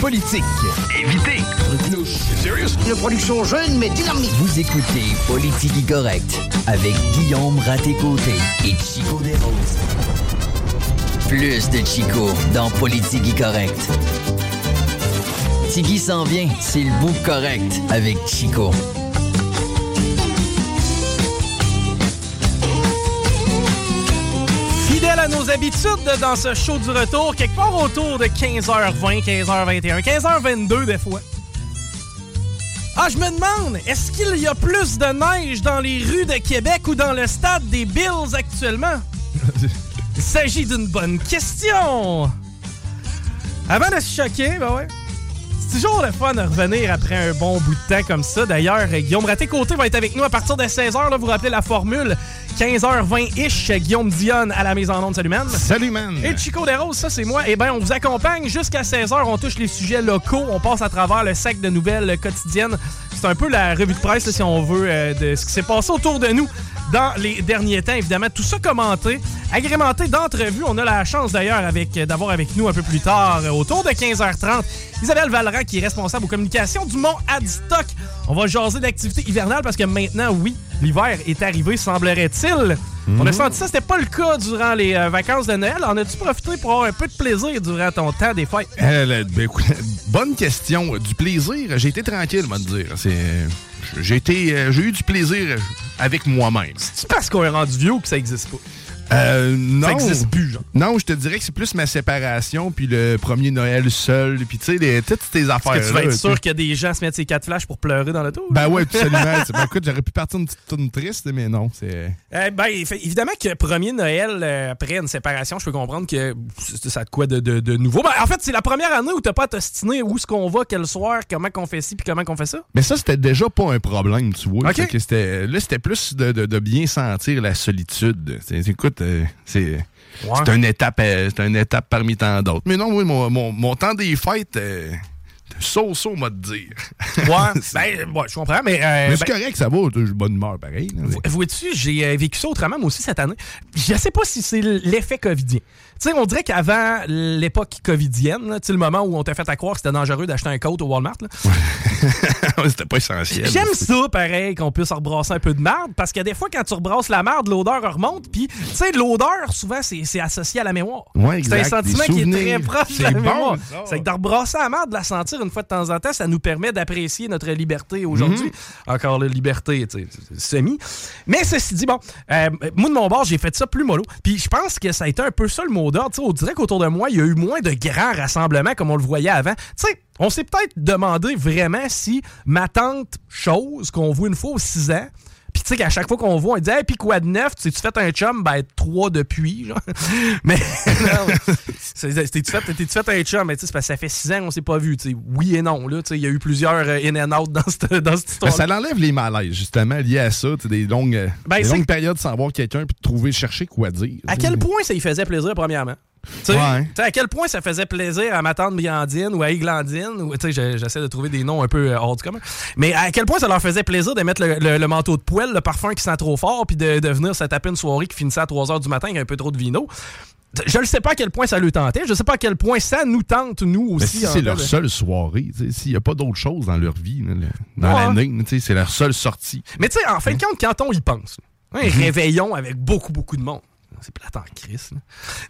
Politique. Évitez. Serious? Une production jeune mais dynamique. Vous écoutez Politigui correct avec Guillaume Raté-Côté et Chico Desroses. Plus de Chico dans Politigui correct. Tigui s'en vient, c'est le bout correct avec Chico. Nos habitudes dans ce show du retour, quelque part autour de 15h20, 15h21, 15h22 des fois. Ah, je me demande, est-ce qu'il y a plus de neige dans les rues de Québec ou dans le stade des Bills actuellement? Il s'agit d'une bonne question. Avant de se choquer, ben ouais. C'est toujours le fun de revenir après un bon bout de temps comme ça. D'ailleurs, Guillaume Raté-Côté va être avec nous à partir de 16h. Là, vous rappelez la formule 15h20-ish. Guillaume Dionne à la mise en onde. Salut, man. Salut, man. Et Chico Desroses, ça, c'est moi. Eh bien, on vous accompagne jusqu'à 16h. On touche les sujets locaux. On passe à travers le sac de nouvelles quotidiennes. C'est un peu la revue de presse, là, si on veut, euh, de ce qui s'est passé autour de nous dans les derniers temps. Évidemment, tout ça commenté, agrémenté d'entrevues. On a la chance, d'ailleurs, avec d'avoir avec nous un peu plus tard, euh, autour de 15h30, Isabelle Valran, qui est responsable aux communications du Mont Adstock. On va jaser d'activité hivernale parce que maintenant, oui, l'hiver est arrivé, semblerait-il. On a senti ça, c'était pas le cas durant les euh, vacances de Noël. En as-tu profité pour avoir un peu de plaisir durant ton temps des fêtes? Euh, ben, bonne question. Du plaisir, j'ai été tranquille, on va te dire. C'est, j'ai été, euh, j'ai eu du plaisir avec moi-même. C'est parce qu'on est rendu vieux que ça existe pas? Euh, non. Ça existe plus, genre. Non, je te dirais que c'est plus ma séparation, puis le premier Noël seul, puis tu sais, toutes tes affaires. Est-ce que tu vas être sûr qu'il y a des gens se mettent ces quatre flashs pour pleurer dans le tour? Ben ouais, absolument. Ben, écoute, j'aurais pu partir une petite tourne triste, mais non, c'est. Eh ben, évidemment que premier Noël euh, après une séparation, je peux comprendre que ça a de quoi de, de- de nouveau. Ben, en fait, c'est la première année où t'as pas à t'ostiner où est-ce qu'on va, quel soir, comment qu'on fait ci, puis comment qu'on fait ça. Mais ça, c'était déjà pas un problème, tu vois. Que là, c'était plus de, de- de bien sentir la solitude. Écoute, euh, c'est c'est une étape, euh, c'est une étape parmi tant d'autres. Mais non, oui, mon, mon- mon temps des fêtes, euh, so-so, m'a te dire. Ouais, ben, ouais, je comprends, mais... euh, Mais c'est ben, correct, ça va, j'ai de bonne humeur, pareil. Vois-tu, j'ai euh, vécu ça autrement, moi aussi, cette année. Je sais pas si c'est l'effet covidien. Tu sais, on dirait qu'avant l'époque covidienne, tu sais, le moment où on t'a fait à croire que c'était dangereux d'acheter un coat au Walmart, c'était pas essentiel. J'aime ça, pareil, qu'on puisse rebrasser un peu de marde, parce que des fois, quand tu rebrasses la marde, l'odeur remonte, puis, tu sais, l'odeur, souvent, c'est associé à la mémoire. Ouais, c'est un sentiment qui est très proche de la bon, mémoire. C'est que de rebrasser la marde, de la sentir une fois de temps en temps, ça nous permet d'apprécier notre liberté aujourd'hui. Mhm. Encore la liberté, tu sais, semi. Mais ceci dit, bon, euh, moi, de mon bord, j'ai fait ça plus mollo. Puis je pense que ça a été un peu ça le mot d'ordre. Tu sais, On dirait qu'autour de moi, il y a eu moins de grands rassemblements comme on le voyait avant. Tu sais, on s'est peut-être demandé vraiment si ma tante chose qu'on voit une fois aux 6 ans, sais qu'à chaque fois qu'on voit, on dit Hey, puis quoi de neuf? Tu tu fait un chum? Ben, trois depuis, genre. Mais, t'es-tu fait, t'es-tu fait un chum? Mais tu sais, parce que ça fait six ans qu'on s'est pas vu, tu sais. Oui et non, là. Tu sais, il y a eu plusieurs euh, in and out dans cette, dans cette histoire. ça l'enlève les malaises, justement, liés à ça. tu sais, Des longues, Ben, des longues périodes sans voir quelqu'un puis de trouver, chercher quoi dire. À quel point ça y faisait plaisir, premièrement? Tu sais, Ouais. à quel point ça faisait plaisir à ma tante Biandine ou à Iglandine, ou j'essaie de trouver des noms un peu euh, hors du commun, mais à quel point ça leur faisait plaisir de mettre le, le- le manteau de poêle, le parfum qui sent trop fort, puis de, de venir se taper une soirée qui finissait à 3 h du matin avec un peu trop de vino? Je ne sais pas à quel point ça lui tentait, je sais pas à quel point ça nous tente, nous Mais aussi. si c'est leur de- seule soirée, s'il n'y a pas d'autre chose dans leur vie, le- dans Ouais. l'année, c'est leur seule sortie. Mais tu sais, en fin de compte, quand on y pense, un Mhm. réveillon avec beaucoup, beaucoup de monde. C'est plate en crise.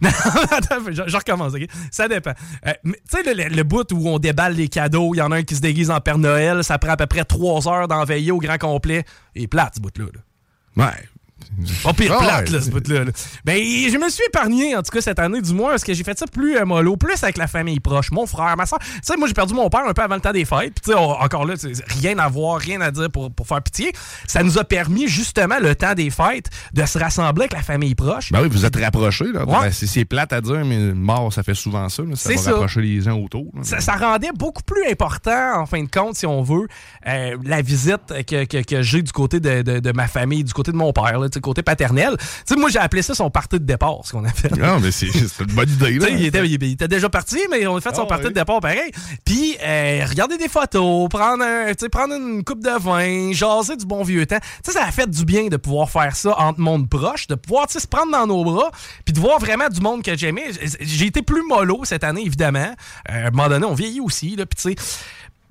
Non, attends, je, recommence? Ça dépend. Euh, tu sais, le, bout où on déballe les cadeaux, il y en a un qui se déguise en Père Noël, ça prend à peu près trois heures d'en veiller au grand complet. Et plate, ce bout-là. là. Ouais. Pas pire Ah, plate, ouais. là, ce bout-là. là. Ben, je me suis épargné, en tout cas, cette année, du moins, parce que j'ai fait ça plus euh, mollo, plus avec la famille proche, mon frère, ma soeur. Tu sais, moi, j'ai perdu mon père un peu avant le temps des fêtes. Puis, tu sais, encore là, rien à voir, rien à dire pour, pour faire pitié. Ça nous a permis, justement, le temps des fêtes, de se rassembler avec la famille proche. Ben oui, vous êtes rapprochés. là. Ouais. Ben, c'est, plate à dire, mais mort, ça fait souvent ça. là. Ça va ça. rapprocher les uns autour. là. ça, ça rendait beaucoup plus important, en fin de compte, si on veut, euh, la visite que, que- que j'ai du côté de, de- de ma famille, du côté de mon père, là, tu sais, côté paternel. Tu sais, moi, j'ai appelé ça son parti de départ, ce qu'on a fait. Non, mais c'est, une bonne idée. Tu Là. sais, il, était, il était déjà parti, mais on a fait son Ah, parti oui. de départ pareil. Puis, euh, regarder des photos, prendre, un, tu sais, prendre une coupe de vin, jaser du bon vieux temps. Tu sais, ça a fait du bien de pouvoir faire ça entre monde proche, de pouvoir tu sais, se prendre dans nos bras, puis de voir vraiment du monde que j'aimais. J'ai été plus mollo cette année, évidemment. Euh, à un moment donné, on vieillit aussi, là, puis tu sais.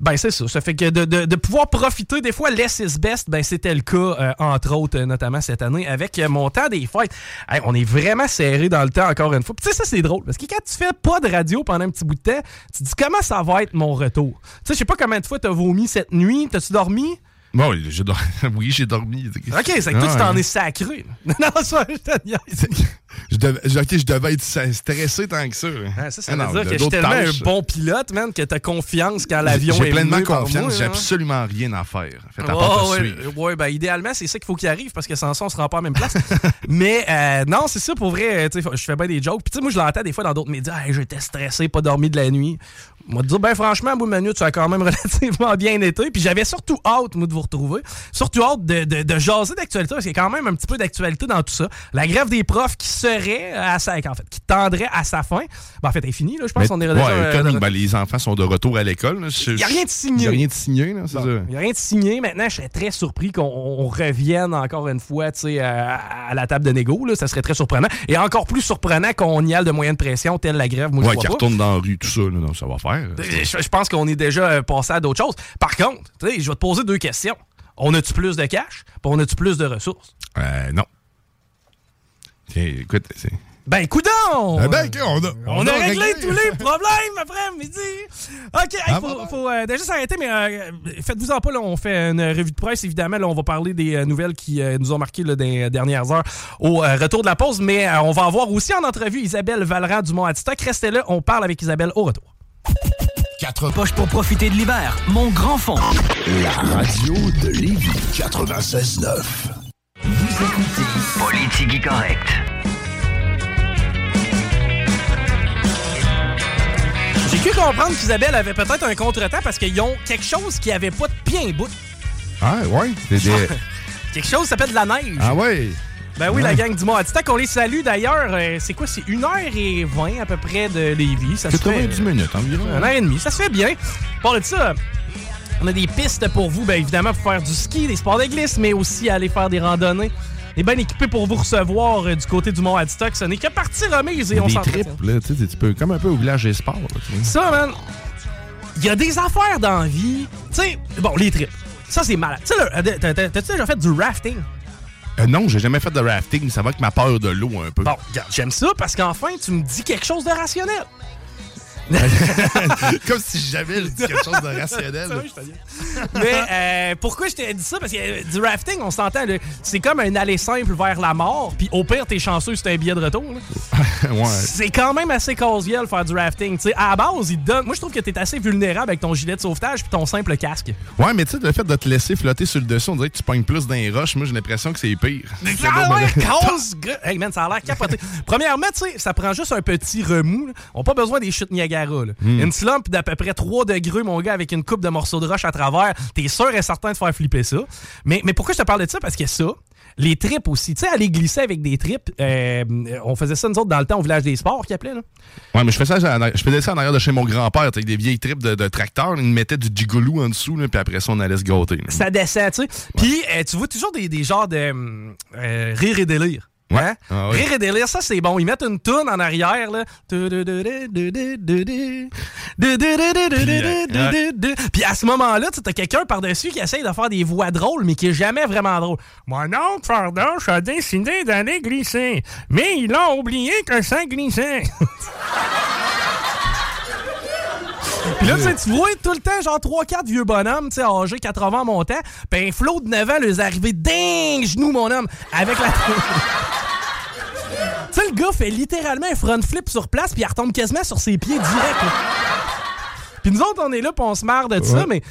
Ben c'est ça. Ça fait que de, de- de pouvoir profiter des fois less is best, ben c'était le cas euh, entre autres euh, notamment cette année avec euh, mon temps des fêtes. Hey, on est vraiment serré dans le temps encore une fois. Tu sais ça c'est drôle parce que quand tu fais pas de radio pendant un petit bout de temps, tu te dis comment ça va être mon retour? Tu sais je sais pas combien de fois t'as vomi cette nuit, t'as-tu dormi? Bon, j'ai dor- oui, j'ai dormi. Ok, c'est que toi tu t'en Ouais. es sacré. non ça je te. Je devais, ok, je devais être stressé tant que ça. Ah, ça, ça Ah veut dire que je suis tellement tâches. un bon pilote, man, que t'as confiance quand l'avion est J'ai pleinement confiance. J'ai absolument rien à faire. Faites à Oh, ouais, ben idéalement, c'est ça qu'il faut qu'il arrive parce que sans ça, on se rend pas à la même place. Mais euh, non, c'est ça pour vrai. tu sais, Je fais bien des jokes. Puis tu sais, moi, je l'entends des fois dans d'autres médias. Hey, j'étais stressé, pas dormi de la nuit. Moi, te dire, ben franchement, bout de minute, ça a quand même relativement bien été. Puis j'avais surtout hâte, moi, de vous retrouver. Surtout hâte de, de, de jaser d'actualité parce qu'il y a quand même un petit peu d'actualité dans tout ça. La grève des profs qui serait à sa, en fait, qui tendrait à sa fin. Ben, en fait, elle est finie, là. Je pense qu'on est ouais, déjà, euh, correct, ben, les enfants sont de retour à l'école. Il n'y a rien de signé. Il n'y a rien de signé, là, c'est Bon, ça. Il n'y a rien de signé. Maintenant, je serais très surpris qu'on on revienne encore une fois tu sais, à, à la table de négo. Là. Ça serait très surprenant. Et encore plus surprenant qu'on y aille de moyenne pression, telle la grève. Moi, Ouais, je qui vois pas. retourne dans la rue, tout ça, là, non, ça va faire. Je, je pense qu'on est déjà euh, passé à d'autres choses. Par contre, tu sais, je vais te poser deux questions. On a-tu plus de cash? Puis on a-tu plus de ressources? Euh, non. Tiens, écoute, c'est. Ben, coudon! Eh ben, on a, On, a réglé, tous les problèmes après-midi. OK, il Ah, faut, euh, déjà s'arrêter, mais euh, faites-vous en pas, là, on fait une revue de presse, évidemment. Là, on va parler des euh, nouvelles qui euh, nous ont marqué là, des dernières heures au euh, retour de la pause, mais euh, on va avoir aussi en entrevue Isabelle Valran du Mont-Atistoc. Restez là, on parle avec Isabelle au retour. Quatre poches pour profiter de l'hiver. Mon grand fond. La radio de Lévis 96.9. Vous écoutez Politique Correct. J'ai cru comprendre qu'Isabelle avait peut-être un contretemps parce qu'ils ont quelque chose qui avait pas de pied un bout. Ah, ouais. c'est des- Quelque chose qui s'appelle de la neige. Ah, ouais. Ben oui, Ouais. la gang du Mont-Atistoc, on les salue d'ailleurs. euh, c'est quoi, c'est 1h20 à peu près de Lévis. Ça se fait, 90 minutes environ. Un heure et demie, ça se fait bien. Pour de ça, on a des pistes pour vous, bien évidemment, pour faire du ski, des sports de glisse, mais aussi aller faire des randonnées. On est bien équipés pour vous recevoir euh, du côté du Mont-Atistoc. Ce n'est que partie remise et on s'entretient. trips, là, tu sais, comme un peu au village des sports. là. Ça, man, il y a des affaires dans la vie. Tu sais, bon, les trips. Ça, c'est malade. Tu sais, t'as-tu déjà fait du rafting? Euh, non, j'ai jamais fait de rafting, mais ça va avec ma peur de l'eau un peu. Bon, regarde, j'aime ça parce qu'enfin, tu me dis quelque chose de rationnel. Comme si jamais je dis quelque chose de rationnel. Ça, oui, je te dis. Mais euh, pourquoi je t'ai dit ça? Parce que euh, du rafting, on s'entend, c'est comme un aller simple vers la mort, puis au pire, t'es chanceux si t'as un billet de retour. ouais. C'est quand même assez casual faire du rafting. À la base, il te donne. Moi, je trouve que t'es assez vulnérable avec ton gilet de sauvetage puis ton simple casque. Ouais, mais tu sais, le fait de te laisser flotter sur le dessus, on dirait que tu pognes plus dans les roches. Moi, j'ai l'impression que c'est pire. Ah ouais, cause Hey man, ça a l'air capoté. Premièrement, tu sais, ça prend juste un petit remous. là. On n'a pas besoin des chutes Niagara. Là. Hmm. Une slump d'à peu près 3 degrés, mon gars, avec une coupe de morceaux de roche à travers. T'es sûr et certain de faire flipper ça. Mais, mais pourquoi je te parle de ça? Parce que ça, les trips aussi. Tu sais, aller glisser avec des trips, euh, on faisait ça nous autres dans le temps au village des sports, qui appelait. Là. Ouais, mais je fais ça, je faisais ça en arrière de chez mon grand-père, avec des vieilles tripes de, de tracteurs. Ils me mettaient du gigolo en dessous, là, puis après ça, on allait se gâter. là. Ça descend, tu sais. Puis, euh, tu vois toujours des, des genres de hum, euh, rire et délire. Ouais. Hein? Ah oui. Rire et délire, ça c'est bon. Ils mettent une toune en arrière, là. Puis à ce moment-là, tu as quelqu'un par-dessus qui essaye de faire des voix drôles, mais qui est jamais vraiment drôle. Mon oncle Fardoche a décidé d'aller glisser, mais il a oublié que ça glissait. Puis là, tu sais, tu vois tout le temps, genre 3-4 vieux bonhommes, tu sais, âgés 80 montants. Puis un flot de 9 ans, les arrivé ding, genou, mon homme, avec la. Tu sais, le gars fait littéralement un front flip sur place, puis il retombe quasiment sur ses pieds direct. Puis nous autres, on est là, puis on se marre de ça, mais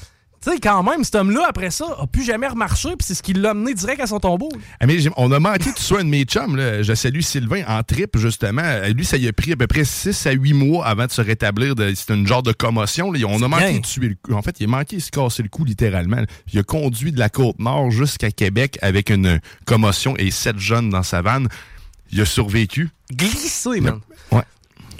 tu sais, quand même, cet homme-là, après ça, a plus jamais remarché, puis c'est ce qui l'a amené direct à son tombeau. Ah, mais on a manqué tout ça, un de mes chums. Là. Je salue Sylvain en trip, justement. Euh, Lui, ça y a pris à peu près 6 à 8 mois avant de se rétablir. de- C'était une genre de commotion. là. On a manqué bien. de tuer le cou. En fait, il a manqué de se casser le cou, littéralement. là. Il a conduit de la Côte-Nord jusqu'à Québec avec une commotion et sept jeunes dans sa vanne. Il a survécu. Glissé, man. Ouais.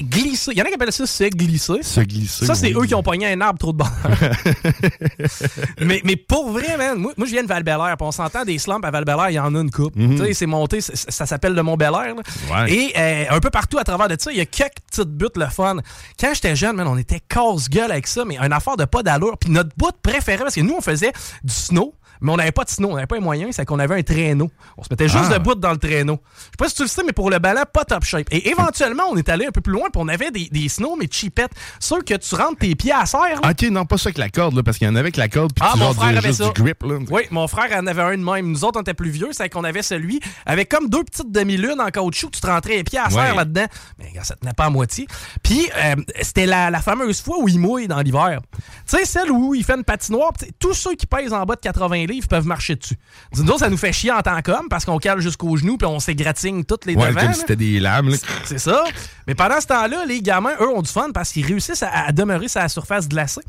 Glissé. Il y en a qui appellent ça se glisser. Se glisser. Ça, c'est oui. eux qui ont pogné un arbre trop de bonheur. mais, mais pour vrai, man, moi, moi, je viens de val puis on s'entend des slumps à val il y en a une coupe. Tu sais, c'est monté, ça s'appelle le Mont-Belair. Ouais. Et euh, un peu partout à travers de ça, il y a quelques petites buttes le fun. Quand j'étais jeune, man, on était casse-gueule avec ça, mais une affaire de pas d'allure. Puis notre bout préféré, parce que nous, on faisait du snow. Mais on n'avait pas de snow, on n'avait pas les moyens, c'est qu'on avait un traîneau. On se mettait juste Ah. debout dans le traîneau. Je sais pas si tu le sais, mais pour le ballon, pas top shape. Et éventuellement, on est allé un peu plus loin, puis on avait des, des snow, mais cheapettes. Ceux que tu rentres tes pieds à serre. là. Ok, non, pas ça avec la corde, là, parce qu'il y en avait avec la corde, puis Ah, tu mon frère avait ça. du grip. Là. Oui, mon frère en avait un de même. Nous autres, on était plus vieux, c'est qu'on avait celui avec comme deux petites demi-lunes en caoutchouc, tu te rentrais les pieds à serre Ouais. là-dedans. Mais ça tenait pas à moitié. Puis, euh, c'était la, la fameuse fois où il mouille dans l'hiver. Tu sais, celle où il fait une patinoire, tous ceux qui pèsent en bas de 80 livres peuvent marcher dessus. Dis nous, ça nous fait chier en tant qu'homme parce qu'on cale jusqu'aux genoux puis on s'égratigne toutes les Ouais, devants. comme c'était des lames. C'est ça. Mais pendant ce temps-là, les gamins, eux, ont du fun parce qu'ils réussissent à, à demeurer sur la surface glacée.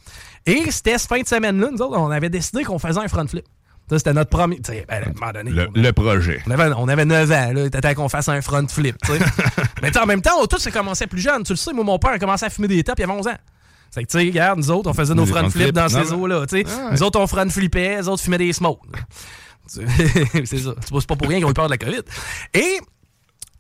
Et c'était cette fin de semaine-là, nous autres, on avait décidé qu'on faisait un front flip. Ça, c'était notre premier. tu sais, ben, à un moment donné, Le, on, le projet. on avait, on avait 9 ans, là. T'attends qu'on fasse un front flip. Mais en même temps, on, tout ça commençait plus jeune. Tu le sais, moi, mon père a commencé à fumer des tapes il y avait 11 ans. C'est que, tu sais, regarde, nous autres, on faisait nos front flips dans ces eaux-là, tu sais. Ah. Nous autres, on front flippait, les autres fumaient des smokes. c'est ça. C'est pas pour rien qu'ils ont eu peur de la COVID. Et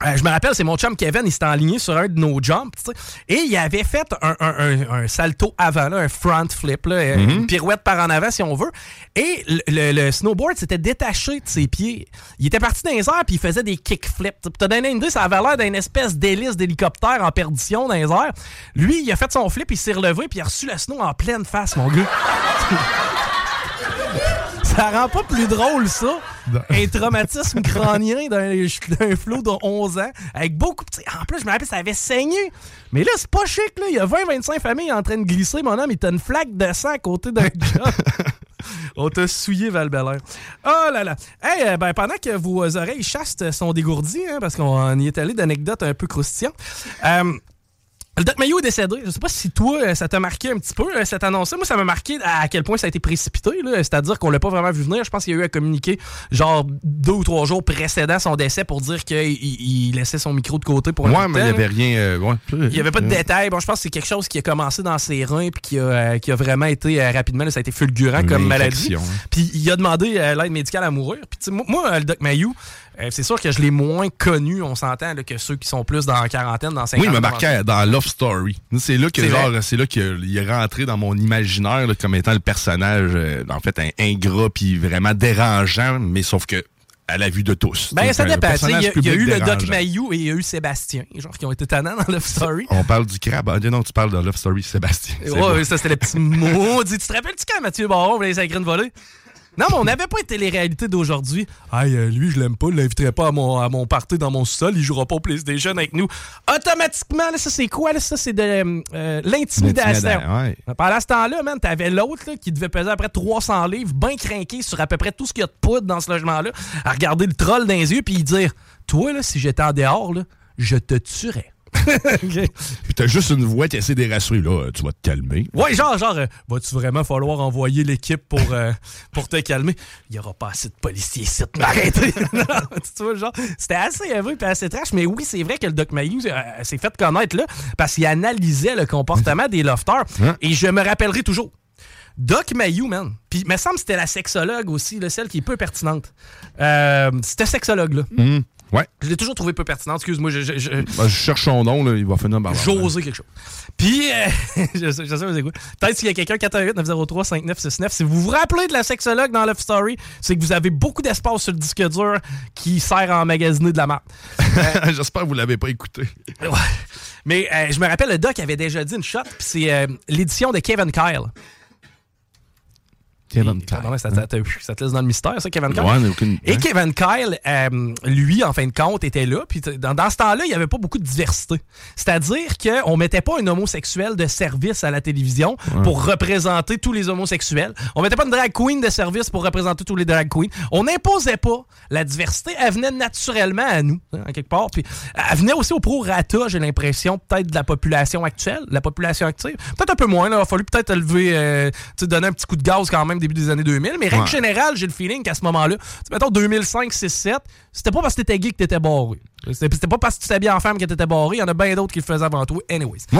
euh, je me rappelle, c'est mon chum Kevin, il s'était enligné sur un de nos jumps, tu sais, et il avait fait un, un- un- un salto avant, là, un front flip, là, euh, Mhm. une pirouette par en avant si on veut. Et le, le- le snowboard s'était détaché de ses pieds. Il était parti dans les airs puis il faisait des kickflips. Pour te donner une idée, ça avait l'air d'une espèce d'hélice d'hélicoptère en perdition dans les airs. Lui, il a fait son flip, il s'est relevé puis il a reçu le snow en pleine face, mon gars. Ça rend pas plus drôle, ça. Un traumatisme crânien d'un flot de 11 ans, avec beaucoup de... En plus, je me rappelle, ça avait saigné. Mais là, c'est pas chic, là. Il y a 20-25 familles en train de glisser, mon homme. Il t'a une flaque de sang à côté d'un job. On t'a souillé, val Oh là là. Hey, euh, ben, pendant que vos oreilles chastes sont dégourdies, hein, parce qu'on y est allé d'anecdotes un peu croustillantes, euh, le Doc Mayo est décédé. Je sais pas si toi, euh, ça t'a marqué un petit peu, euh, cette annonce Moi, ça m'a marqué à quel point ça a été précipité. C'est-à-dire qu'on l'a pas vraiment vu venir. Je pense qu'il y a eu à communiquer, genre, deux ou trois jours précédant son décès pour dire qu'il il- il laissait son micro de côté pour un Ouais, mais il n'y avait rien. euh, ouais. Il n'y avait pas de détails. Bon, je pense que c'est quelque chose qui a commencé dans ses reins puis qui a, euh, qui a vraiment été euh, rapidement, là, ça a été fulgurant Une comme maladie. infection. Puis il a demandé l'aide médicale à mourir. Puis moi, le Doc Mayou, euh, c'est sûr que je l'ai moins connu, on s'entend, que ceux qui sont plus dans la quarantaine, dans 50 Oui, il m'a marqué dans Love Story. C'est là que C'est genre, vrai. c'est là qu'il est rentré dans mon imaginaire là, comme étant le personnage, euh, en fait, un ingrat puis vraiment dérangeant, mais sauf que à la vue de tous. Ben, Donc, ça dépend. Il y, a- y eu le Doc. Mayou et il y a eu Sébastien, genre qui ont été tannants dans Love Story. On parle du crabe. Ah, non, tu parles de Love Story Sébastien. Ouais, ça c'était le petit maudit. Tu te rappelles-tu quand Mathieu Baron voulait les sacrer une volée? Non, mais on n'avait pas été les réalités d'aujourd'hui. Aïe, euh, lui, je l'aime pas, je l'inviterai pas à mon, à mon party dans mon sol, il jouera pas au PlayStation avec nous. Automatiquement, là, ça c'est quoi? Là? Ça c'est de euh, l'intimidation. Ouais. Pendant ce temps-là, man, t'avais l'autre qui devait peser à peu près 300 livres, bien craqué sur à peu près tout ce qu'il y a de poudre dans ce logement-là, à regarder le troll dans les yeux puis dire Toi, là, si j'étais en dehors, là, je te tuerais. Puis t'as juste une voix qui essaie de les rassurer. Là, euh, tu vas te calmer. Ouais, genre, genre, euh, va-tu vraiment falloir envoyer l'équipe pour, euh, pour te calmer? Il y aura pas assez de policiers ici de m'arrêter. Tu vois, genre, c'était assez élevé et assez trash, mais oui, c'est vrai que le Doc Mayou euh, s'est fait connaître là parce qu'il analysait le comportement des lofters. Hein? Et je me rappellerai toujours. Doc Mayou, man. Puis, il me semble que c'était la sexologue aussi, là, celle qui est peu pertinente. Euh, c'était sexologue-là. Hum, Ouais. Je l'ai toujours trouvé peu pertinente. Excuse-moi, je, je- je- Ben, je cherche son nom, là, il va finir par. J'osais quelque chose. Puis, euh, je sais, je sais, quoi. Peut-être s'il y a quelqu'un, 418-903-5969, si vous vous rappelez de la sexologue dans Love Story, c'est que vous avez beaucoup d'espace sur le disque dur qui sert à emmagasiner de la merde. J'espère que vous l'avez pas écouté. Ouais. Mais euh, je me rappelle, le doc avait déjà dit une shot, puis c'est euh, l'édition de Kevin Kyle. Kevin Kyle. ça, ça, ça, te laisse dans le mystère, ça, Kevin Kyle? Ouais, aucune... Et Kevin Kyle, euh, lui, en fin de compte, était là. Puis dans, dans ce temps-là, il n'y avait pas beaucoup de diversité. C'est-à-dire qu'on mettait pas un homosexuel de service à la télévision ouais. pour représenter tous les homosexuels. On mettait pas une drag queen de service pour représenter tous les drag queens. On n'imposait pas la diversité. Elle venait naturellement à nous, hein, en quelque part. Puis elle venait aussi au pro-rata, j'ai l'impression, peut-être de la population actuelle, la population active. Peut-être un peu moins. Là. Il a fallu peut-être lever, euh, donner un petit coup de gaz quand même début des années 2000. Mais règle ouais. générale, j'ai le feeling qu'à ce moment-là, mettons 2005, 6, 7, c'était pas parce que t'étais gay que t'étais barré. C'était pas parce que tu bien en femme que t'étais barré. Il y en a bien d'autres qui le faisaient avant toi. Anyways. Ouais,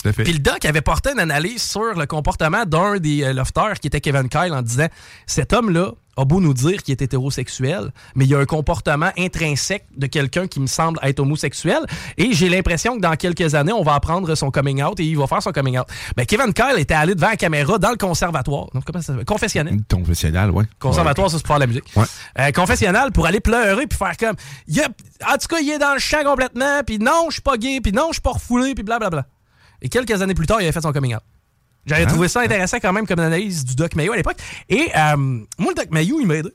tout à fait. Puis le doc avait porté une analyse sur le comportement d'un des euh, lofters qui était Kevin Kyle en disant cet homme-là a beau nous dire qu'il est hétérosexuel, mais il y a un comportement intrinsèque de quelqu'un qui me semble être homosexuel. Et j'ai l'impression que dans quelques années, on va apprendre son coming out et il va faire son coming out. Ben, Kevin Kyle était allé devant la caméra dans le conservatoire. Donc, comment ça? Confessionnel. Confessionnal, oui. Conservatoire, ouais. ça, c'est pour la musique. Ouais. Euh, confessionnal pour aller pleurer puis faire comme. A, en tout cas, il est dans le champ complètement, puis non, je suis pas gay, puis non, je suis pas refoulé, puis blablabla. Et quelques années plus tard, il avait fait son coming out. J'avais hein? trouvé ça intéressant quand même comme analyse du Doc Mayo à l'époque. Et euh, moi, le Doc Mayo, il m'a aidé.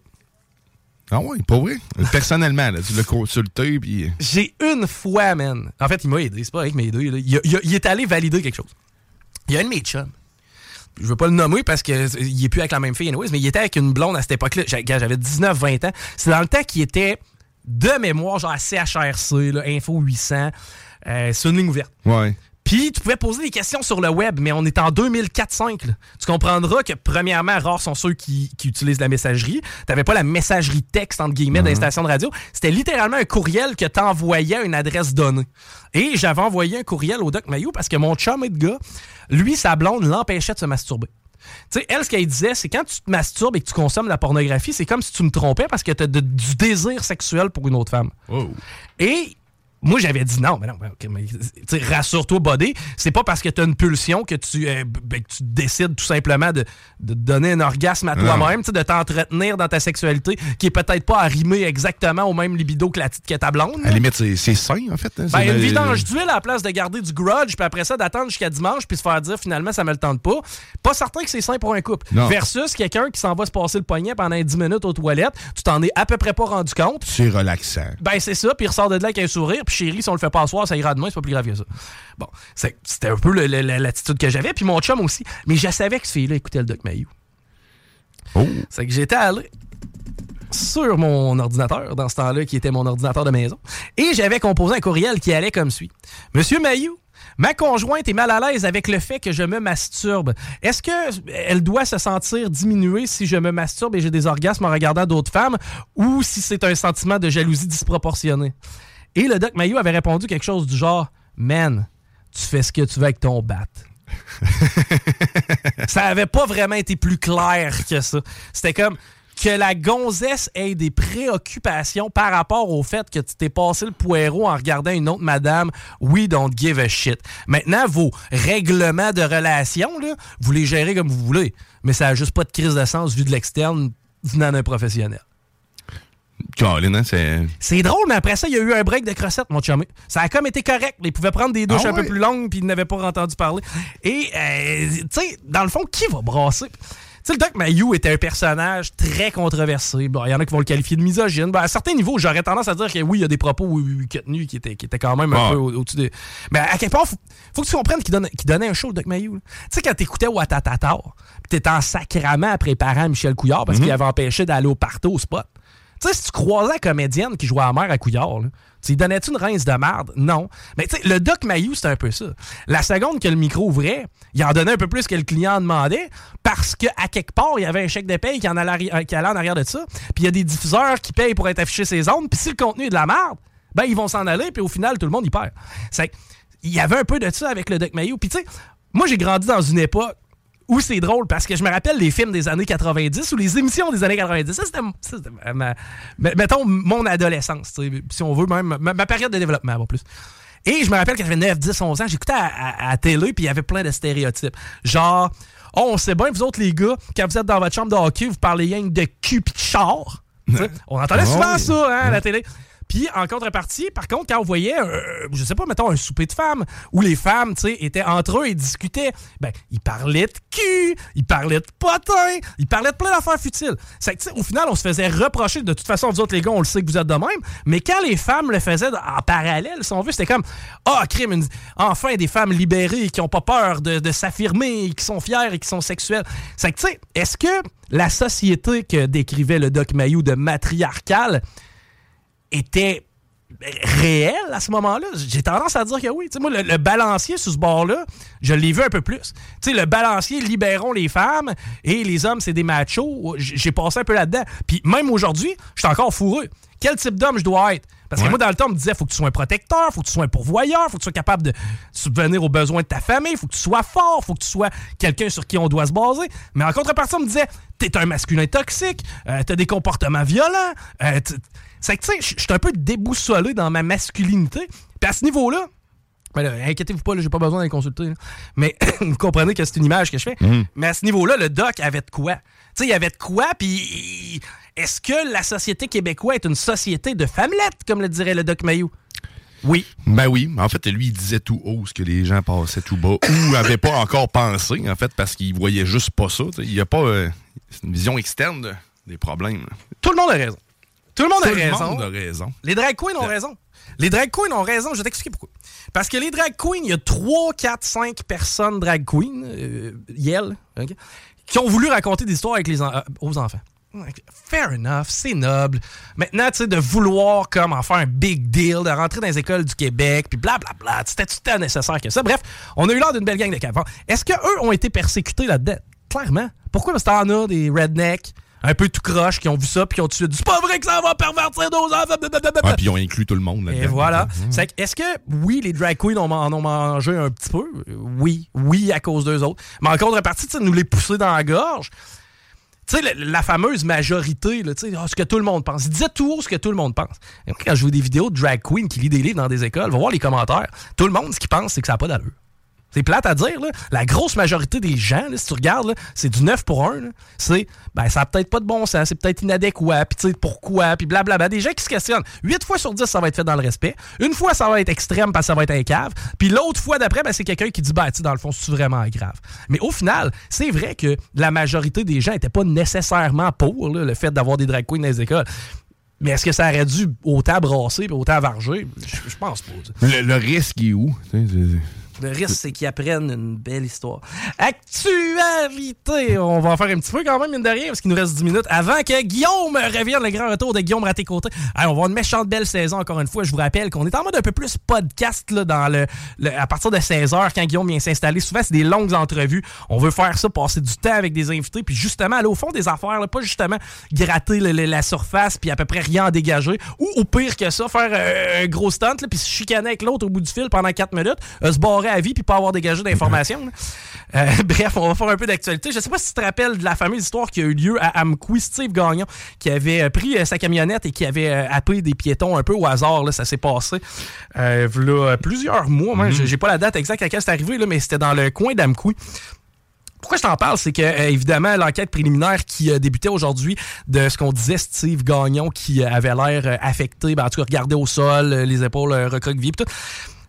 Ah oui, pas vrai? Personnellement, là, tu l'as consulté, puis... J'ai une fois, man. En fait, il m'a aidé. C'est pas vrai qu'il m'a aidé. Il, il, il, est allé valider quelque chose. Il y a un de mes chums. Je veux pas le nommer parce qu'il est plus avec la même fille, anyways, mais il était avec une blonde à cette époque-là. J'avais 19-20 ans. C'est dans le temps qu'il était de mémoire, genre à CHRC, là, Info 800. Euh, c'est une ligne ouverte. Ouais. Puis, tu pouvais poser des questions sur le web, mais on est en 2004-5. Tu comprendras que, premièrement, rares sont ceux qui, qui utilisent la messagerie. Tu n'avais pas la messagerie texte, entre guillemets, mm -hmm. dans les stations de radio. C'était littéralement un courriel que tu envoyais à une adresse donnée. Et j'avais envoyé un courriel au Doc Mayou parce que mon chum et de gars, lui, sa blonde l'empêchait de se masturber. Tu sais, elle, ce qu'elle disait, c'est quand tu te masturbes et que tu consommes la pornographie, c'est comme si tu me trompais parce que tu as de, du désir sexuel pour une autre femme. Oh. Et moi, j'avais dit non, mais non, okay, mais, rassure-toi, body. C'est pas parce que tu as une pulsion que tu, euh, ben, que tu décides tout simplement de, de donner un orgasme à toi-même, de t'entretenir dans ta sexualité qui est peut-être pas arrimée exactement au même libido que, la, que ta blonde. À la limite, c'est sain, en fait. Hein, ben, une vidange d'huile à la place de garder du grudge, puis après ça, d'attendre jusqu'à dimanche, puis se faire dire finalement, ça me le tente pas. Pas certain que c'est sain pour un couple. Non. Versus quelqu'un qui s'en va se passer le poignet pendant 10 minutes aux toilettes, tu t'en es à peu près pas rendu compte. C'est relaxant. Ben, c'est ça, puis il ressort de là avec un sourire, puis chérie, si on le fait pas asseoir, ça ira demain, c'est pas plus grave que ça. Bon, c'était un peu l'attitude que j'avais, puis mon chum aussi. Mais je savais que ce fille-là écoutait le Doc Mayou. Oh. C'est que j'étais allé sur mon ordinateur, dans ce temps-là, qui était mon ordinateur de maison, et j'avais composé un courriel qui allait comme suit. Monsieur Mayou, Ma conjointe est mal à l'aise avec le fait que je me masturbe. Est-ce qu'elle doit se sentir diminuée si je me masturbe et j'ai des orgasmes en regardant d'autres femmes ou si c'est un sentiment de jalousie disproportionné? Et le Doc Mayou avait répondu quelque chose du genre Man, tu fais ce que tu veux avec ton bat. ça avait pas vraiment été plus clair que ça. C'était comme que la gonzesse ait des préoccupations par rapport au fait que tu t'es passé le poireau en regardant une autre madame, we don't give a shit. Maintenant, vos règlements de relation, là, vous les gérez comme vous voulez, mais ça n'a juste pas de crise de sens vu de l'externe venant d'un professionnel. Colin, c'est. Drôle, mais après ça, il y a eu un break de crossettes, mon chumé. Ça a comme été correct. Il pouvait prendre des douches Ah un peu plus longues, puis il n'avait pas entendu parler. Et, euh, tu sais, dans le fond, qui va brasser? Tu sais, le Doc Mayou était un personnage très controversé. Bon, il y en a qui vont le qualifier de misogyne. Ben, à certains niveaux, j'aurais tendance à dire que oui, il y a des propos oui, oui, oui, tenus qui étaient, qui étaient quand même un Ouais. peu au- au-dessus de. Mais à quel point, faut, faut que tu comprennes qu'il donnait un show, le Doc Mayou. Tu sais, quand t'écoutais Ouattatata, pis t'étais en sacrament à préparer Michel Couillard parce qu'il avait empêché d'aller au partout au spot. Tu sais, si tu croisais la comédienne qui jouait à la mère à Couillard, tu donnais-tu une rince de merde? Non. Mais tu sais, le Doc Mayou, c'était un peu ça. La seconde que le micro ouvrait, il en donnait un peu plus que le client en demandait parce qu'à quelque part, il y avait un chèque de paye qui, en allait, arri- qui allait en arrière de ça. Puis il y a des diffuseurs qui payent pour être affichés ces ondes. Puis si le contenu est de la merde, ben ils vont s'en aller. Puis au final, tout le monde y perd. C'est il y avait un peu de ça avec le Doc Mayou. Puis tu sais, moi, j'ai grandi dans une époque où c'est drôle parce que je me rappelle les films des années 90 ou les émissions des années 90. Ça, c'était, mettons, mon adolescence, si on veut, même ma, ma période de développement, en plus. Et je me rappelle quand j'avais 9, 10, 11 ans, j'écoutais à, à, à la télé, puis il y avait plein de stéréotypes. Genre, oh, on sait bien, vous autres, les gars, quand vous êtes dans votre chambre de hockey, vous parlez rien de cul pis de char. On entendait Ah souvent oui. ça, hein, à la télé. Puis en contrepartie, par contre, quand on voyait, euh, je sais pas, mettons un souper de femmes, où les femmes, tu sais, étaient entre eux et discutaient, ben, ils parlaient de cul, ils parlaient de potin, ils parlaient de plein d'affaires futiles. C'est que, au final, on se faisait reprocher, de toute façon, vous autres, les gars, on le sait que vous êtes de même, mais quand les femmes le faisaient en parallèle, si on veut, c'était comme, ah, crime, une- enfin, des femmes libérées qui ont pas peur de, de s'affirmer, qui sont fières et qui sont sexuelles. C'est que, tu sais, est-ce que la société que décrivait le Doc Mayou de matriarcale était réelle à ce moment-là? J'ai tendance à dire que oui. Moi, le, le balancier sur ce bord-là, je l'ai vu un peu plus. Le balancier, libérons les femmes et les hommes, c'est des machos. J'ai passé un peu là-dedans. Puis même aujourd'hui, je suis encore fourreux. Quel type d'homme je dois être? Parce que Ouais. moi, dans le temps, on me disait, faut que tu sois un protecteur, faut que tu sois un pourvoyeur, faut que tu sois capable de subvenir aux besoins de ta famille, faut que tu sois fort, faut que tu sois quelqu'un sur qui on doit se baser. Mais en contrepartie, on me disait, t'es un masculin toxique, euh, t'as des comportements violents. euh, c'est que, tu sais, je suis un peu déboussolé dans ma masculinité. Puis à ce niveau-là, ben inquiétez-vous pas, j'ai pas besoin d'aller consulter. là. Mais vous comprenez que c'est une image que je fais. Mais à ce niveau-là, le doc avait de quoi? Tu sais, il avait de quoi, puis est-ce que la société québécoise est une société de femmelettes, comme le dirait le doc Mayou? Oui. Ben oui, en fait, lui, il disait tout haut ce que les gens passaient tout bas ou n'avaient pas encore pensé, en fait, parce qu'il voyait juste pas ça. t'sais. Il n'y a pas euh, une vision externe de- des problèmes. Tout le monde a raison. Tout le monde Tout a le raison. monde a raison. Les drag queens ont raison. Les drag queens ont raison. Je vais t'expliquer pourquoi. Parce que les drag queens, il y a 3, 4, 5 personnes drag queens, euh, Yel, qui ont voulu raconter des histoires avec les en- euh, aux enfants. Fair enough, c'est noble. Maintenant, tu sais, de vouloir comme en faire un big deal, de rentrer dans les écoles du Québec, puis blablabla, c'était tout tant nécessaire que ça? Bref, on a eu l'air d'une belle gang de cafards. Est-ce qu'eux ont été persécutés là-dedans? Clairement. Pourquoi? Parce que t'en as des rednecks, un peu tout croche, qui ont vu ça, puis qui ont tout de suite dit C'est pas vrai que ça va pervertir nos enfants! Ah, puis ils ont inclus tout le monde là-dedans. Et voilà. C'est que, Est-ce que, oui, les drag queens en ont mangé un petit peu? Oui. Oui, à cause d'eux autres. Mais en contrepartie, nous les pousser dans la gorge. Tu sais, la, la fameuse majorité, là, ah, ce que tout le monde pense. Ils disaient tout haut ce que tout le monde pense. Et quand je vois des vidéos de drag queens qui lit des livres dans des écoles, va voir les commentaires. Tout le monde, ce qu'il pense, c'est que ça n'a pas d'allure. C'est plate à dire, là. La grosse majorité des gens, si tu regardes, c'est du 9 pour 1. là. C'est, ben, ça a peut-être pas de bon sens, c'est peut-être inadéquat, puis tu sais, pourquoi, puis blablabla. Des gens qui se questionnent. 8 fois sur 10, ça va être fait dans le respect. Une fois, ça va être extrême parce que ça va être un cave. Puis l'autre fois d'après, ben, c'est quelqu'un qui dit, ben, tu dans le fond, c'est vraiment grave. Mais au final, c'est vrai que la majorité des gens n'étaient pas nécessairement pour le fait d'avoir des drag queens dans les écoles. Mais est-ce que ça aurait dû autant brasser et autant varger? Je, pense pas. le risque est où? Le risque, c'est qu'ils apprennent une belle histoire. Actualité! On va en faire un petit peu quand même, mine de rien, parce qu'il nous reste 10 minutes avant que Guillaume revienne, le grand retour de Guillaume Raté-Côté. On va avoir une méchante belle saison, encore une fois. Je vous rappelle qu'on est en mode un peu plus podcast, là, dans le, à partir de 16h, quand Guillaume vient s'installer. Souvent, c'est des longues entrevues. On veut faire ça, passer du temps avec des invités, puis justement, aller au fond des affaires, là, pas justement gratter la surface, puis à peu près rien en dégager. Ou, au pire que ça, faire euh, un gros stunt, là, puis se chicaner avec l'autre au bout du fil pendant 4 minutes, euh, se barrer à vie, puis pas avoir dégagé d'informations. là. Euh, bref, on va faire un peu d'actualité. Je sais pas si tu te rappelles de la fameuse histoire qui a eu lieu à Amqui, Steve Gagnon, qui avait euh, pris euh, sa camionnette et qui avait happé des piétons un peu au hasard. Là, ça s'est passé euh, v'là plusieurs mois. Moi, j'ai j'ai pas la date exacte à laquelle c'est arrivé, là, mais c'était dans le coin d'Amqui. Pourquoi je t'en parle, c'est que euh, évidemment l'enquête préliminaire qui a débuté aujourd'hui de ce qu'on disait Steve Gagnon qui euh, avait l'air affecté, ben, en tout cas regardé au sol, les épaules recroquevillées, tout.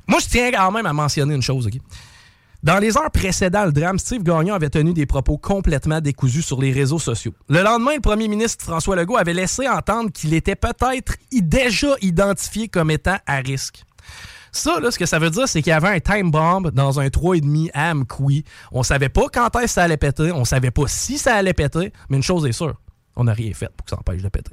Moi, je tiens quand même à mentionner une chose, ok? Dans les heures précédant le drame, Steve Gagnon avait tenu des propos complètement décousus sur les réseaux sociaux. Le lendemain, le premier ministre François Legault avait laissé entendre qu'il était peut-être déjà identifié comme étant à risque. Ça, là, ce que ça veut dire, c'est qu'il y avait un time bomb dans un 3,5 à Amqui. On savait pas quand est-ce que ça allait péter, on savait pas si ça allait péter, mais une chose est sûre, on n'a rien fait pour que ça empêche de péter.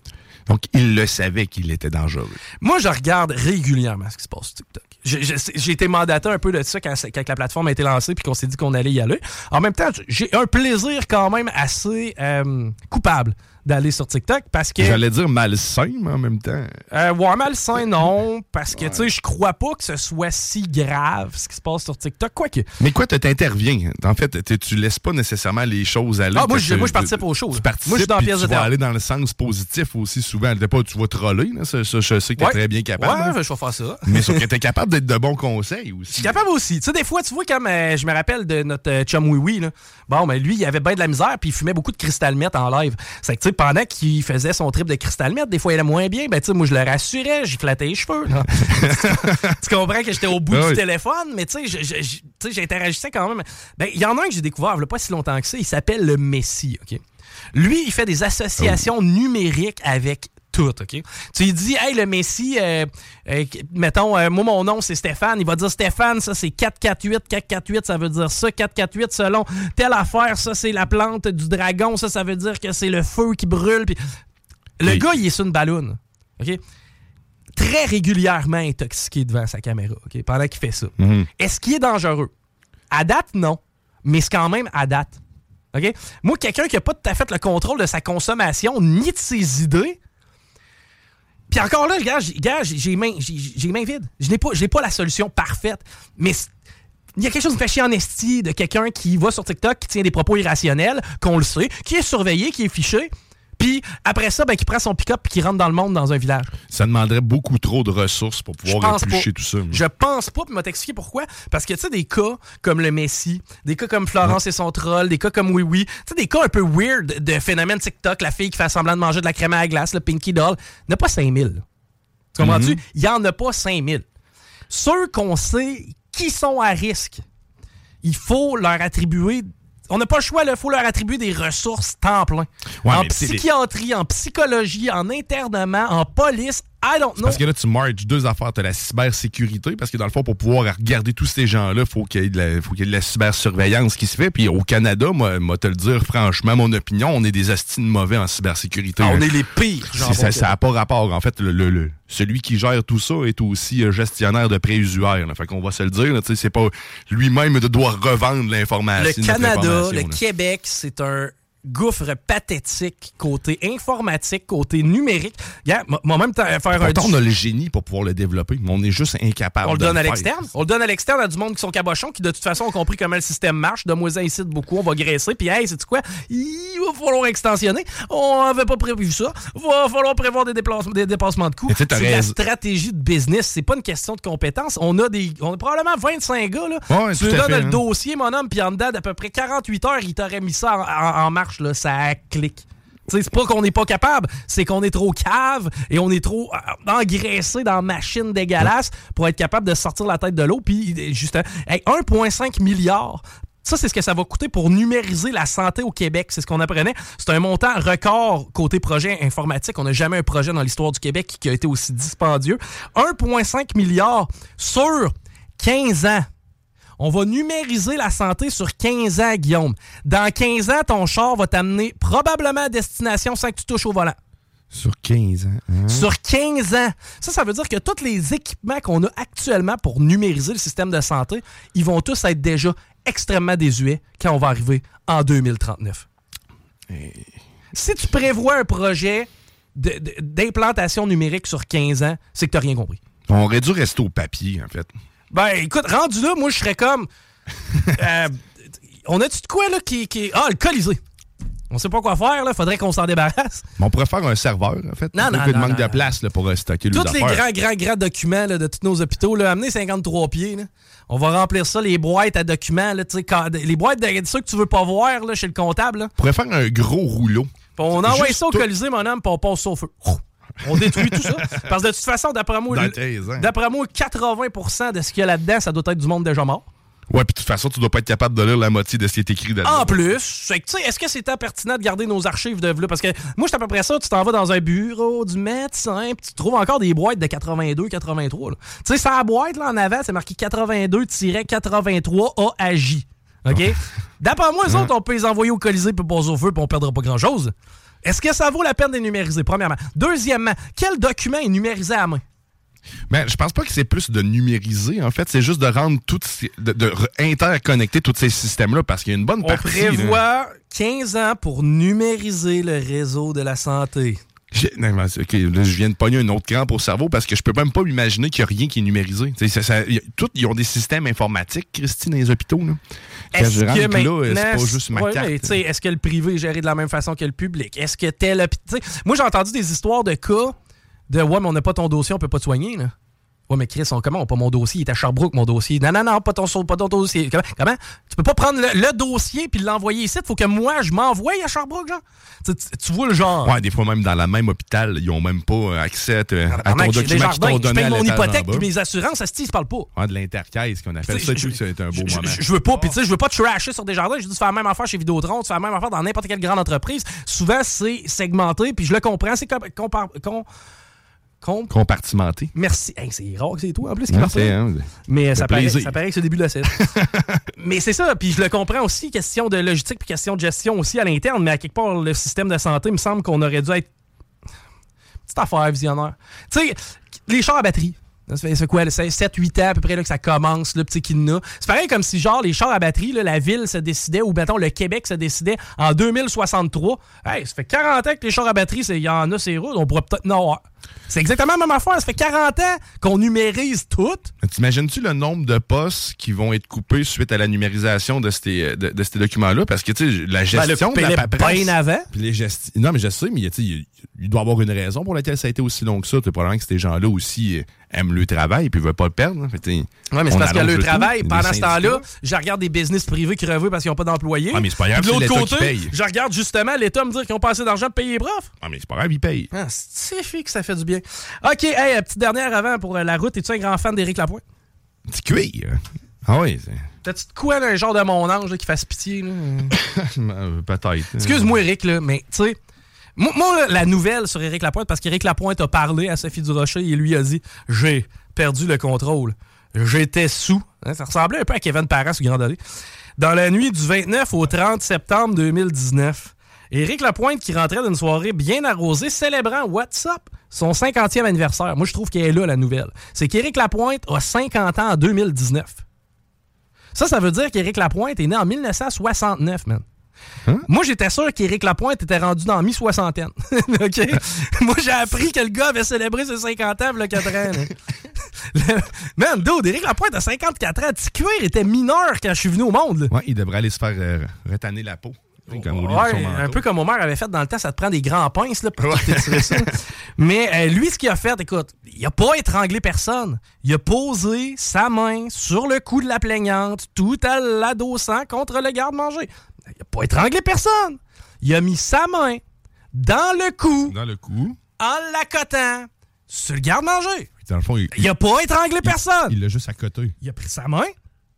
Donc, il le savait qu'il était dangereux. Moi, je regarde régulièrement ce qui se passe sur TikTok. J'ai- été mandaté un peu de ça quand, quand la plateforme a été lancée puis qu'on s'est dit qu'on allait y aller. En même temps, j'ai un plaisir quand même assez euh, coupable d'aller sur TikTok parce que... J'allais dire malsain, mais en même temps. Euh, ouais, malsain, non. Parce que, tu sais, je crois pas que ce soit si grave ce qui se passe sur TikTok. Quoique. Mais quoi, tu t'interviens. En fait, tu- laisses pas nécessairement les choses aller. Ah, moi, je- moi, je participe au show, Tu là. participes, Moi, je suis dans la pièce tu de vas aller dans le sens positif aussi souvent. T'es Pas, tu vas troller, là, ça, ça, je sais que tu es Ouais. très bien capable. Ouais, je vais faire ça. Mais sauf que tu es capable d'être de bons conseils Je aussi. suis capable aussi. Tu sais, des fois, tu vois, comme euh, je me rappelle de notre euh, chum Oui Oui, là. Bon, mais lui, il avait bien de la misère, puis il fumait beaucoup de cristal en live. C'est que, tu sais, pendant qu'il faisait son trip de cristal meth, des fois il allait moins bien, ben, tu sais, moi, je le rassurais, j'y flattais les cheveux. tu comprends que j'étais au bout Ah du téléphone, mais tu sais, j'interagissais quand même. Ben, il y en a un que j'ai découvert a pas si longtemps que ça, il s'appelle le Messi, OK? Lui, il fait des associations numériques avec tout, OK? Tu lui dis, hey, le Messi, euh, euh, mettons, euh, moi, mon nom, c'est Stéphane. Il va dire, Stéphane, ça, c'est 448. 448, ça veut dire ça. 448, selon telle affaire, ça, c'est la plante du dragon. Ça, ça veut dire que c'est le feu qui brûle. Puis le Oui. gars, il est sur une balloune, OK? Très régulièrement intoxiqué devant sa caméra, OK? Pendant qu'il fait ça. Mhm. Est-ce qu'il est dangereux? À date, non. Mais c'est quand même à date. OK? Moi, quelqu'un qui n'a pas tout à fait le contrôle de sa consommation ni de ses idées. Puis encore là, j'ai- gars, j'ai mains vides. Je n'ai pas, pas la solution parfaite. Mais il y a quelque chose me fait chier en esti de quelqu'un qui va sur TikTok, qui tient des propos irrationnels, qu'on le sait, qui est surveillé, qui est fiché. Puis après ça, ben, qui prend son pick-up et qui rentre dans le monde dans un village. Ça demanderait beaucoup trop de ressources pour pouvoir éplucher pas. tout ça. Je pense pas, puis m'a t'expliquer pourquoi. Parce que, tu sais, des cas comme le Messi, des cas comme Florence et son troll, des cas comme Oui Oui, tu sais, des cas un peu weird de phénomène TikTok, la fille qui fait semblant de manger de la crème à la glace, le Pinky Doll, il n'y en a pas 5000. Tu comprends-tu? Il n'y en a pas 5000. Ceux qu'on sait qui sont à risque, il faut leur attribuer. On n'a pas le choix, il faut leur attribuer des ressources temps plein. Ouais, en des- psychiatrie, en psychologie, en internement, en police, I don't know. Parce que là, tu merges deux affaires. Tu as la cybersécurité, parce que dans le fond, pour pouvoir regarder tous ces gens-là, il faut qu'il y, ait de la- faut qu'il y ait de la cybersurveillance qui se fait. Puis au Canada, moi, moi te le dire franchement, mon opinion, on est des astines mauvais en cybersécurité. Ah, on est les pires. Genre, ça n'a pas rapport. En fait, le, le- le- celui qui gère tout ça est aussi euh, gestionnaire de prêts usuaires. Fait qu'on va se le dire, là, c'est pas lui-même de doit revendre l'information. Le Canada, le là. Québec, c'est un gouffre pathétique côté informatique, côté numérique. M'a même faire un... On a le génie pour pouvoir le développer, mais on est juste incapable On le donne à l'externe. On le donne à l'externe à du monde qui sont cabochons, qui de toute façon ont compris comment le système marche. De moins ici de beaucoup, on va graisser. Puis, hey, c'est quoi? Il va falloir extensionner. On n'avait pas prévu ça. Va falloir prévoir des, déplacements, des dépassements de coûts. C'est la stratégie de business. C'est pas une question de compétence. On a des, on a probablement 25 gars, là. Ouais, tu donnes fait, le hein. dossier, mon homme, puis en dedans d'à peu près 48 heures, il t'aurait mis ça en, en- en marche, là. Ça clique. C'est pas qu'on n'est pas capable, c'est qu'on est trop cave et on est trop euh, engraissé dans machine dégueulasse pour être capable de sortir la tête de l'eau. Puis, juste, hey, 1,5 milliard. Ça, c'est ce que ça va coûter pour numériser la santé au Québec. C'est ce qu'on apprenait. C'est un montant record côté projet informatique. On n'a jamais un projet dans l'histoire du Québec qui a été aussi dispendieux. 1,5 milliard sur 15 ans. On va numériser la santé sur 15 ans, Guillaume. Dans 15 ans, ton char va t'amener probablement à destination sans que tu touches au volant. Sur 15 ans. hein? Sur 15 ans. Ça, ça veut dire que tous les équipements qu'on a actuellement pour numériser le système de santé, ils vont tous être déjà extrêmement désuets quand on va arriver en 2039. Si tu prévois un projet d'implantation numérique sur 15 ans, c'est que tu n'as rien compris. On aurait dû rester au papier, en fait. Ben, écoute, rendu là, moi, je serais comme. Euh, on a-tu de quoi, là, qui. qui- Ah, le Colisée. On sait pas quoi faire, là. Faudrait qu'on s'en débarrasse. Mais on pourrait faire un serveur, en fait. Non, non, non, manque non, de place là, pour euh, stocker Tous les affaires. grands, grands, grands documents là, de tous nos hôpitaux, là, amenez 53 pieds. là. On va remplir ça, les boîtes à documents, là, tu sais, quand- les boîtes de ceux que tu veux pas voir là, chez le comptable. là. On pourrait faire un gros rouleau. On envoie ça au tout- Colisée, mon homme, puis on passe ça au feu. On détruit tout ça. Parce que de toute façon, d'après moi, Dans le- 13 ans. d'après moi, 80% de ce qu'il y a là-dedans, ça doit être du monde déjà mort. Ouais, puis de toute façon, tu dois pas être capable de lire la moitié de ce qui est écrit dedans. En plus, que, tu sais, est-ce que c'était pertinent de garder nos archives de là? Parce que moi, c'est à peu près ça. Tu t'en vas dans un bureau du médecin, puis tu trouves encore des boîtes de 82, 83. là. Tu sais, ça la boîte, là, en avant, c'est marqué 82-83 AAJ. OK? D'après moi, les autres, on peut les envoyer au Colisée puis passer au feu, puis on perdra pas grand-chose. Est-ce que ça vaut la peine de les numériser, premièrement? Deuxièmement, quel document est numérisé à main? Mais je pense pas que c'est plus de numériser, en fait. C'est juste de rendre toutes ces- de, interconnecter tous ces systèmes-là parce qu'il y a une bonne On partie. là. prévoit 15 ans pour numériser le réseau de la santé. Non, mais c'est- ok, là, je viens de pogner un autre crampe au cerveau parce que je peux même pas m'imaginer qu'il n'y a rien qui est numérisé. Ça- ça- a- ils ont des systèmes informatiques, Christine, dans les hôpitaux. Là. Est-ce que là, maintenant, c'est pas juste ma ouais, carte. mais, tu sais, Est-ce que le privé est géré de la même façon que le public? Est-ce que tel Moi, j'ai entendu des histoires de cas de « Ouais, mais on n'a pas ton dossier, on peut pas te soigner. » là. Ouais, mais Chris, on, comment on pas mon dossier? Il est à Sherbrooke, mon dossier. Non, non, non, pas ton, pas ton dossier. Comment, comment? Tu peux pas prendre le, le dossier puis l'envoyer ici. Il faut que moi, je m'envoie à Sherbrooke, genre. Tu, tu- tu vois le genre. Ouais, des fois, même dans la même hôpital, ils ont même pas accès à, te- à ton document je paye mon hypothèque puis mes assurances, ça se ils se parlent pas. Ouais, de l'intercaisse qu'on appelle ça. Tu sais, tout, C'est un beau Je- moment. Je, je veux pas, puis tu sais, je veux pas trasher sur des jardins. Je dis, tu fais la même affaire chez Vidéotron, tu fais la même affaire dans n'importe quelle grande entreprise. Souvent, c'est segmenté, puis je le comprends. C'est comme. Compartimenté. Merci. Hey, c'est rare que c'est tout, en plus. qui c'est, ça. hein, Mais fait ça paraît, ça paraît que c'est le début de la scène. mais c'est ça, puis je le comprends aussi, question de logistique puis question de gestion aussi à l'interne, mais à quelque part, le système de santé, il me semble qu'on aurait dû être. Petite affaire visionnaire. Tu sais, les chars à batterie. Fait, fait quoi, 7-8 ans à peu près là, que ça commence, le petit Kidna. C'est pareil comme si, genre, les chars à batterie, là, la ville se décidait, ou mettons, le Québec se décidait en 2063. Hey, ça fait 40 ans que les chars à batterie, c'est- il y en a ces routes, on pourrait peut-être en avoir. C'est exactement la même affaire. Ça fait 40 ans qu'on numérise tout. T'imagines-tu le nombre de postes qui vont être coupés suite à la numérisation de ces, de, de ces documents-là? Parce que, tu sais, la gestion de la coupez-les paperasse... bien avant. Puis les gesti- Non, mais je sais, mais il, il doit y avoir une raison pour laquelle ça a été aussi long que ça. C'est probablement que ces gens-là aussi euh, aiment le travail et puis veulent pas le perdre. hein. Oui, mais c'est parce que le tout. travail, pendant ce temps-là, je regarde des business privés crever parce qu'ils n'ont pas d'employés. Ah, mais c'est pas grave, de l'autre qui côté, paye. je regarde justement l'État me dire qu'ils ont pas assez d'argent pour payer les profs. Ah, mais c'est pas grave, ils payent. Ah, c'est que ça fait du bien. OK, hey, petite dernière avant pour euh, la route. Es-tu un grand fan d'Éric Lapointe? Petit cuir. Ah oui, c'est... T'as-tu de quoi, un genre de mon ange là, qui fasse pitié? Euh, Peut-être. Excuse-moi, Eric, là, mais tu sais, moi, la nouvelle sur Éric Lapointe, parce qu'Éric Lapointe a parlé à Sophie Durocher et lui a dit J'ai perdu le contrôle. J'étais sous. Hein, ça ressemblait un peu à Kevin Parent sur Grand. Dans la nuit du 29 au 30 septembre 2019, Éric Lapointe qui rentrait d'une soirée bien arrosée célébrant What's Up, son 50e anniversaire. Moi, je trouve qu'elle est là, la nouvelle. C'est qu'Éric Lapointe a 50 ans en 2019. Ça, ça veut dire qu'Éric Lapointe est né en 1969, man. Moi, j'étais sûr qu'Éric Lapointe était rendu dans mi-soixantaine. OK? Moi, j'ai appris que le gars avait célébré ses 50 ans, a 4 ans. Le- Man, dude, Éric Lapointe a 54 ans. Petit cuir était mineur quand je suis venu au monde. là. Ouais, il devrait aller se faire euh, la peau. Ouais, un peu comme Homer avait fait dans le temps, ça te prend des grands pinces là, pour t'étirer ça. Mais euh, lui, ce qu'il a fait, écoute, il a pas étranglé personne. Il a posé sa main sur le cou de la plaignante, tout à l'adossant contre le garde-manger. Il a pas étranglé personne. Il a mis sa main dans le cou, Dans le cou. en l'accotant, sur le garde-manger. Dans le fond, il, Il a pas étranglé personne. il l'a juste à côté. Il a pris sa main,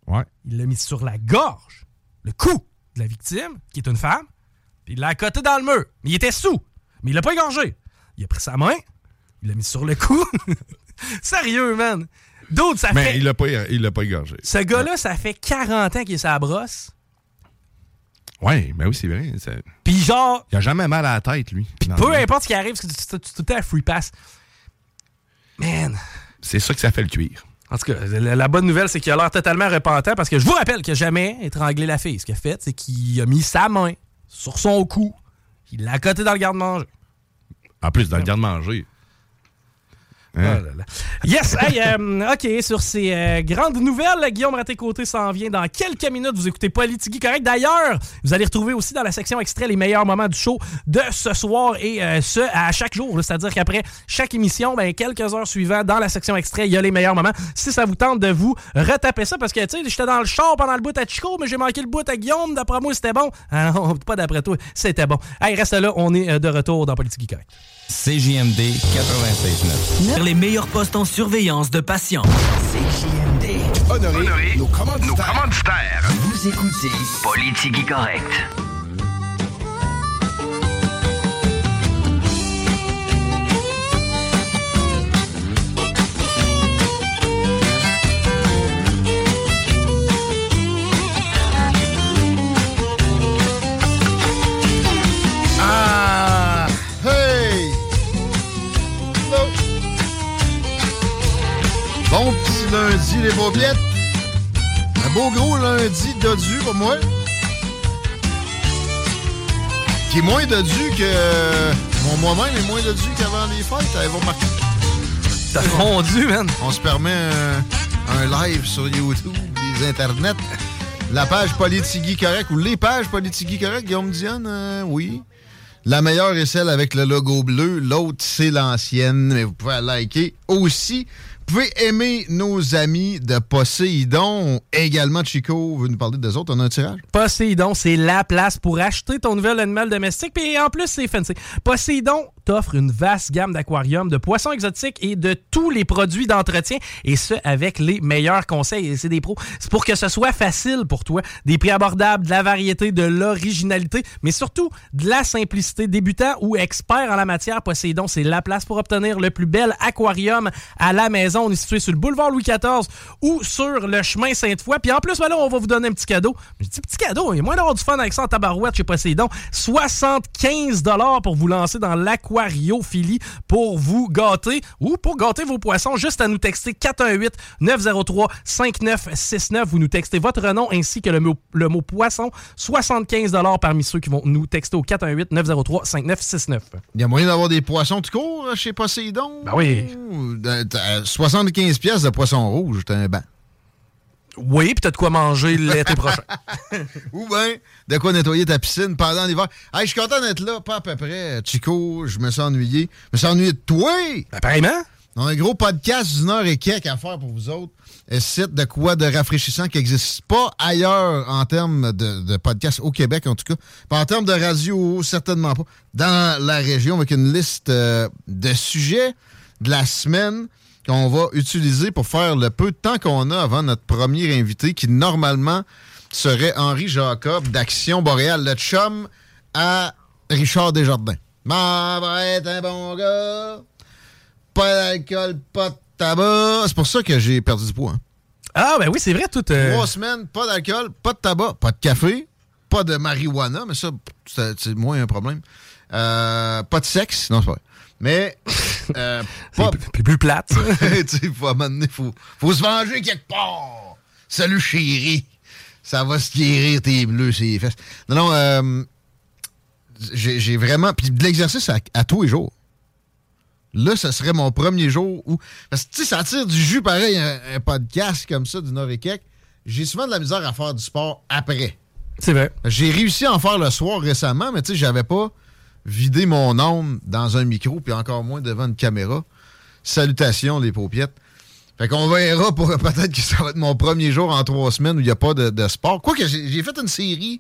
Ouais. il l'a mis sur la gorge, le cou de la victime, qui est une femme, puis il l'a accoté dans le mur. Mais il était sous, mais il l'a pas égorgé. Il a pris sa main, il l'a mis sur le cou. Sérieux, man. D'autres, ça Mais fait... il l'a pas, il l'a pas égorgé. Ce gars-là, ça fait 40 ans qu'il est sa brosse. Ouais, ben oui, c'est vrai. ça- Puis genre, Il a jamais mal à la tête, lui. peu importe ce qui arrive, parce que tu- tout le temps à free pass. Man. C'est ça que ça fait le cuir. En tout cas, la, bonne nouvelle, c'est qu'il a l'air totalement repentant parce que je vous rappelle qu'il n'a jamais étranglé la fille. Ce qu'il a fait, c'est qu'il a mis sa main sur son cou. Il l'a accoté dans le garde-manger. En plus, dans le garde-manger. Oh là là. Yes! Euh, OK, sur ces euh, grandes nouvelles, Guillaume Raté-Côté s'en vient dans quelques minutes. Vous écoutez Politigui Correct. D'ailleurs, vous allez retrouver aussi dans la section extrait les meilleurs moments du show de ce soir et euh, ce à chaque jour. C'est-à-dire qu'après chaque émission, ben, quelques heures suivantes, dans la section extrait, il y a les meilleurs moments. Si ça vous tente de vous retaper ça, parce que, tu sais, j'étais dans le char pendant le bout à Chico, mais j'ai manqué le bout à Guillaume. D'après moi, c'était bon. Ah pas d'après toi, c'était bon. Hey, reste là, on est de retour dans Politigui Correct. CJMD 96.9. Sur les meilleurs postes en surveillance de patients. CJMD. Honoré, nos commanditaires. Vous écoutez Politique Correct. Lundi, les paupiètes. Un beau gros lundi dodu pour moi. Qui est moins dodu que... Moi-même est moins dodu qu'avant les fêtes. Avez-vous remarqué? T'as fondu, man. On se permet un, un live sur YouTube, les internets. La page Politigui Correct ou les pages Politigui Correct, Guillaume Dionne, euh, oui. La meilleure est celle avec le logo bleu. L'autre, c'est l'ancienne, mais vous pouvez la liker aussi pouvez aimer nos amis de Poséidon. Également, Chico veut nous parler des autres. On a un tirage? Poséidon, c'est la place pour acheter ton nouvel animal domestique. Puis en plus, c'est fancy. Poséidon t'offre une vaste gamme d'aquariums, de poissons exotiques et de tous les produits d'entretien. Et ce, avec les meilleurs conseils. Et c'est des pros. C'est pour que ce soit facile pour toi. Des prix abordables, de la variété, de l'originalité, mais surtout de la simplicité. Débutant ou expert en la matière, Poséidon, c'est la place pour obtenir le plus bel aquarium à la maison. On est situé sur le boulevard Louis XIV ou sur le chemin Sainte-Foy. Puis en plus, voilà, on va vous donner un petit cadeau. Je dis petit cadeau, il y a moins d'avoir du fun avec ça en tabarouette chez Poséidon. 75 pour vous lancer dans pour vous gâter ou pour gâter vos poissons. Juste à nous texter 418 903 5969. Vous nous textez votre nom ainsi que le mot, le mot poisson. 75 parmi ceux qui vont nous texter au 418 903 5969. Il y a moyen d'avoir des poissons de cours euh, chez Poséidon? Ben oui. Euh, t'as 75 pièces de poisson rouge, t'as un banc. Oui, puis t'as de quoi manger l'été prochain. Ou bien, de quoi nettoyer ta piscine pendant l'hiver. Hey, je suis content d'être là, pas à peu près. Chico, je me suis ennuyé. Je me suis ennuyé de toi! Apparemment. On a un gros podcast d'une heure et quelques à faire pour vous autres. Un site de quoi de rafraîchissant qui n'existe pas ailleurs en termes de, de podcast au Québec, en tout cas. Pas en termes de radio, certainement pas. Dans la région, avec une liste euh, de sujets de la semaine qu'on va utiliser pour faire le peu de temps qu'on a avant notre premier invité, qui normalement serait Henri Jacob d'Action Boréale, le chum à Richard Desjardins. Ma est un bon gars, pas d'alcool, pas de tabac. C'est pour ça que j'ai perdu du poids. hein. Ah, ben oui, c'est vrai, tout. euh, Trois semaines, pas d'alcool, pas de tabac, pas de café, pas de marijuana, mais ça, c'est c'est moins un problème. Euh, pas de sexe, non, c'est pas vrai. Mais, euh, pas, Puis plus plate. tu sais, faut, donné, faut, faut se venger quelque part. Salut, chérie. Ça va se guérir tes bleus, ses fesses. Non, non, euh, j'ai vraiment. Puis de l'exercice à, à tous les jours. Là, ce serait mon premier jour où. Parce que, tu sais, ça tire du jus pareil, un, un podcast comme ça, du Nord et quelques. J'ai souvent de la misère à faire du sport après. C'est vrai. J'ai réussi à en faire le soir récemment, mais tu sais, j'avais pas vidé mon âme dans un micro, puis encore moins devant une caméra. Salutations, les paupiettes. Fait qu'on verra pour peut-être que ça va être mon premier jour en trois semaines où il n'y a pas de, de sport. Quoique, j'ai j'ai fait une série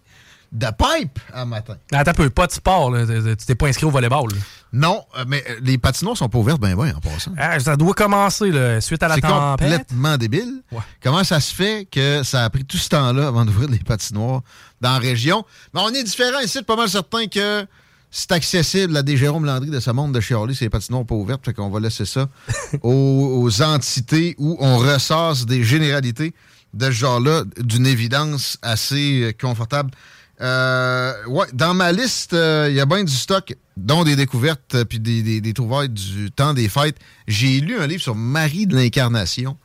de pipe un matin. Attends un peu, pas de sport, là. Tu t'es pas inscrit au volleyball. là. Non, euh, mais euh, les patinoires sont pas ouvertes, ben ouais, en passant. Ah, ça doit commencer, là, suite à la C'est tempête. complètement débile. Ouais. Comment ça se fait que ça a pris tout ce temps-là avant d'ouvrir les patinoires dans la région? Mais on est différent ici, pas mal certain que c'est accessible à des Jérôme Landry de ce monde de Chialis, c'est les patinoires pas ouvertes, fait qu'on va laisser ça aux, aux entités où on ressasse des généralités de ce genre-là d'une évidence assez euh, confortable. Euh, ouais, dans ma liste, euh, il y a bien du stock, dont des découvertes euh, puis des, des, des trouvailles du temps des fêtes. J'ai lu un livre sur Marie de l'Incarnation.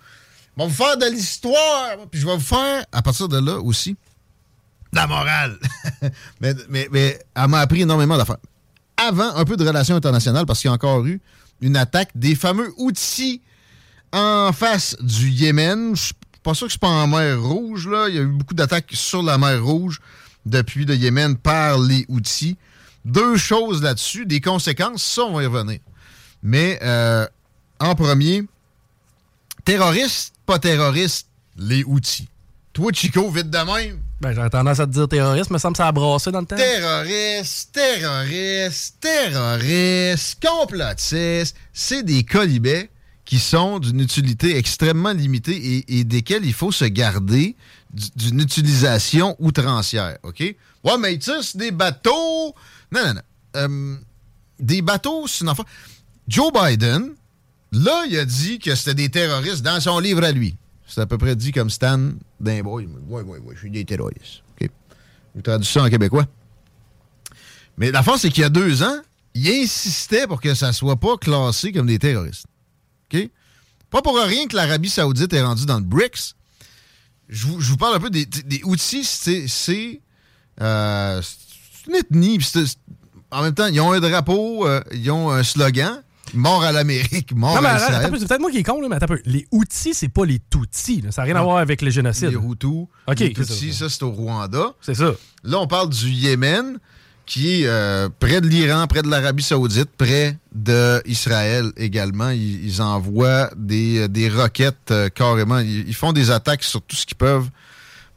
On va vous faire de l'histoire, puis je vais vous faire, à partir de là aussi, la morale. mais, mais, mais elle m'a appris énormément d'affaires. Avant, un peu de relations internationales, parce qu'il y a encore eu une attaque des fameux outils en face du Yémen. Je suis pas sûr que c'est pas en mer Rouge, là. Il y a eu beaucoup d'attaques sur la mer Rouge depuis le Yémen par les outils. Deux choses là-dessus, des conséquences, ça, on va y revenir. Mais euh, en premier, terroriste, pas terroriste, les outils. Toi, Chico, vite de même. Ben, j'aurais tendance à te dire terroriste, me semble ça a brassé dans le temps. Terroriste, terroriste, terroriste, complotiste, c'est des colibets qui sont d'une utilité extrêmement limitée et, desquels il faut se garder d'une utilisation outrancière, OK? Ouais, mais tu sais, des bateaux... Non, non, non. Euh, des bateaux, c'est une affaire... Joe Biden, là, il a dit que c'était des terroristes dans son livre à lui. C'est à peu près dit comme Stan d'un boy. Oui, oui, oui, je suis des terroristes. OK? Je traduis ça en québécois. Mais la force, c'est qu'il y a deux ans, il insistait pour que ça soit pas classé comme des terroristes. OK? Pas pour rien que l'Arabie Saoudite est rendue dans le BRICS. Je vous, parle un peu des, outils. C'est euh, une ethnie. en même temps, ils ont un drapeau, euh, ils ont un slogan. Mort à l'Amérique, mort Non, mais à Israël. c'est peut-être moi qui est con, là, mais attends un peu. Les outils, c'est pas les Tutsis. là. Ça n'a rien à voir avec le génocide. Les Hutus. Les ça. Tutsis, ça, c'est au Rwanda. C'est ça. Là, on parle du Yémen, qui est euh, près de l'Iran, près de l'Arabie Saoudite, près d'Israël également. Ils, envoient des, des roquettes euh, carrément. Ils, font des attaques sur tout ce qu'ils peuvent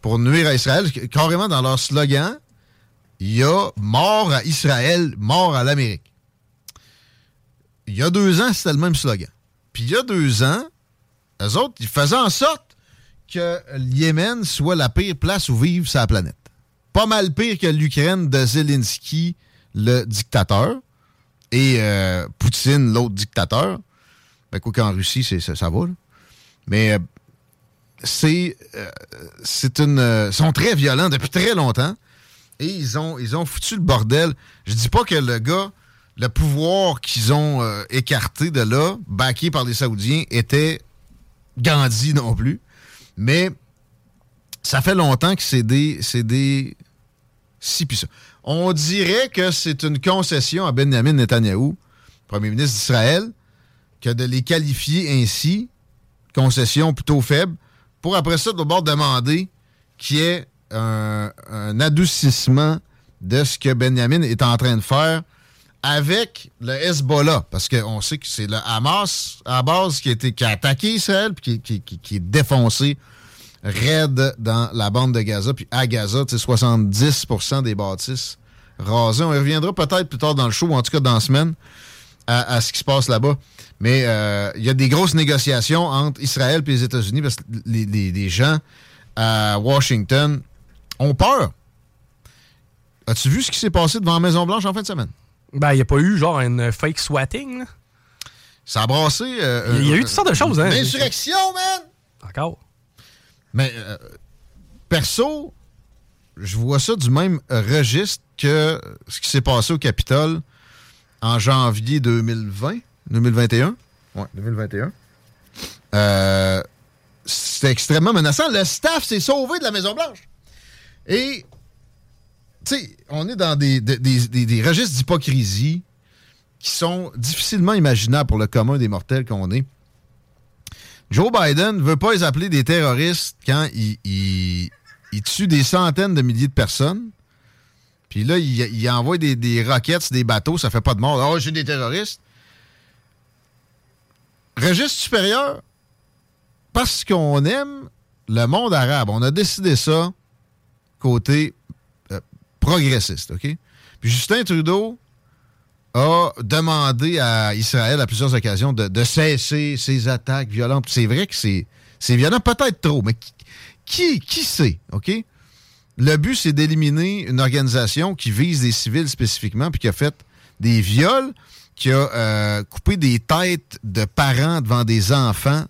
pour nuire à Israël. Carrément dans leur slogan, il y a mort à Israël, mort à l'Amérique. Il y a deux ans, c'était le même slogan. Puis il y a deux ans, eux autres, ils faisaient en sorte que le Yémen soit la pire place où vivre sa planète pas mal pire que l'Ukraine de Zelensky, le dictateur, et euh, Poutine, l'autre dictateur. Ben, quoi qu'en Russie, c'est, ça, va. Mais euh, c'est, euh, c'est une. Sont très violents depuis très longtemps. Et ils ont, ils ont foutu le bordel. Je dis pas que le gars, le pouvoir qu'ils ont écarté de là, baqué par les Saoudiens, était Gandhi non plus. Mais ça fait longtemps que c'est des, c'est des si puis ça. On dirait que c'est une concession à Benjamin Netanyahou, premier ministre d'Israël, que de les qualifier ainsi, concession plutôt faible, pour après ça, d'abord demander qu'il y ait un, adoucissement de ce que Benjamin est en train de faire avec le Hezbollah, parce qu'on sait que c'est le Hamas à base qui a, attaqué Israël puis qui, est défoncé raide dans la bande de Gaza. Puis à Gaza, 70% des bâtisses rasées. On y reviendra peut-être plus tard dans le show, ou en tout cas dans la semaine, à, ce qui se passe là-bas. Mais euh, il y a des grosses négociations entre Israël et les États-Unis parce que les, gens à Washington ont peur. As-tu vu ce qui s'est passé devant la Maison-Blanche en fin de semaine? Ben, il n'y a pas eu genre une fake swatting. Ça a brassé. Euh, il y, a eu toutes sortes de choses, hein? L'insurrection, man! Encore. Mais euh, perso, je vois ça du même registre que ce qui s'est passé au Capitole en janvier 2020, 2021. Ouais, 2021. Euh, C'était extrêmement menaçant. Le staff s'est sauvé de la Maison-Blanche. Et, tu on est dans des, registres d'hypocrisie qui sont difficilement imaginables pour le commun des mortels qu'on est. Joe Biden ne veut pas les appeler des terroristes quand il, il, tue des centaines de milliers de personnes. Puis là, il, envoie des, des roquettes des bateaux, ça fait pas de mort. Oh, j'ai des terroristes. Registre supérieur, parce qu'on aime le monde arabe. On a décidé ça côté progressiste, OK? Puis Justin Trudeau, a demandé à Israël à plusieurs occasions de, cesser ses attaques violentes. C'est vrai que c'est, violent, peut-être trop, mais qui, sait, OK? Le but, c'est d'éliminer une organisation qui vise des civils spécifiquement, puis qui a fait des viols, qui a euh, coupé des têtes de parents devant des enfants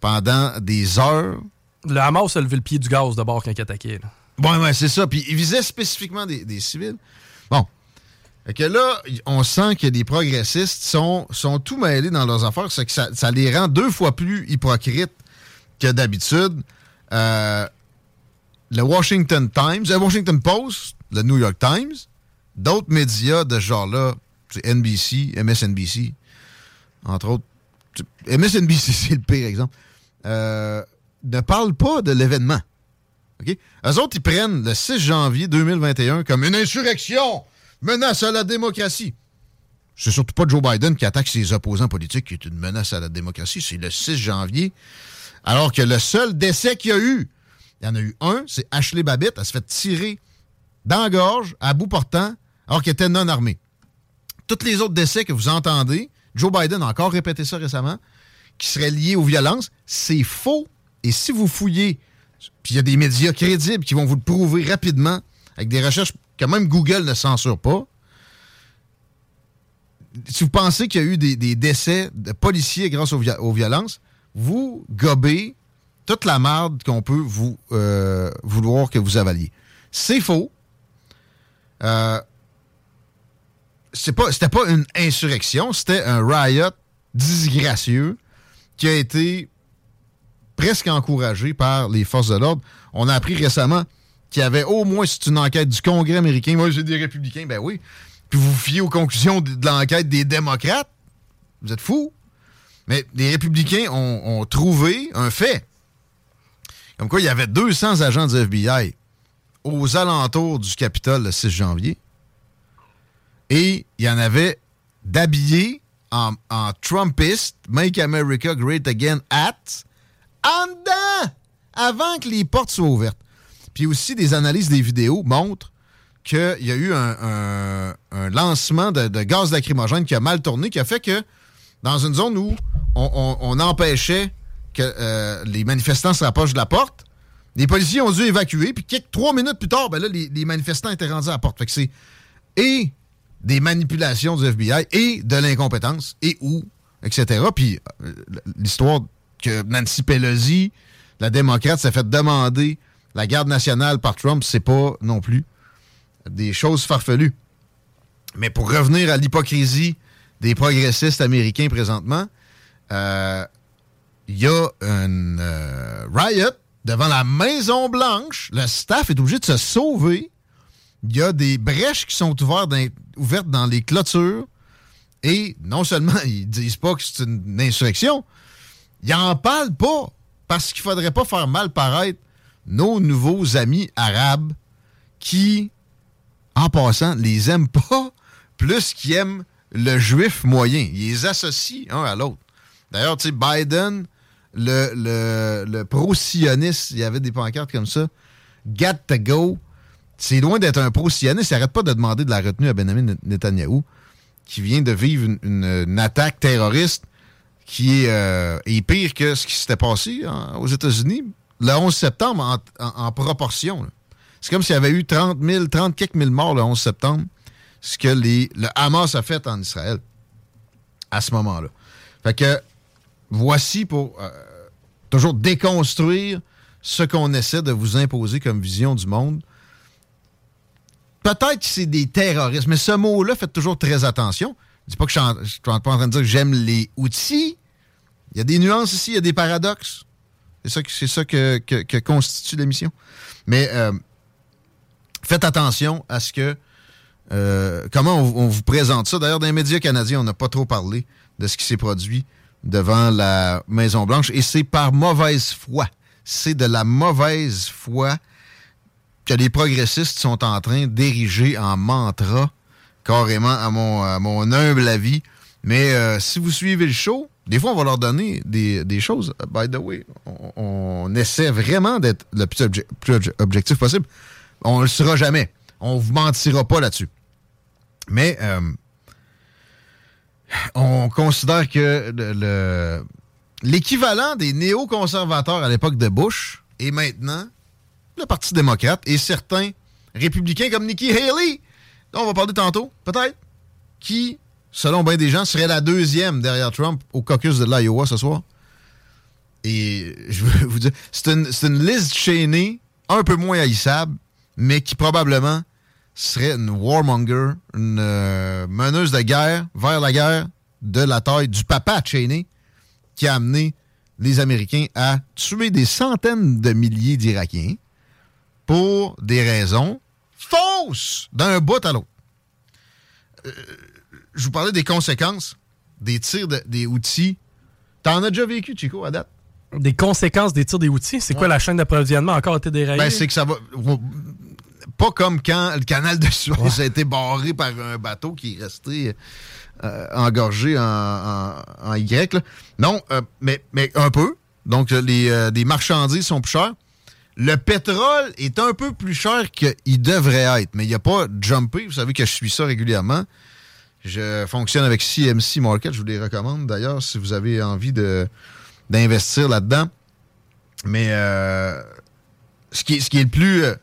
pendant des heures. Le Hamas a levé le pied du gaz de bord quand il attaquait. Bon, ouais, c'est ça. Puis il visait spécifiquement des, des civils. Bon, et que là, on sent que les progressistes sont, sont tout mêlés dans leurs affaires. C'est que ça, les rend deux fois plus hypocrites que d'habitude. Euh, le Washington Times, le Washington Post, le New York Times, d'autres médias de ce genre-là, c'est NBC, MSNBC, entre autres. MSNBC, c'est le pire exemple. Euh, ne parlent pas de l'événement. OK? Eux autres, ils prennent le 6 janvier 2021 comme une insurrection menace à la démocratie. C'est surtout pas Joe Biden qui attaque ses opposants politiques qui est une menace à la démocratie. C'est le 6 janvier. Alors que le seul décès qu'il y a eu, il y en a eu un, c'est Ashley Babbitt. Elle se fait tirer dans la gorge, à bout portant, alors qu'elle était non armée. Tous les autres décès que vous entendez, Joe Biden a encore répété ça récemment, qui seraient liés aux violences, c'est faux. Et si vous fouillez, puis il y a des médias crédibles qui vont vous le prouver rapidement, avec des recherches que même Google ne censure pas. Si vous pensez qu'il y a eu des, décès de policiers grâce aux, violences, vous gobez toute la merde qu'on peut vous euh, vouloir que vous avaliez. C'est faux. Euh, c'était pas une insurrection, c'était un riot disgracieux qui a été presque encouragé par les forces de l'ordre. On a appris récemment qui avait au moins, c'est une enquête du Congrès américain, moi j'ai des républicains, ben oui. Puis vous fiez aux conclusions de, l'enquête des démocrates. Vous êtes fous. Mais les républicains ont, trouvé un fait. Comme quoi, il y avait 200 agents du FBI aux alentours du Capitole le 6 janvier. Et il y en avait d'habillés en, en Trumpist, Make America Great Again at, en dedans, avant que les portes soient ouvertes. Puis aussi, des analyses des vidéos montrent qu'il y a eu un, lancement de, gaz lacrymogène qui a mal tourné, qui a fait que dans une zone où on, empêchait que euh, les manifestants se rapprochent de la porte, les policiers ont dû évacuer, puis quelques trois minutes plus tard, ben là, les, manifestants étaient rendus à la porte. Fait que c'est et des manipulations du FBI et de l'incompétence et où, etc. Puis euh, l'histoire que Nancy Pelosi, la démocrate, s'est fait demander la garde nationale par Trump, c'est pas non plus des choses farfelues. Mais pour revenir à l'hypocrisie des progressistes américains présentement, euh, il y a un euh, riot devant la Maison Blanche. Le staff est obligé de se sauver. Il y a des brèches qui sont ouvertes dans, ouvertes dans les clôtures. Et non seulement ils disent pas que c'est une insurrection, ils n'en parlent pas parce qu'il faudrait pas faire mal paraître nos nouveaux amis arabes qui, en passant, les aiment pas plus qu'ils aiment le juif moyen. Ils les associent un à l'autre. D'ailleurs, tu sais, Biden, le pro-sioniste, il y avait des pancartes comme ça. Got to go. C'est loin d'être un pro-sioniste. Il n'arrête pas de demander de la retenue à Benjamin Netanyahu, qui vient de vivre une, attaque terroriste qui est, euh, pire que ce qui s'était passé hein, aux États-Unis le 11 septembre en, proportion. C'est comme s'il y avait eu 30 000, 30 quelques mille morts le 11 septembre, ce que le Hamas a fait en Israël à ce moment-là. Fait que voici pour euh, toujours déconstruire ce qu'on essaie de vous imposer comme vision du monde. Peut-être que c'est des terroristes, mais ce mot-là, faites toujours très attention. Je dis pas que je suis, pas en train de dire que j'aime les outils. Il y a des nuances ici, il y a des paradoxes. C'est ça, que, constitue l'émission. Mais euh, faites attention à ce que. Euh, comment on, vous présente ça. D'ailleurs, dans les médias canadiens, on n'a pas trop parlé de ce qui s'est produit devant la Maison-Blanche. Et c'est par mauvaise foi. C'est de la mauvaise foi que les progressistes sont en train d'ériger en mantra, carrément à mon, mon humble avis. Mais euh, si vous suivez le show, des fois, on va leur donner des, choses. By the way, on, essaie vraiment d'être le plus, objectif possible. On ne le sera jamais. On vous mentira pas là-dessus. Mais euh, on considère que l'équivalent des néoconservateurs à l'époque de Bush est maintenant le Parti démocrate et certains républicains comme Nikki Haley, dont on va parler tantôt, peut-être, qui selon bien des gens, serait la deuxième derrière Trump au caucus de l'Iowa ce soir. Et je veux vous dire, c'est une, liste chaînée, un peu moins haïssable, mais qui probablement serait une warmonger, une euh, meneuse de guerre vers la guerre de la taille du papa Cheney qui a amené les Américains à tuer des centaines de milliers d'Irakiens pour des raisons fausses d'un bout à l'autre. Euh, je vous parlais des conséquences des tirs des outils. T'en as déjà vécu, Chico, à date? Des conséquences des tirs des outils? C'est quoi la chaîne d'approvisionnement? Encore été déraillée? Ben, c'est que ça va. Pas comme quand le canal de Suez a été barré par un bateau qui est resté euh, engorgé en, Y. Non, euh, mais, mais un peu. Donc, les, euh, les marchandises sont plus chères. Le pétrole est un peu plus cher qu'il devrait être, mais il n'y a pas jumpé. Vous savez que je suis ça régulièrement. Je fonctionne avec CMC Market. Je vous les recommande d'ailleurs si vous avez envie d'investir là-dedans. Mais euh, ce, qui, ce qui est le plus euh,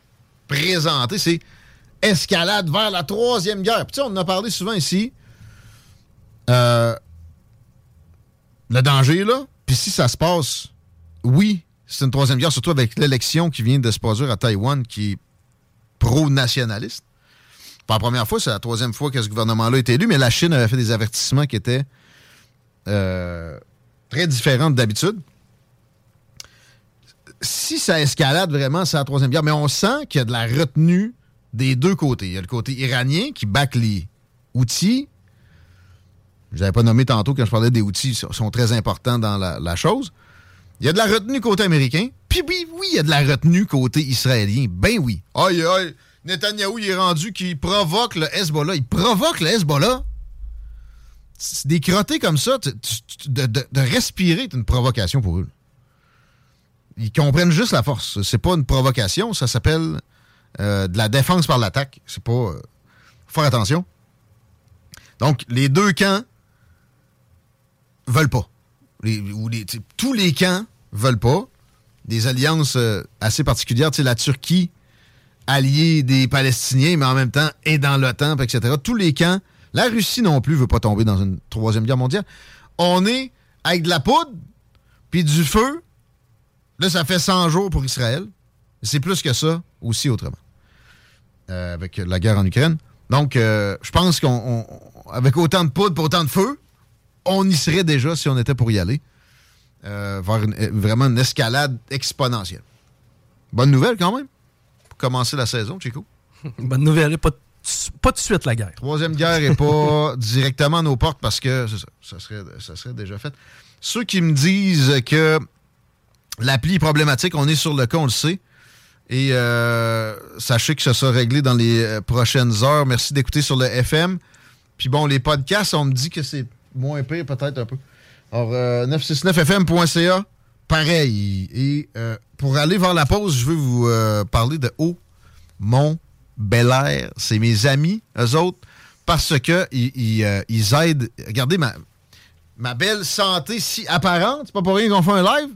présenté, c'est escalade vers la troisième guerre. Puis, on en a parlé souvent ici. Euh, le danger, là. Puis si ça se passe, oui, c'est une troisième guerre, surtout avec l'élection qui vient de se produire à Taïwan, qui est pro-nationaliste. Pas la première fois, c'est la troisième fois que ce gouvernement-là été élu, mais la Chine avait fait des avertissements qui étaient euh, très différents d'habitude. Si ça escalade vraiment, c'est la troisième guerre, mais on sent qu'il y a de la retenue des deux côtés. Il y a le côté iranien qui back les outils. Je n'avais pas nommé tantôt quand je parlais des outils, ils sont très importants dans la, la chose. Il y a de la retenue côté américain. Puis oui, oui, il y a de la retenue côté israélien. Ben oui. Aïe, aïe. Netanyahou, il est rendu qu'il provoque le Hezbollah. Il provoque le Hezbollah. Des crottés comme ça, de, respirer est une provocation pour eux. Ils comprennent juste la force. C'est pas une provocation, ça s'appelle euh, de la défense par l'attaque. C'est pas. Euh, faire attention. Donc, les deux camps veulent pas. tous les camps veulent pas. Des alliances euh, assez particulières. la Turquie, alliée des Palestiniens, mais en même temps est dans l'OTAN, etc. Tous les camps. La Russie non plus veut pas tomber dans une troisième guerre mondiale. On est avec de la poudre, puis du feu. Là, ça fait 100 jours pour Israël. C'est plus que ça, aussi autrement. Euh, avec la guerre en Ukraine. Donc, euh, je pense qu'avec autant de poudre pour autant de feu, on y serait déjà si on était pour y aller. Euh, vers vraiment une escalade exponentielle. Bonne nouvelle quand même. Commencer la saison, Chico? Bonne nouvelle, pas, pas de suite la guerre. Troisième guerre n'est pas directement à nos portes parce que ça, ça, serait, ça serait déjà fait. Ceux qui me disent que l'appli est problématique, on est sur le cas, on le sait. Et euh, sachez que ça sera réglé dans les euh, prochaines heures. Merci d'écouter sur le FM. Puis bon, les podcasts, on me dit que c'est moins pire, peut-être un peu. Alors, 969fm.ca, euh, pareil. Et pour aller vers la pause, je veux vous parler de Haut Mont Bel Air. C'est mes amis, eux autres, parce que ils, aident. Regardez ma, ma belle santé si apparente. C'est pas pour rien qu'on fait un live.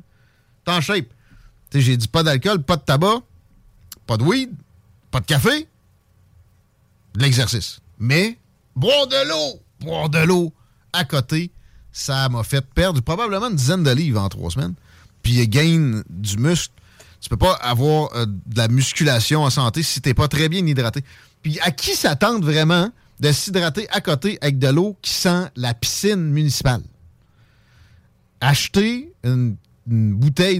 T'es en shape. J'ai dit pas d'alcool, pas de tabac pas de weed, pas de café, de l'exercice. Mais boire de l'eau, boire de l'eau à côté, ça m'a fait perdre probablement une dizaine de livres en trois semaines. Puis gain du muscle. Tu peux pas avoir euh, de la musculation en santé si t'es pas très bien hydraté. Puis à qui s'attendre vraiment de s'hydrater à côté avec de l'eau qui sent la piscine municipale? Acheter une bouteille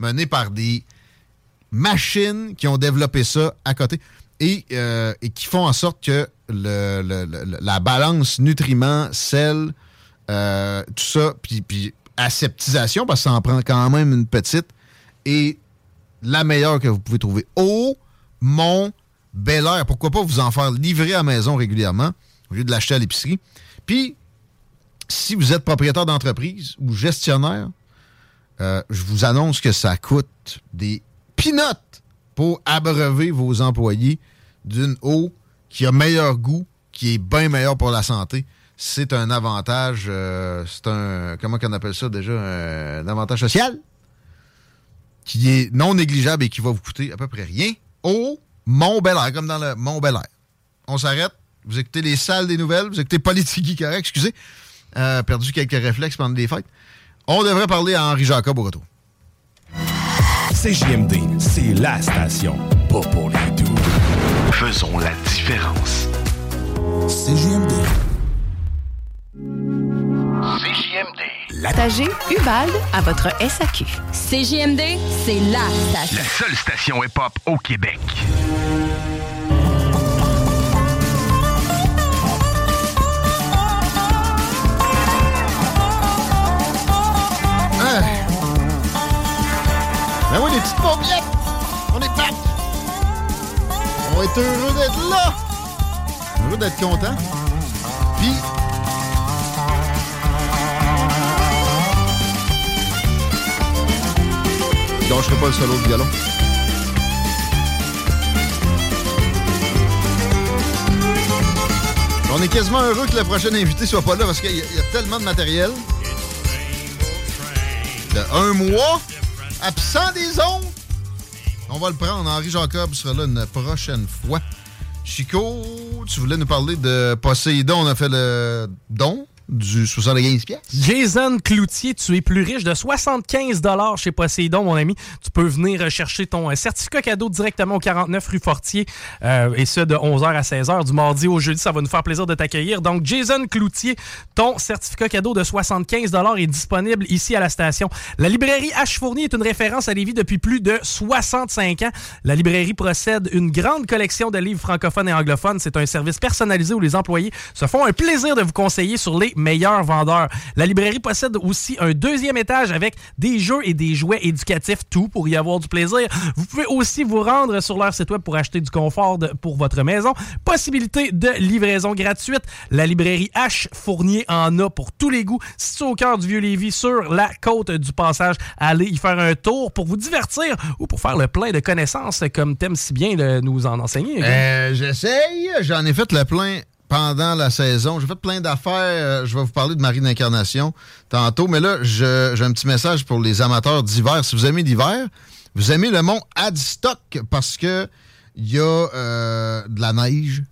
menée par des machines qui ont développé ça à côté et, euh, qui font en sorte que la balance nutriments, sel, euh, tout ça, puis, aseptisation, parce que ça en prend quand même une petite, est la meilleure que vous pouvez trouver. Eau, Mont, Bel Air. Pourquoi pas vous en faire livrer à la maison régulièrement au lieu de l'acheter à l'épicerie. Puis, si vous êtes propriétaire d'entreprise ou gestionnaire, euh, je vous annonce que ça coûte des pinottes pour abreuver vos employés d'une eau qui a meilleur goût, qui est bien meilleur pour la santé. C'est un avantage, euh, c'est un, comment qu'on appelle ça déjà, un, avantage social qui est non négligeable et qui va vous coûter à peu près rien. Au Mont Bel Air, comme dans le Mont Bel Air. On s'arrête. Vous écoutez les salles des nouvelles, vous écoutez Politique correct, excusez. Euh, perdu quelques réflexes pendant les fêtes. On devrait parler à Henri Jacob au retour. CJMD, c'est la station, pas pour les doux. Faisons la différence. CJMD. CJMD. Partagez Ubalde à votre SAQ. CJMD, c'est la station. La seule station hip-hop au Québec. Ben oui, les petites paupiètes! On est back! On être heureux d'être là! Heureux d'être content. Puis... Je lâcherai pas le solo de violon. On On est quasiment heureux que le prochain invité soit pas là parce qu'il y, y, a tellement de matériel. De un mois, absent des ondes. On va le prendre. Henri Jacob sera là une prochaine fois. Chico, tu voulais nous parler de Poséidon. On a fait le don du 75 pièces. Jason Cloutier, tu es plus riche de 75 chez Poséidon, mon ami. Tu peux venir chercher ton euh, certificat cadeau directement au 49 rue Fortier euh, et ce de 11h à 16h du mardi au jeudi. Ça va nous faire plaisir de t'accueillir. Donc, Jason Cloutier, ton certificat cadeau de 75 est disponible ici à la station. La librairie H. Fournier est une référence à Lévis depuis plus de 65 ans. La librairie possède une grande collection de livres francophones et anglophones. C'est un service personnalisé où les employés se font un plaisir de vous conseiller sur les meilleurs vendeurs. La librairie possède aussi un deuxième étage avec des jeux et des jouets éducatifs, tout pour y avoir du plaisir. Vous pouvez aussi vous rendre sur leur site web pour acheter du confort pour votre maison. Possibilité de livraison gratuite. La librairie H Fournier en a pour tous les goûts. Situé au cœur du Vieux-Lévis, sur la côte du passage, allez y faire un tour pour vous divertir ou pour faire le plein de connaissances comme t'aimes si bien de nous en enseigner. Euh, J'essaye. J'en ai fait le plein pendant la saison. J'ai fait plein d'affaires. Euh, je vais vous parler de Marie d'Incarnation tantôt. Mais là, j'ai un petit message pour les amateurs d'hiver. Si vous aimez l'hiver, vous aimez le mont Adstock parce que il y a euh, de la neige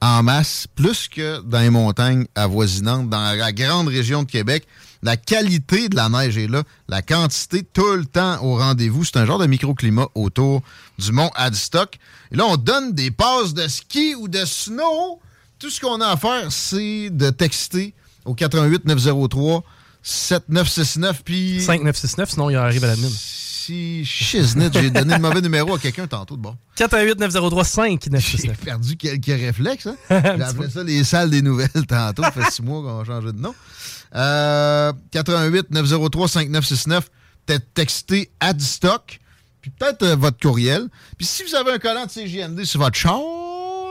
en masse, plus que dans les montagnes avoisinantes, dans la grande région de Québec. La qualité de la neige est là, la quantité tout le temps au rendez-vous. C'est un genre de microclimat autour du mont Adstock. Et là, on donne des passes de ski ou de snow tout ce qu'on a à faire, c'est de texter au 88 903 7969 puis 5969 sinon il arrive à la mine. Si shiznit, j'ai donné le mauvais numéro à quelqu'un tantôt de bon. 418 903 5969. J'ai perdu quelques réflexes. Hein? J'ai appelé ça les salles des nouvelles tantôt. Ça fait six mois qu'on a changé de nom. Euh, 88 903 5969. Peut-être texter Adstock. Puis peut-être euh, votre courriel. Puis si vous avez un collant de CGND sur votre char,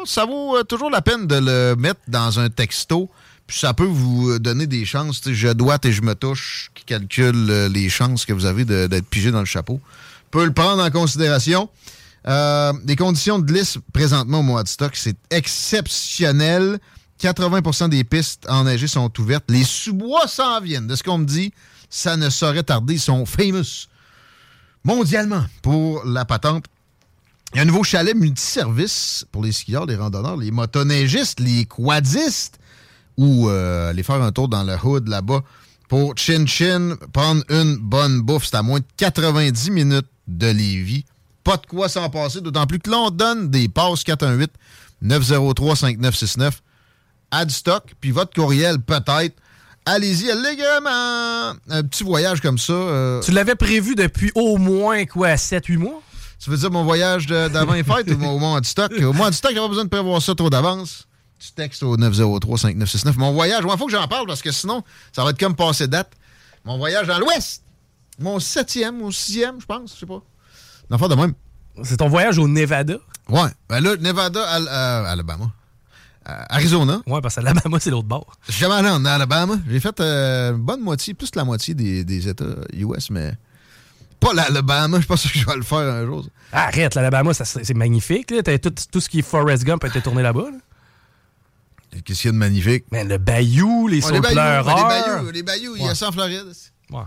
ça vaut euh, toujours la peine de le mettre dans un texto. Puis ça peut vous donner des chances. Je dois et je me touche qui calcule euh, les chances que vous avez d'être pigé dans le chapeau. Peut le prendre en considération. Euh, les conditions de glisse présentement au mois de stock, c'est exceptionnel. 80% des pistes enneigées sont ouvertes. Les sous-bois s'en viennent. De ce qu'on me dit, ça ne saurait tarder. Ils sont famous mondialement pour la patente. Il y a un nouveau chalet multiservice pour les skieurs, les randonneurs, les motoneigistes, les quadistes, ou euh, aller faire un tour dans le hood là-bas pour Chin Chin, prendre une bonne bouffe. C'est à moins de 90 minutes de Lévis. Pas de quoi s'en passer, d'autant plus que l'on donne des passes 418 903 5969 Adstock, puis votre courriel peut-être. Allez-y, allègrement. Un petit voyage comme ça. euh, Tu l'avais prévu depuis au moins quoi 7-8 mois? Tu veux dire mon voyage d'avant les fêtes ou au moins du stock? Au moins du stock, il n'y a pas besoin de prévoir ça trop d'avance. Tu textes au 903-5969. Mon voyage, il faut que j'en parle parce que sinon, ça va être comme passer date. Mon voyage dans l'Ouest. Mon septième ou sixième, je pense, je sais pas. Une affaire de même. C'est ton voyage au Nevada? Ouais. Ben là, Nevada, Al- euh, Alabama. Euh, Arizona. Ouais, parce que Alabama, c'est l'autre bord. Je suis jamais allé en Alabama. J'ai fait euh, une bonne moitié, plus que la moitié des, des États US, mais pas l'Alabama. Je suis pas sûr que je vais le faire un jour. ça. Arrête, l'Alabama, ça, c'est c'est magnifique. là. T'as Tout, tout ce qui est Forrest Gump a été tourné là-bas. là. Qu'est-ce qu'il y a de magnifique? Mais le bayou, les Ouais, les bayous, sauterelles ben, les bayous, les bayous, il y a Ouais. ça en Floride. Ouais.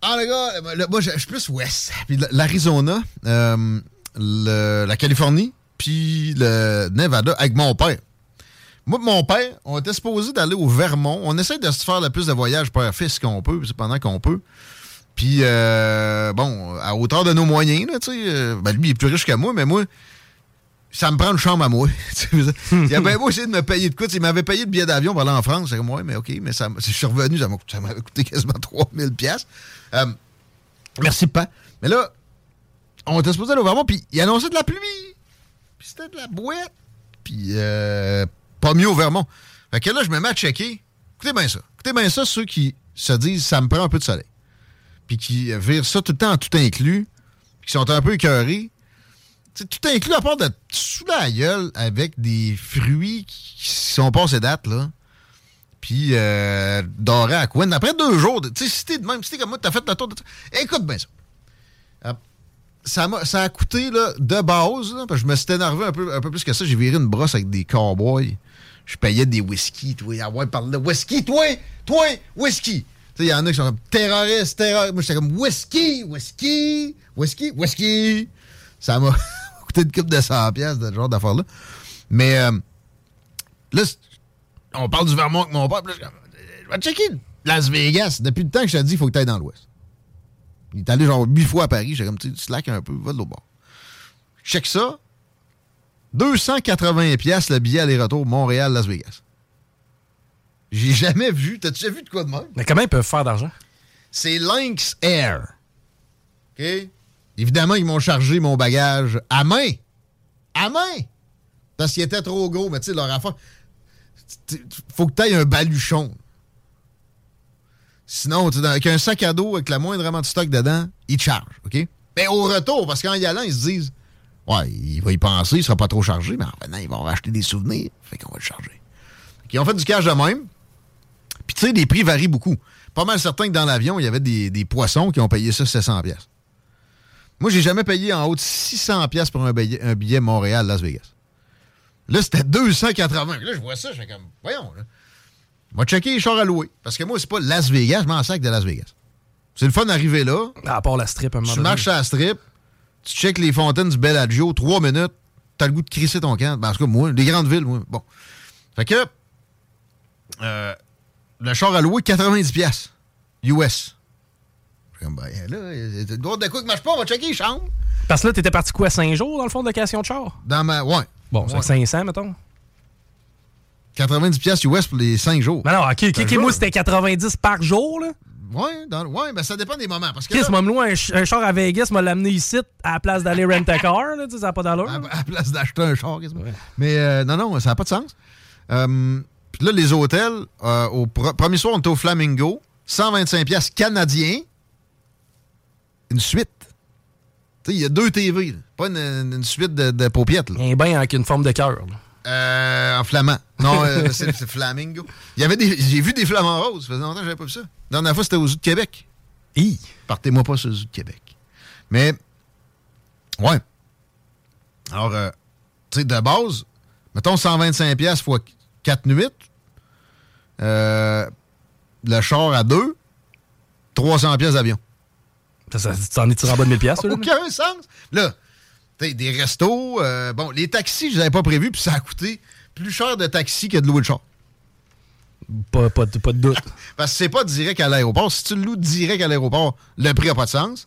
Ah, le gars, moi, je je suis plus ouest. Puis l'Arizona, euh, le- la Californie, puis le Nevada avec mon père. Moi et mon père, on était supposé d'aller au Vermont. On essaie de se faire le plus de voyages père-fils qu'on peut, c'est pendant qu'on peut. Puis, euh, bon, à hauteur de nos moyens, là, tu sais. euh, ben, lui, il est plus riche que moi, mais moi, ça me prend une chambre à moi. Il a bien beau essayer de me payer de quoi. Il m'avait payé le billet d'avion pour aller en France. C'est comme, ouais, mais OK, mais ça, je suis revenu, ça m'a ça m'avait coûté quasiment 3000 pièces. Merci, pas. Mais là, on était supposé aller au Vermont, puis il annonçait de la pluie. Puis c'était de la boîte. Puis euh, pas mieux au Vermont. Fait que là, je me mets à checker. Écoutez bien ça. Écoutez bien ça, ceux qui se disent, ça me prend un peu de soleil. Puis qui virent ça tout le temps tout inclus. Qui sont un peu écœurés. C'est tout inclus à part de sous la gueule avec des fruits qui sont passés date, là. Puis euh, doré à Quinn. Après deux jours, tu sais, si de même, si comme moi, t'as fait le tour de Écoute bien ça. Euh, ça, m'a- ça a coûté là, de base, parce que je me suis énervé un peu, un peu plus que ça. J'ai viré une brosse avec des cowboys. je payais des whisky, toi. Ah ouais, parle de whisky, toi, toi, whisky. Il y en a qui sont comme terroristes, terroristes. Moi, j'étais comme whisky, whisky, whisky, whisky. Ça m'a coûté une coupe de 100 pièces de ce genre d'affaires-là. Mais euh, là, on parle du Vermont avec mon père. là, je vais checker Las Vegas. Depuis le temps que je te dis, il faut que tu ailles dans l'Ouest. Il est allé genre huit fois à Paris. J'étais comme, tu slack un peu, va de l'autre bord. Check ça. 280 pièces le billet aller-retour Montréal-Las Vegas. J'ai jamais vu. T'as-tu déjà vu de quoi de même? Mais comment ils peuvent faire d'argent? C'est Lynx Air. OK? Évidemment, ils m'ont chargé mon bagage à main. À main! Parce qu'il était trop gros, mais tu sais, leur affaire. Faut que tu aies un baluchon. Sinon, dans- avec un sac à dos avec la moindre de stock dedans, ils te chargent, OK? Mais au retour, parce qu'en y allant, ils se disent Ouais, il va y penser, il sera pas trop chargé, mais en ils vont racheter des souvenirs. Fait qu'on va le charger. Ils ont fait du cash de même. Puis tu sais, les prix varient beaucoup. Pas mal certain que dans l'avion, il y avait des, des poissons qui ont payé ça 700 pièces. Moi, j'ai jamais payé en haut de 600 pièces pour un billet, un billet Montréal-Las Vegas. Là, c'était 280. Là, je vois ça, je fais comme, voyons, là. Moi, checker les chars à louer. Parce que moi, c'est pas Las Vegas, je m'en sac de Las Vegas. C'est le fun d'arriver là. À part la strip, à un moment Tu donné. marches à la strip, tu checkes les fontaines du Bellagio, trois minutes, t'as le goût de crisser ton camp. Ben, en tout cas, moi, les grandes villes, moi. Bon. Fait que, euh, le char à louer, 90 pièces US. Je suis comme, ben, là, il y a de quoi qui marche pas, on va checker les chambres. Parce que là, t'étais parti quoi, 5 jours dans le fond de location de char? Dans ma, ouais. Bon, c'est Ouais. 500, mettons. 90 pièces US pour les 5 jours. Mais non, ok, ok, Un ok, moi, c'était 90 par jour, là. Ouais, dans- ouais, ben ça dépend des moments. Parce que Chris m'a loué un, un char à Vegas, m'a l'amené ici à la place d'aller rent a car, là, tu sais, ça n'a pas d'allure. à, à la place d'acheter un char, quasiment. Mais euh, non, non, ça n'a pas de sens. Euh, Puis là, les hôtels, euh, au pr- premier soir, on était au Flamingo, 125 pièces canadiens, une suite. Tu sais, il y a deux TV, là. pas une, une suite de, de paupiètes. là. Un bain avec une forme de cœur. là. Euh, en flamand. Non, euh, c'est Flamingo. Il y avait des, j'ai vu des flamants roses. Ça faisait longtemps que j'avais pas vu ça. La dernière fois, c'était au Zoo de Québec. Hi. Partez-moi pas sur le Zoo de Québec. Mais, ouais. Alors, euh, tu sais, de base, mettons 125 pièces fois 4 nuits. Euh, le char à 2, 300 pièces d'avion. Ça, ça, tu t'en es tiré en bas de 1000 piastres, là? Aucun sens. Là, des restos, euh, bon, les taxis, je les avais pas prévus, puis ça a coûté plus cher de taxi que de louer le char. Pas, pas, de- pas de doute. Parce que c'est pas direct à l'aéroport. Si tu le loues direct à l'aéroport, le prix n'a pas de sens.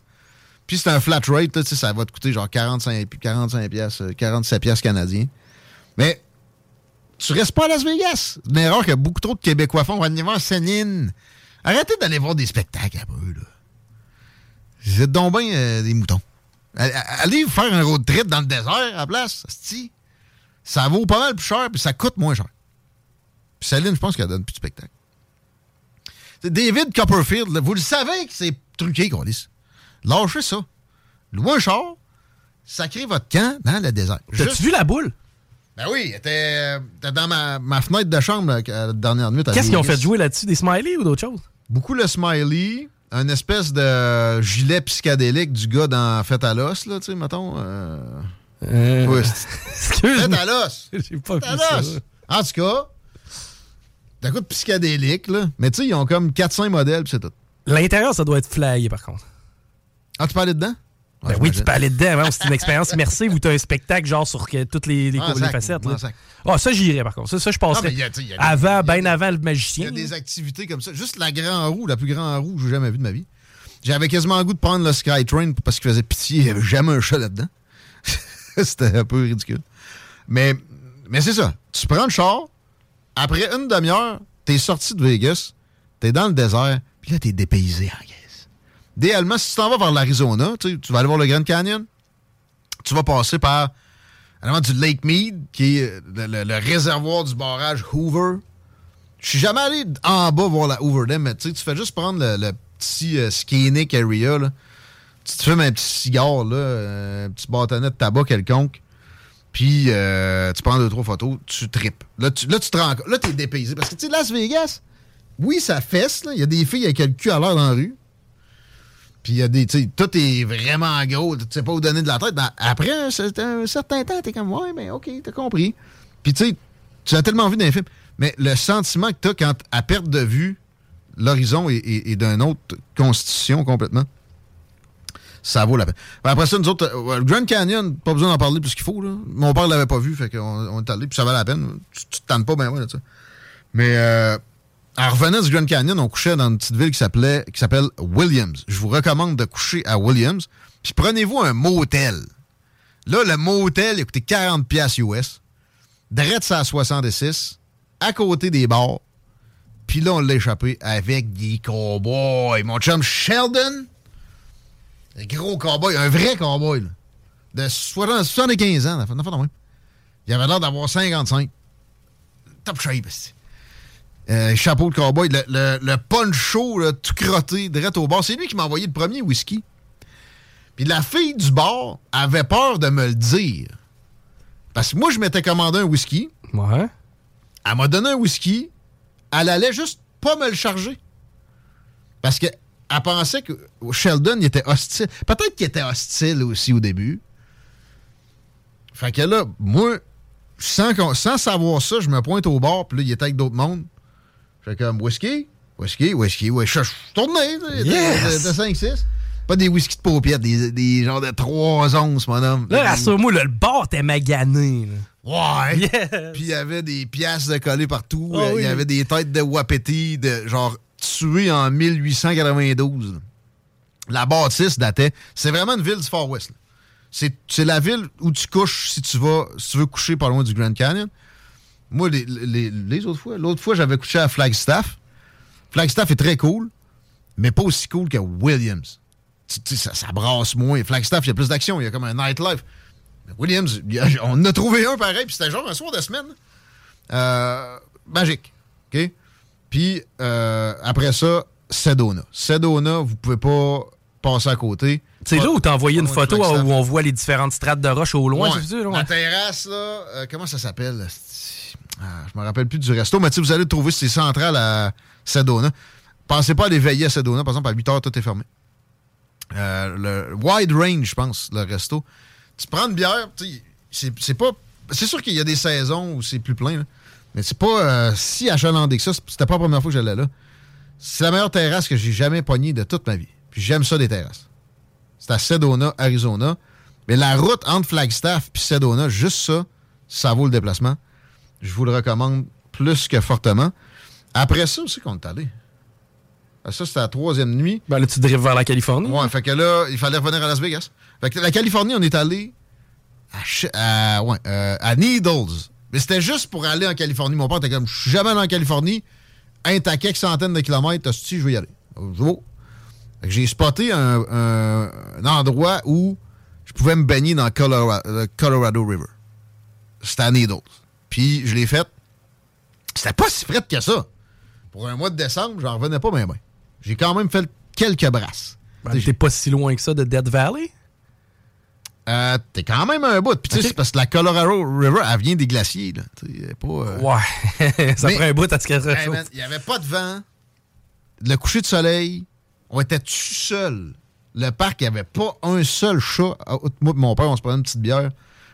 Puis c'est un flat rate, là, tu sais, ça va te coûter genre 45, 45 pièces, 47 pièces canadiens. Mais tu restes pas à Las Vegas. Une erreur que beaucoup trop de Québécois font. On va aller voir Céline. Arrêtez d'aller voir des spectacles à peu, là. Vous êtes donc bien euh, des moutons. Allez- faire un road trip dans le désert à la place. Ça vaut pas mal plus cher, puis ça coûte moins cher. Puis Céline, je pense qu'elle donne plus de spectacle. C'est David Copperfield, là, vous le savez que c'est truqué, qu'on dit. Lâchez ça. Louez un char, sacrez votre camp dans le désert. T'as-tu Juste- vu la boule? Ben oui, était, euh, dans ma, ma fenêtre de chambre là, la dernière nuit. Qu'est-ce qu'ils ont fait jouer là-dessus? Des smileys ou d'autres choses? Beaucoup le smiley, un espèce de gilet psychédélique du gars dans Fête à l'os, là, tu sais, mettons. Euh... Euh, Fête à l'os! J'ai pas Fête à l'os! En tout cas, d'un coup de psychédélique, là. Mais tu sais, ils ont comme 400 modèles, c'est tout. L'intérieur, ça doit être flyé, par contre. Ah, tu peux aller dedans? Ben oui, tu peux aller dedans. hein, C'est une expérience immersive où tu as un spectacle genre sur que- toutes les, les, Ah, les facettes. ah, là. Ah, ça, j'irais, par contre. Ça, ça je Ah, passerais. mais il y a- tu sais, il y a des- avant, bien avant le Il y magicien. a des activités comme ça. Juste la grand roue, la plus grand roue que j'ai jamais vue de ma vie. J'avais quasiment le goût de prendre le Skytrain parce qu'il faisait pitié. Il n'y avait jamais un chat là-dedans. C'était un peu ridicule. Mais, mais c'est ça. Tu prends le char, après une demi-heure, t'es sorti de Vegas, t'es dans le désert, puis là, t'es dépaysé en. Idéalement, si tu t'en vas vers l'Arizona, tu vas aller voir le Grand Canyon, tu vas passer par du Lake Mead, qui est le, le- réservoir du barrage Hoover. Je suis jamais allé en bas voir la Hoover Dam, mais tu fais juste prendre le, petit euh, scenic area. Tu te fumes un petit cigare, là, euh, un petit bâtonnet de tabac quelconque, puis euh, tu prends deux, trois photos, tu tripes. Là, tu, là, tu te rends. Là, t'es dépaysé. Parce que, tu sais, Las Vegas, oui, ça fesse. Il y a des filles avec le cul à l'air dans la rue. Puis il y a des, tout est vraiment gros, tu sais pas où donner de la tête. Ben, après un, un certain temps, t'es comme, ouais, mais ok, t'as compris. Puis tu sais, Tu l'as tellement vu dans les films. Mais le sentiment que tu as quand, à perte de vue, l'horizon est, d'une autre constitution complètement, ça vaut la peine. Ben, après ça, nous autres, euh, Grand Canyon, pas besoin d'en parler plus qu'il faut. Là. Mon père l'avait pas vu, fait qu'on on est allé, puis ça valait la peine. Tu, tu te tannes pas, ben ouais, là, ça. Mais euh, en revenant du Grand Canyon, on couchait dans une petite ville qui s'appelait s'appelle Williams. Je vous recommande de coucher à Williams. Puis prenez-vous un motel. Là, le motel, il a coûté 40 pièces US. Drette ça à 66, à côté des bars. Puis là, on l'a échappé avec des cowboys. Mon chum Sheldon, un gros cowboy, un vrai cowboy, là, de 60 75 ans. Il avait l'air d'avoir 55. Top shape. Euh, chapeau de cowboy, le, le, le poncho là, tout crotté, direct au bar. C'est lui qui m'a envoyé le premier whisky. Puis la fille du bar avait peur de me le dire. Parce que moi, je m'étais commandé un whisky. Ouais. Elle m'a donné un whisky. Elle allait juste pas me le charger. Parce que elle pensait que Sheldon il était hostile. Peut-être qu'il était hostile aussi au début. Fait que là, moi, sans, sans savoir ça, je me pointe au bar, puis là, il était avec d'autres mondes. Je fais comme whisky, whisky, whisky, ouais, je suis tourné, tu sais, de- Yes! de, 5-6. Pas des whisky de paupières, des, des genres de 3 onces, mon homme. Là, rassure-moi, le bar t'es magané. Ouais. Puis il y avait des pièces de collées partout. Ah Euh, Il oui. y avait des têtes de Wapiti, de genre tuées en 1892. là. La bâtisse datait. C'est vraiment une ville du Far West. c'est la ville où tu couches si tu vas si tu veux coucher pas loin du Grand Canyon. Moi, les, les- les autres fois, l'autre fois, j'avais couché à Flagstaff. Flagstaff est très cool, mais pas aussi cool que Williams. Tu- tu sais, ça, ça brasse moins. Flagstaff, il y a plus d'action. Il y a comme un nightlife. Mais Williams, a- on en a trouvé un pareil, puis c'était genre un soir de semaine. Euh, magique. OK? Puis euh, après ça, Sedona. Sedona, vous pouvez pas passer à côté. C'est là où t'as envoyé une photo où on voit les différentes strates de roche au loin, Ouais. c'est La terrasse, là, euh, comment ça s'appelle? Ah, je me rappelle plus du resto, mais sais, vous allez le trouver, c'est central à Sedona. Pensez pas à aller veiller à Sedona. Par exemple, à 8 h, tout est fermé. Euh, le Wide Range, je pense, le resto. Tu prends une bière, c'est pas. C'est sûr qu'il y a des saisons où c'est plus plein, mais c'est pas euh, si achalandé que ça. C'était pas la première fois que j'allais là. C'est la meilleure terrasse que j'ai jamais pognée de toute ma vie. Puis j'aime ça, des terrasses. C'est à Sedona, Arizona. Mais la route entre Flagstaff et Sedona, juste ça, ça vaut le déplacement. Je vous le recommande plus que fortement. Après ça aussi qu'on est allé. Ah, Ça, c'était la troisième nuit. Ben là, tu drives vers la Californie. Ouais, fait que là, il fallait revenir à Las Vegas. Fait que la Californie, on est allé à, Ch- à- ouais, euh, à Needles. Mais c'était juste pour aller en Californie. Mon père était comme, je suis jamais allé en Californie. Un à quelques centaines de kilomètres, hostie, je vais y aller. J'ai spoté un, un- un endroit où je pouvais me baigner dans le Colorado, le Colorado River. C'était à Needles. Puis je l'ai fait. C'était pas si frais que ça. Pour un mois de décembre, j'en revenais pas bien. bien. J'ai quand même fait quelques brasses. Ben, T'es pas si loin que ça de Dead Valley? Euh, T'es quand même un bout. Puis tu sais, parce que la Colorado River, elle vient des glaciers. Là. Pas, euh, Ouais. ça Mais- prend un bout à ce qu'elle Il n'y avait pas de vent. Le coucher de soleil, on était tout seul. Le parc, il n'y avait pas un seul chat. Ah, Moi et mon père, on se prenait une petite bière,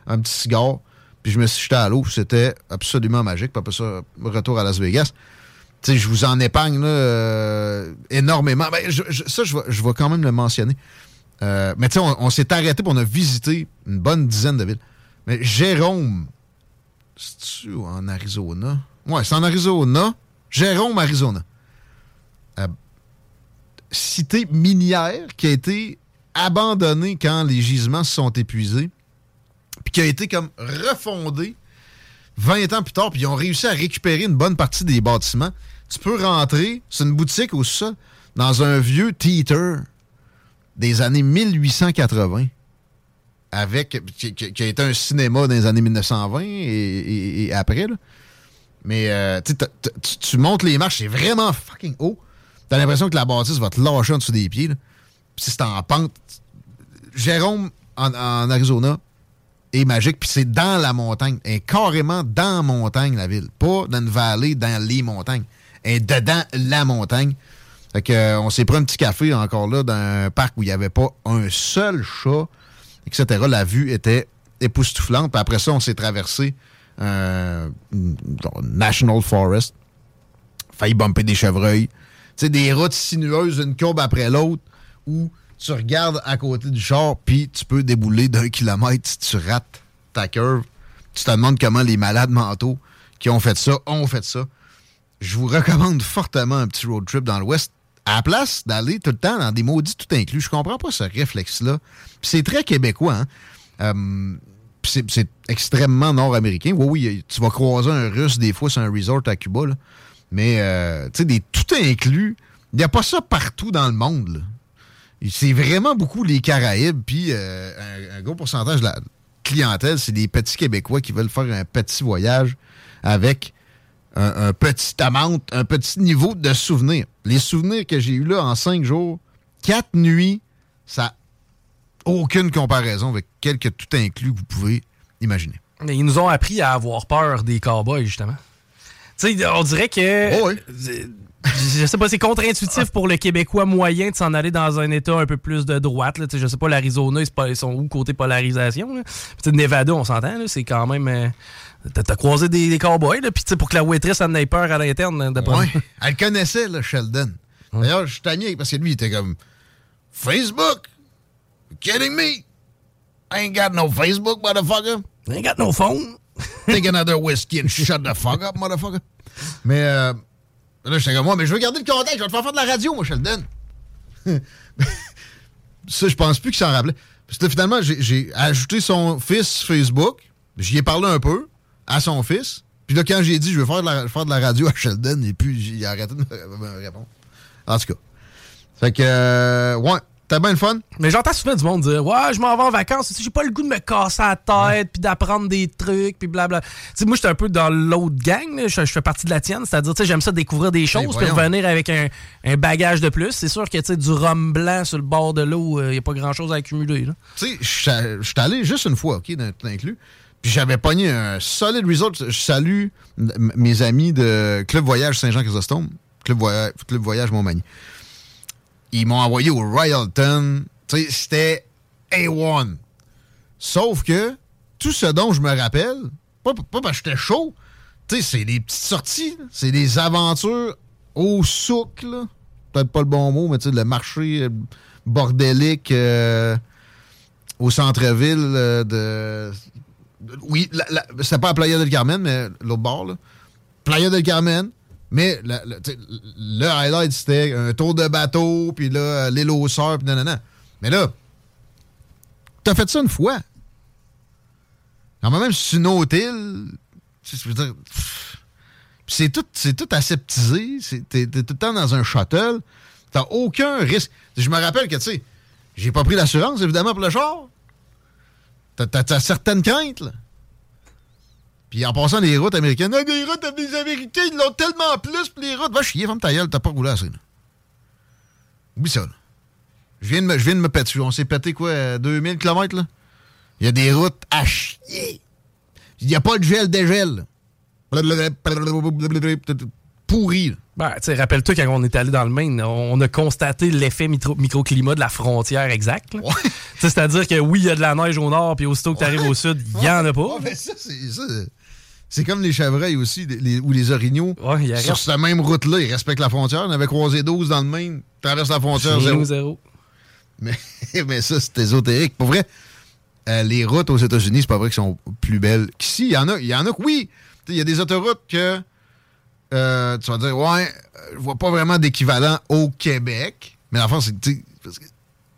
un petit cigare, puis je me suis jeté à l'eau. C'était absolument magique. Puis après ça, retour à Las Vegas. Tu sais, je vous en épargne euh, énormément. Ben, ça, je vais, je vais quand même le mentionner. Euh, mais tu sais, on, on s'est arrêté pour on a visité une bonne dizaine de villes. Mais Jérôme, c'est-tu en Arizona? Ouais, c'est en Arizona. Jérôme, Arizona. Euh, cité minière qui a été abandonnée quand les gisements se sont épuisés, qui a été comme refondée 20 ans plus tard, puis ils ont réussi à récupérer une bonne partie des bâtiments. Tu peux rentrer, c'est une boutique au sol, dans un vieux theater des années 1880 avec qui, qui- a été un cinéma dans les années 1920 et, après. Là. Mais euh, tu tu montes les marches, c'est vraiment fucking haut. T'as l'impression que la bâtisse va te lâcher en dessous des pieds. là. Puis c'est en pente. Jérôme, en Arizona, est magique. Puis c'est dans la montagne. Elle est carrément dans la montagne, la ville. Pas dans une vallée, dans les montagnes. Elle est dedans la montagne. Fait que, euh, on s'est pris un petit café encore là dans un parc où il n'y avait pas un seul chat, etc. La vue était époustouflante. Puis après ça, on s'est traversé un National Forest. Failli bumper des chevreuils. Sais, des routes sinueuses, une courbe après l'autre, où tu regardes à côté du char, puis tu peux débouler d'un kilomètre si tu rates ta curve. Tu te demandes comment les malades mentaux qui ont fait ça ont fait ça. Je vous recommande fortement un petit road trip dans l'Ouest. À la place d'aller tout le temps dans des maudits tout inclus, je comprends pas ce réflexe-là. C'est très québécois, hein? Euh, c'est extrêmement nord-américain. Oui, oui, tu vas croiser un russe des fois sur un resort à Cuba, là. mais euh, tu sais, des tout inclus, il n'y a pas ça partout dans le monde. C'est vraiment beaucoup les Caraïbes, puis euh, un, gros pourcentage de la clientèle, c'est des petits Québécois qui veulent faire un petit voyage avec un, petit amount, un petit niveau de souvenirs. Les souvenirs que j'ai eus là en cinq jours, quatre nuits, ça aucune comparaison avec quelques tout inclus que vous pouvez imaginer. Ils nous ont appris à avoir peur des cowboys, justement. Tu sais, on dirait que. Oh Je sais pas, c'est contre-intuitif pour le Québécois moyen de s'en aller dans un État un peu plus de droite. Là. Je sais pas, l'Arizona, ils, sont où côté polarisation? Là? Puis, Nevada, on s'entend, c'est quand même. euh, T'as croisé des, des cowboys, là, puis pour que la waitress en ait peur à l'interne. d'après Ouais. moi. Elle connaissait, là, Sheldon. D'ailleurs, je suis parce que lui, il était comme Facebook? You kidding me? I ain't got no Facebook, motherfucker. I ain't got no phone. Take another whiskey and shut the fuck up, motherfucker. Mais euh, là, j'étais comme moi, mais je veux garder le contact, je vais te faire faire de la radio, moi, Sheldon. Ça, je pense plus qu'il s'en rappelait. Parce que finalement, j'ai- ajouté son fils Facebook. J'y ai parlé un peu à son fils. Puis là, quand j'ai dit je veux faire de la, faire de la radio à Sheldon, et puis il a arrêté de me, me répondre. En tout cas. Fait que, euh, ouais, t'as bien le fun? Mais j'entends souvent du monde dire Ouais, je m'en vais en vacances, j'ai pas le goût de me casser la tête, puis d'apprendre des trucs, puis blabla. Sais, moi, j'étais un peu dans l'autre gang, je, fais partie de la tienne, c'est-à-dire, tu sais, j'aime ça découvrir des choses, puis revenir avec un, un bagage de plus. C'est sûr que, tu sais, du rhum blanc sur le bord de l'eau, il n'y a pas grand-chose à accumuler. Tu sais, je suis- allé juste une fois, OK, dans inclus. Puis j'avais pogné un solide result. Je salue mes amis de Club Voyage Saint-Jean-Chrysostome, Club, Voyage, Club Voyage Montmagny. Ils m'ont envoyé au Royalton. C'était A1. Sauf que tout ce dont je me rappelle, pas, parce que j'étais chaud, c'est des petites sorties, c'est des aventures au souk. Peut-être pas le bon mot, mais le marché euh, bordélique euh, au centre-ville euh, de. Oui, c'était pas à Playa del Carmen, mais l'autre bord, là. Playa del Carmen, mais le highlight, c'était un tour de bateau, puis là, l'île aux sœurs, puis nanana. Mais là, t'as fait ça une fois. Quand même, c'est une autre île. dire, c'est tout, tout aseptisé. T'es tout le temps dans un shuttle. T'as aucun risque. Je me rappelle que, tu sais, j'ai pas pris l'assurance, évidemment, pour le char. T'as certaines craintes, là. Puis en passant les routes américaines, Ah, des routes des Américains, ils l'ont tellement plus, puis les routes. Va chier, ferme ta gueule, t'as pas roulé assez, là. Oublie ça, là. Je viens de me, je viens de me péter. On s'est pété, quoi, à 2000 km, là? Il y a des routes à chier. Il n'y a pas de gel dégel. Pourri, là. Ben, tu sais, rappelle-toi quand on est allé dans le Maine, on a constaté l'effet micro- microclimat de la frontière exacte. sais, C'est-à-dire que oui, il y a de la neige au nord, puis aussitôt que tu arrives au sud, il n'y en a pas. Ouais, mais ça, c'est ça. C'est comme les chevreuils aussi, les- ou les orignaux. Sur cette même route-là, ils respectent la frontière. On avait croisé 12 dans le Maine. Traverse la frontière, zéro. zéro. Mais, mais ça, c'est ésotérique. Pour vrai, euh, les routes aux États-Unis, c'est pas vrai qu'elles sont plus belles qu'ici. Il y en a, il y en a que oui. Il y a des autoroutes que euh, tu vas dire, ouais, je vois pas vraiment d'équivalent au Québec. Mais c'est sais, parce que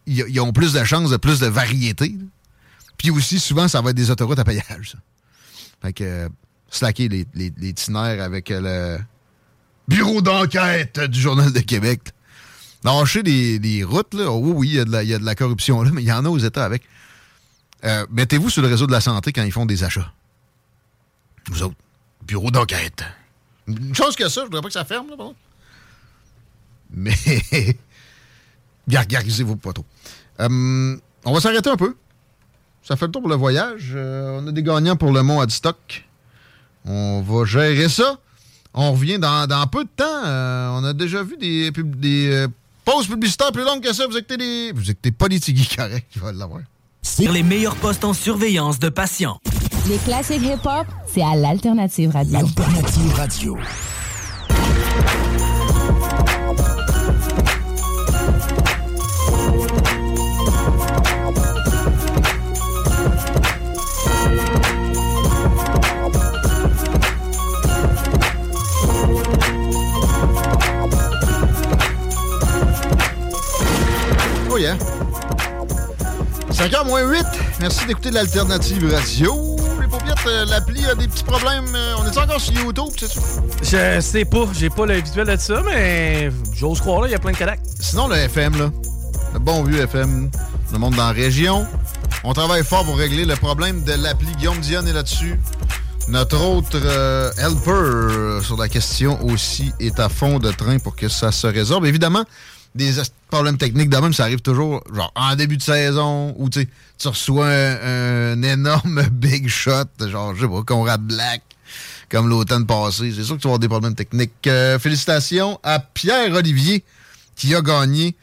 ils ont plus de chances de plus de variété. là. Puis aussi, souvent, ça va être des autoroutes à péage. ça. Fait que, slacker les, les, les avec le bureau d'enquête du Journal de Québec. Lâcher les, les routes, là, oh oui, oui, il y, a de la- il y a de la corruption là, mais il y en a aux États avec. Euh, Mettez-vous sur le réseau de la santé quand ils font des achats. Vous autres, bureau d'enquête. Une chose que ça, je voudrais pas que ça ferme, là. Mais, gargarisez-vous pas trop. Euh, on va s'arrêter un peu. Ça fait le tour pour le voyage. Euh, on a des gagnants pour le mont Adstock. On va gérer ça. On revient dans, dans peu de temps. Euh, on a déjà vu des, pub- des euh, pauses publicitaires plus longues que ça. Vous écoutez des. Vous écoutez Politigui correct, il va l'avoir. Sur les meilleurs postes en surveillance de patients. Les classiques hip-hop, c'est à l'Alternative Radio. Alternative Radio. Moins 8. Merci d'écouter l'Alternative Radio. Les paupiètes, euh, l'appli a des petits problèmes. Euh, on est encore sur YouTube, c'est ça? Je sais pas, j'ai pas le visuel de ça, mais j'ose croire, là, il y a plein de Kodak. Sinon, le FM, là. Le bon vieux FM. Le monde dans la région. On travaille fort pour régler le problème de l'appli. Guillaume Dion est là-dessus. Notre autre euh, helper sur la question aussi est à fond de train pour que ça se résorbe. Évidemment, des problèmes techniques de même, ça arrive toujours genre en début de saison où tu reçois un, énorme big shot, genre, je sais pas, Conrad Black, comme l'automne passé. C'est sûr que tu vas avoir des problèmes techniques. Euh, félicitations à Pierre-Olivier qui a gagné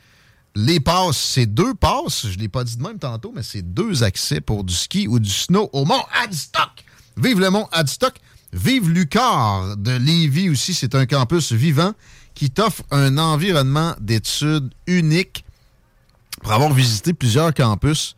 les passes. C'est deux passes, je l'ai pas dit de même tantôt, mais c'est deux accès pour du ski ou du snow au Mont Adstock. Vive le Mont Adstock. Vive Lucar de Lévis aussi. C'est un campus vivant qui t'offre un environnement d'études unique pour avoir visité plusieurs campus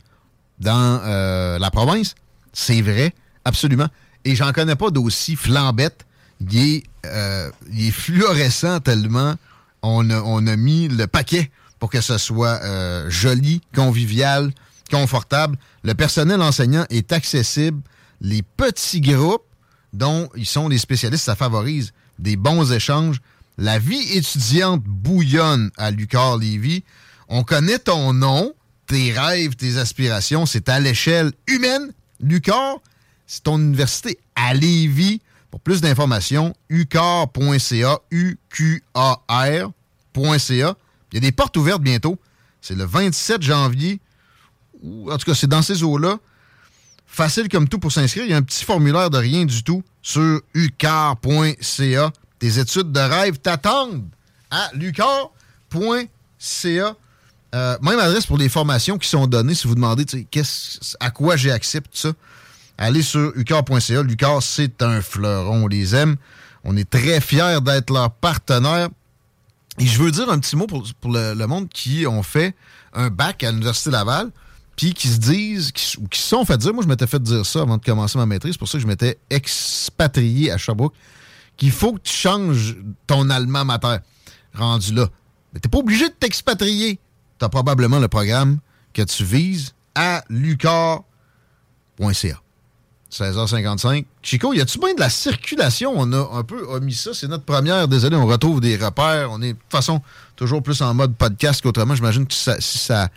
dans euh, la province. C'est vrai, absolument. Et j'en connais pas d'aussi flambette. Il est, euh, il est fluorescent tellement on a, on a mis le paquet pour que ce soit euh, joli, convivial, confortable. Le personnel enseignant est accessible. Les petits groupes dont ils sont les spécialistes, ça favorise des bons échanges. La vie étudiante bouillonne à Lucar Lévis. On connaît ton nom, tes rêves, tes aspirations. C'est à l'échelle humaine. Lucar, c'est ton université à Lévis. Pour plus d'informations, ucar.ca, U-Q-A-R.ca. Il y a des portes ouvertes bientôt. C'est le 27 janvier. Ou, en tout cas, c'est dans ces eaux-là. Facile comme tout pour s'inscrire. Il y a un petit formulaire de rien du tout sur ucar.ca. Tes études de rêve t'attendent à lucar.ca. Euh, même adresse pour les formations qui sont données. Si vous demandez à quoi j'ai ça, allez sur ucar.ca. Lucar, c'est un fleuron. On les aime. On est très fiers d'être leur partenaire. Et je veux dire un petit mot pour, le, monde qui ont fait un bac à l'Université Laval, puis qui se disent, ou qui se sont fait dire, moi je m'étais fait dire ça avant de commencer ma maîtrise, c'est pour ça que je m'étais expatrié à Sherbrooke, qu'il faut que tu changes ton allemand mater rendu là. Mais t'es pas obligé de t'expatrier. T'as probablement le programme que tu vises à lucar.ca. 16h55. Chico, y a-tu bien de la circulation? On a un peu omis ça. C'est notre première. Désolé, on retrouve des repères. On est de toute façon toujours plus en mode podcast qu'autrement. J'imagine que si ça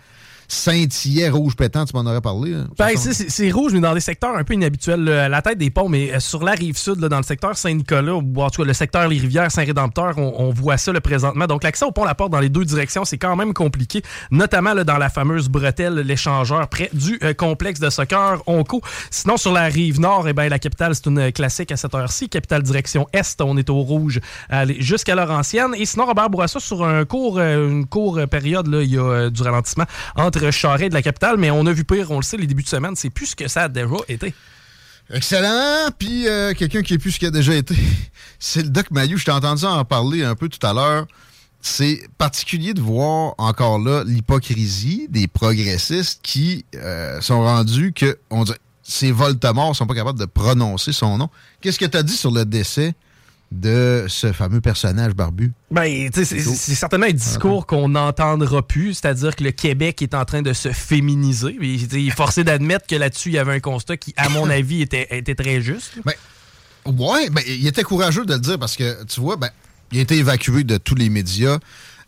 scintillait rouge pétant, tu m'en aurais parlé. hein. Ben, c'est- rouge, mais dans des secteurs un peu inhabituels. là, à la tête des ponts, mais euh, sur la rive sud, là, dans le secteur Saint-Nicolas, ou en tout cas le secteur Les Rivières, Saint-Rédempteur, on, on voit ça là, présentement. Donc l'accès au pont La Porte dans les deux directions, c'est quand même compliqué, notamment là, dans la fameuse bretelle, l'échangeur, près du euh, complexe de soccer Onco. Sinon, sur la rive nord, eh ben, la capitale, c'est une classique à cette heure-ci. Capitale direction est, on est au rouge jusqu'à Laurentienne. Et sinon, Robert Bourassa, sur un court, euh, une courte période, là, il y a euh, du ralentissement entre De la capitale, mais on a vu pire, on le sait, les débuts de semaine, c'est plus que ça a déjà été. Excellent. Puis euh, quelqu'un qui est plus ce qui a déjà été, c'est le Doc Mayou. Je t'ai entendu en parler un peu tout à l'heure. C'est particulier de voir encore là l'hypocrisie des progressistes qui euh, sont rendus que on dirait, ces Voldemort sont pas capables de prononcer son nom. Qu'est-ce que tu as dit sur le décès de ce fameux personnage barbu? Ben, c'est- certainement un discours qu'on n'entendra plus, c'est-à-dire que le Québec est en train de se féminiser. Il est forcé d'admettre que là-dessus, il y avait un constat qui, à mon avis, était, était très juste. Ben, ouais, ben, il était courageux de le dire parce que, tu vois, ben, il a été évacué de tous les médias,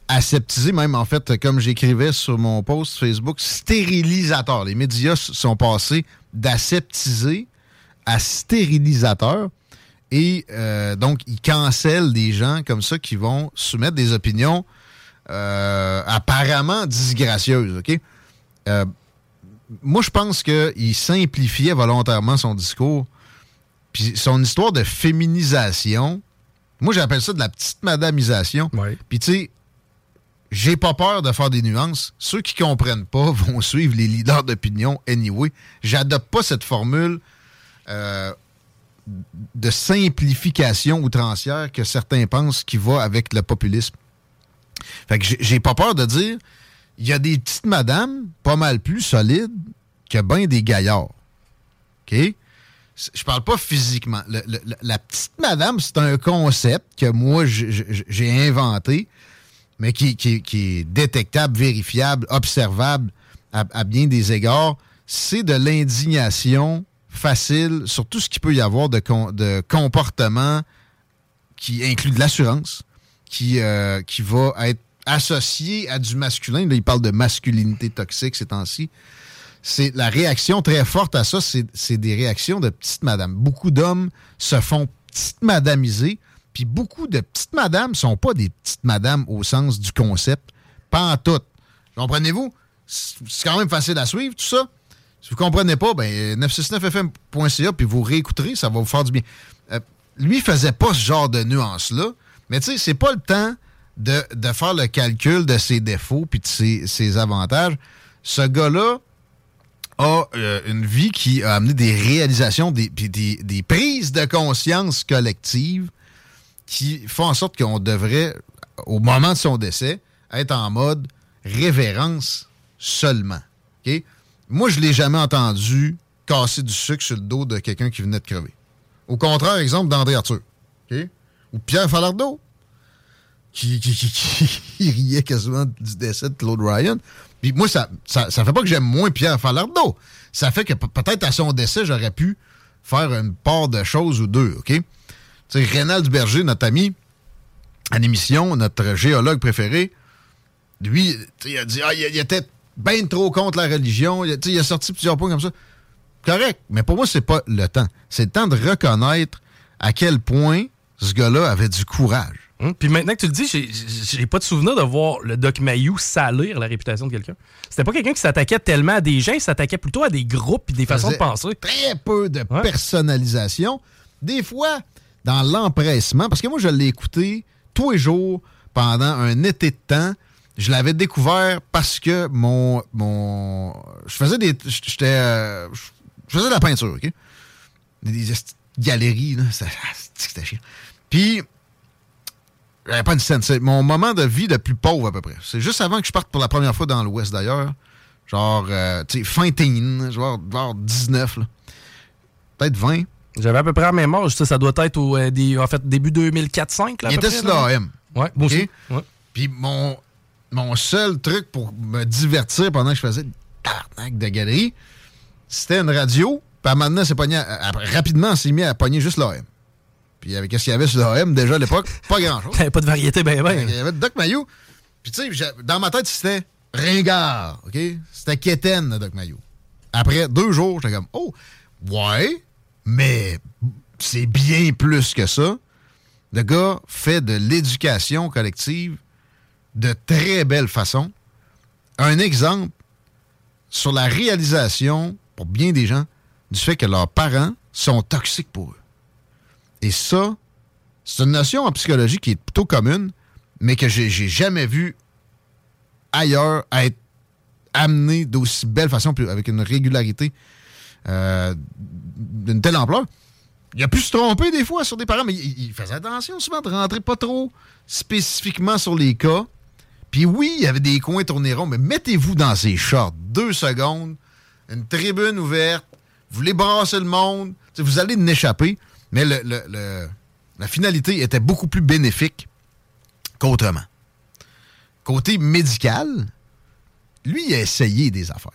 aseptisé même, en fait, comme j'écrivais sur mon post Facebook, stérilisateur. Les médias sont passés d'aseptisé à stérilisateur. Et euh, donc, ils cancellent des gens comme ça qui vont soumettre des opinions euh, apparemment disgracieuses, OK? Euh, moi, je pense qu'il simplifiait volontairement son discours. Puis son histoire de féminisation, moi, j'appelle ça de la petite madamisation. Puis tu sais, j'ai pas peur de faire des nuances. Ceux qui comprennent pas vont suivre les leaders d'opinion anyway. J'adopte pas cette formule euh, de simplification outrancière que certains pensent qui va avec le populisme. Fait que j'ai- pas peur de dire, il y a des petites madames pas mal plus solides que bien des gaillards. OK? Je parle pas physiquement. La petite madame, c'est un concept que moi, j'ai inventé, mais qui, est détectable, vérifiable, observable à bien des égards. C'est de l'indignation facile sur tout ce qu'il peut y avoir de, de comportement qui inclut de l'assurance, qui, euh, qui va être associé à du masculin. Là, il parle de masculinité toxique ces temps-ci c'est la réaction très forte à ça, c'est des réactions de petites madames. Beaucoup d'hommes se font petites madamiser, puis beaucoup de petites madames sont pas des petites madames au sens du concept, pas en tout. Comprenez-vous? C'est quand même facile à suivre, tout ça. Si vous comprenez pas, ben 969fm.ca, puis vous réécouterez, ça va vous faire du bien. Euh, lui faisait pas ce genre de nuances-là, mais tu sais, c'est pas le temps de, faire le calcul de ses défauts puis de ses, avantages. Ce gars-là, a euh, une vie qui a amené des réalisations, des prises de conscience collectives qui font en sorte qu'on devrait, au moment de son décès, être en mode révérence seulement. OK? Moi, je l'ai jamais entendu casser du sucre sur le dos de quelqu'un qui venait de crever. Au contraire, exemple d'André Arthur. Ou Pierre Falardeau, qui, riait quasiment du décès de Claude Ryan. Puis moi, ça, ça, ça fait pas que j'aime moins Pierre Falardeau. Ça fait que pe- peut-être à son décès, j'aurais pu faire une part de choses ou deux, OK? Tu sais, Rénal Duberger, notre ami, à l'émission, notre géologue préféré, lui, il a dit, ah, il, il était bien trop contre la religion. Il, a- il sorti plusieurs points comme ça. Correct, mais pour moi, c'est pas le temps. C'est le temps de reconnaître à quel point ce gars-là avait du courage. Hum, Puis maintenant que tu le dis, j'ai- pas de souvenir de voir le Doc Mayou salir la réputation de quelqu'un. C'était pas quelqu'un qui s'attaquait tellement à des gens, il s'attaquait plutôt à des groupes et des façons de penser. Très peu de personnalisation. Des fois, dans l'empressement, parce que moi, je l'ai écouté tous les jours pendant un été de temps. Je l'avais découvert parce que mon. mon je faisais des. J'étais. euh, Je faisais de la peinture, OK? Des, galeries, là. Ah, C'était chiant. Puis. J'avais pas une scène. C'est mon moment de vie le plus pauvre, à peu près. C'est juste avant que je parte pour la première fois dans l'Ouest, d'ailleurs. Genre, euh, tu sais, fin teen, genre, genre 19, là. Peut-être 20. J'avais à peu près la même âge, ça, ça doit être au, euh, des- en fait, début 2004-5. Il était sur l'AM. Ouais, moi OK? aussi. Ouais. Puis mon, mon seul truc pour me divertir pendant que je faisais tabarnak de galerie, c'était une radio. Puis maintenant, c'est pogné à- à- rapidement, on s'est mis à pogner juste l'AM. Puis avec ce qu'il y avait sur l'AM, déjà à l'époque, pas grand-chose. T'avais pas de variété, ben ben. Il y avait Doc Mayou. Puis tu sais, dans ma tête, c'était ringard, OK? C'était quétaine, Doc Mayou. Après deux jours, j'étais comme, oh, ouais, mais c'est bien plus que ça. Le gars fait de l'éducation collective de très belle façon. Un exemple sur la réalisation, pour bien des gens, du fait que leurs parents sont toxiques pour eux. Et ça, c'est une notion en psychologie qui est plutôt commune, mais que j'ai jamais vu ailleurs être amené d'aussi belle façon, avec une régularité euh, d'une telle ampleur. Il a pu se tromper des fois sur des parents, mais il, il faisait attention souvent de rentrer pas trop spécifiquement sur les cas. Puis oui, il y avait des coins tournés ronds, mais mettez-vous dans ces shorts. Deux secondes, une tribune ouverte, vous voulez brasser le monde, vous allez en échapper, mais la finalité était beaucoup plus bénéfique qu'autrement. Côté médical, lui, il a essayé des affaires.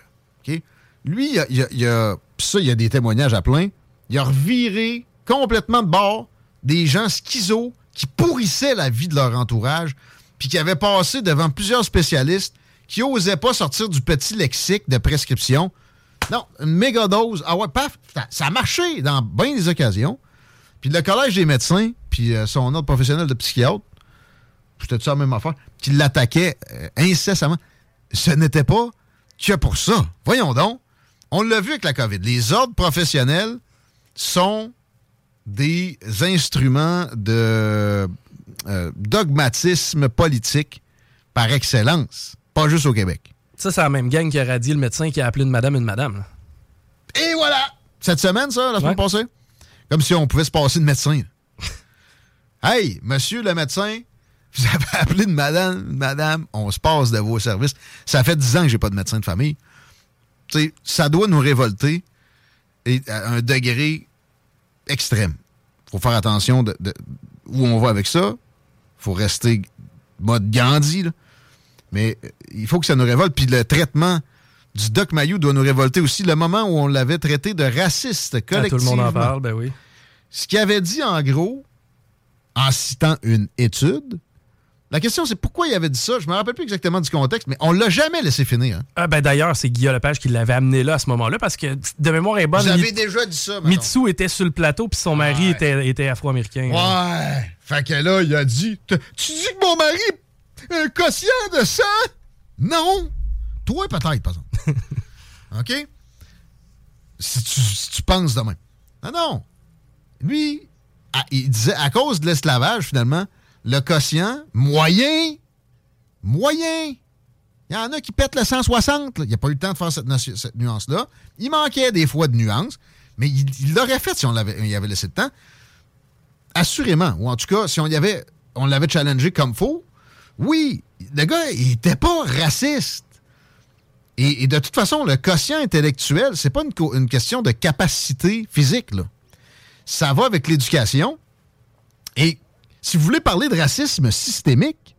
Lui, il a, ça, il y a des témoignages à plein. Il a reviré complètement de bord des gens schizos qui pourrissaient la vie de leur entourage, puis qui avaient passé devant plusieurs spécialistes qui n'osaient pas sortir du petit lexique de prescription. Non, une méga dose. Ah ouais, paf, ça, ça a marché dans bien des occasions. Puis le Collège des médecins, puis euh, son autre professionnel de psychiatre, c'était ça la même affaire, qui l'attaquait euh, incessamment. Ce n'était pas que pour ça. Voyons donc. On l'a vu avec la COVID. Les ordres professionnels sont des instruments de euh, dogmatisme politique par excellence. Pas juste au Québec. Ça, c'est la même gang qui a radié le médecin qui a appelé une madame une madame. là. Et voilà! Cette semaine, ça, la semaine passée? Comme si on pouvait se passer de médecin. hey, monsieur le médecin, vous avez appelé de madame, madame, on se passe de vos services. Ça fait 10 ans que j'ai pas de médecin de famille. ça doit nous révolter et à un degré extrême. faut faire attention de, où on va avec ça. Faut rester mode Gandhi, là. mais euh, il faut que ça nous révolte. Puis le traitement du Doc Mayou doit nous révolter aussi. Le moment où on l'avait traité de raciste collectivement. Ah, tout le monde en parle, ben oui. Ce qu'il avait dit, en gros, en citant une étude, la question, c'est pourquoi il avait dit ça? Je me rappelle plus exactement du contexte, mais on l'a jamais laissé finir. Hein. Ah ben D'ailleurs, c'est Guillaume Lepage qui l'avait amené là à ce moment-là, parce que de mémoire est bonne. J'avais déjà dit ça. Mitsu était sur le plateau, puis son mari était, était afro-américain. Ouais. Fait que là, il a dit Tu dis que mon mari est un quotient de sang Non. Toi, peut-être, par exemple. OK? Si tu, si tu penses de même. Non, non. Lui, il disait à cause de l'esclavage, finalement, le quotient moyen, moyen. Il y en a qui pètent le 160. Il n'y a pas eu le temps de faire cette, nuance-là. Il manquait des fois de nuances, mais il l'aurait fait si on l'avait, il avait laissé le temps. Assurément. Ou en tout cas, si on l'avait challengé comme faux, oui, le gars, il n'était pas raciste. Et, de toute façon, le quotient intellectuel, c'est pas une, une, question de capacité physique. Là. Ça va avec l'éducation. Et si vous voulez parler de racisme systémique,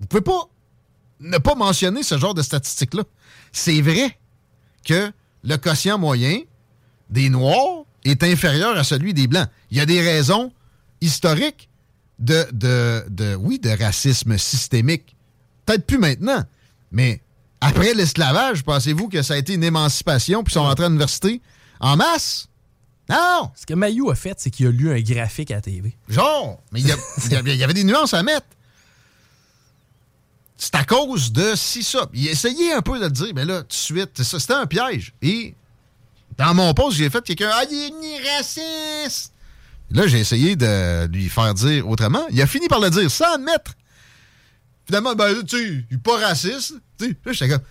vous pouvez pas ne pas mentionner ce genre de statistiques-là. C'est vrai que le quotient moyen des Noirs est inférieur à celui des Blancs. Il y a des raisons historiques de, de, de oui, de racisme systémique. Peut-être plus maintenant, mais après l'esclavage, pensez-vous que ça a été une émancipation puis ils sont rentrés à l'université en masse? Non! Ce que Mayou a fait, c'est qu'il a lu un graphique à la TV. Genre! Mais il y, avait des nuances à mettre. C'est à cause de si ça. Il essayait un peu de le dire, mais là, tout de suite, c'était un piège. Et dans mon poste, j'ai fait quelqu'un Ah, il est raciste! Là, j'ai essayé de lui faire dire autrement. Il a fini par le dire sans admettre. Finalement, ben, tu sais, il est pas raciste. Tu là, j'étais comme,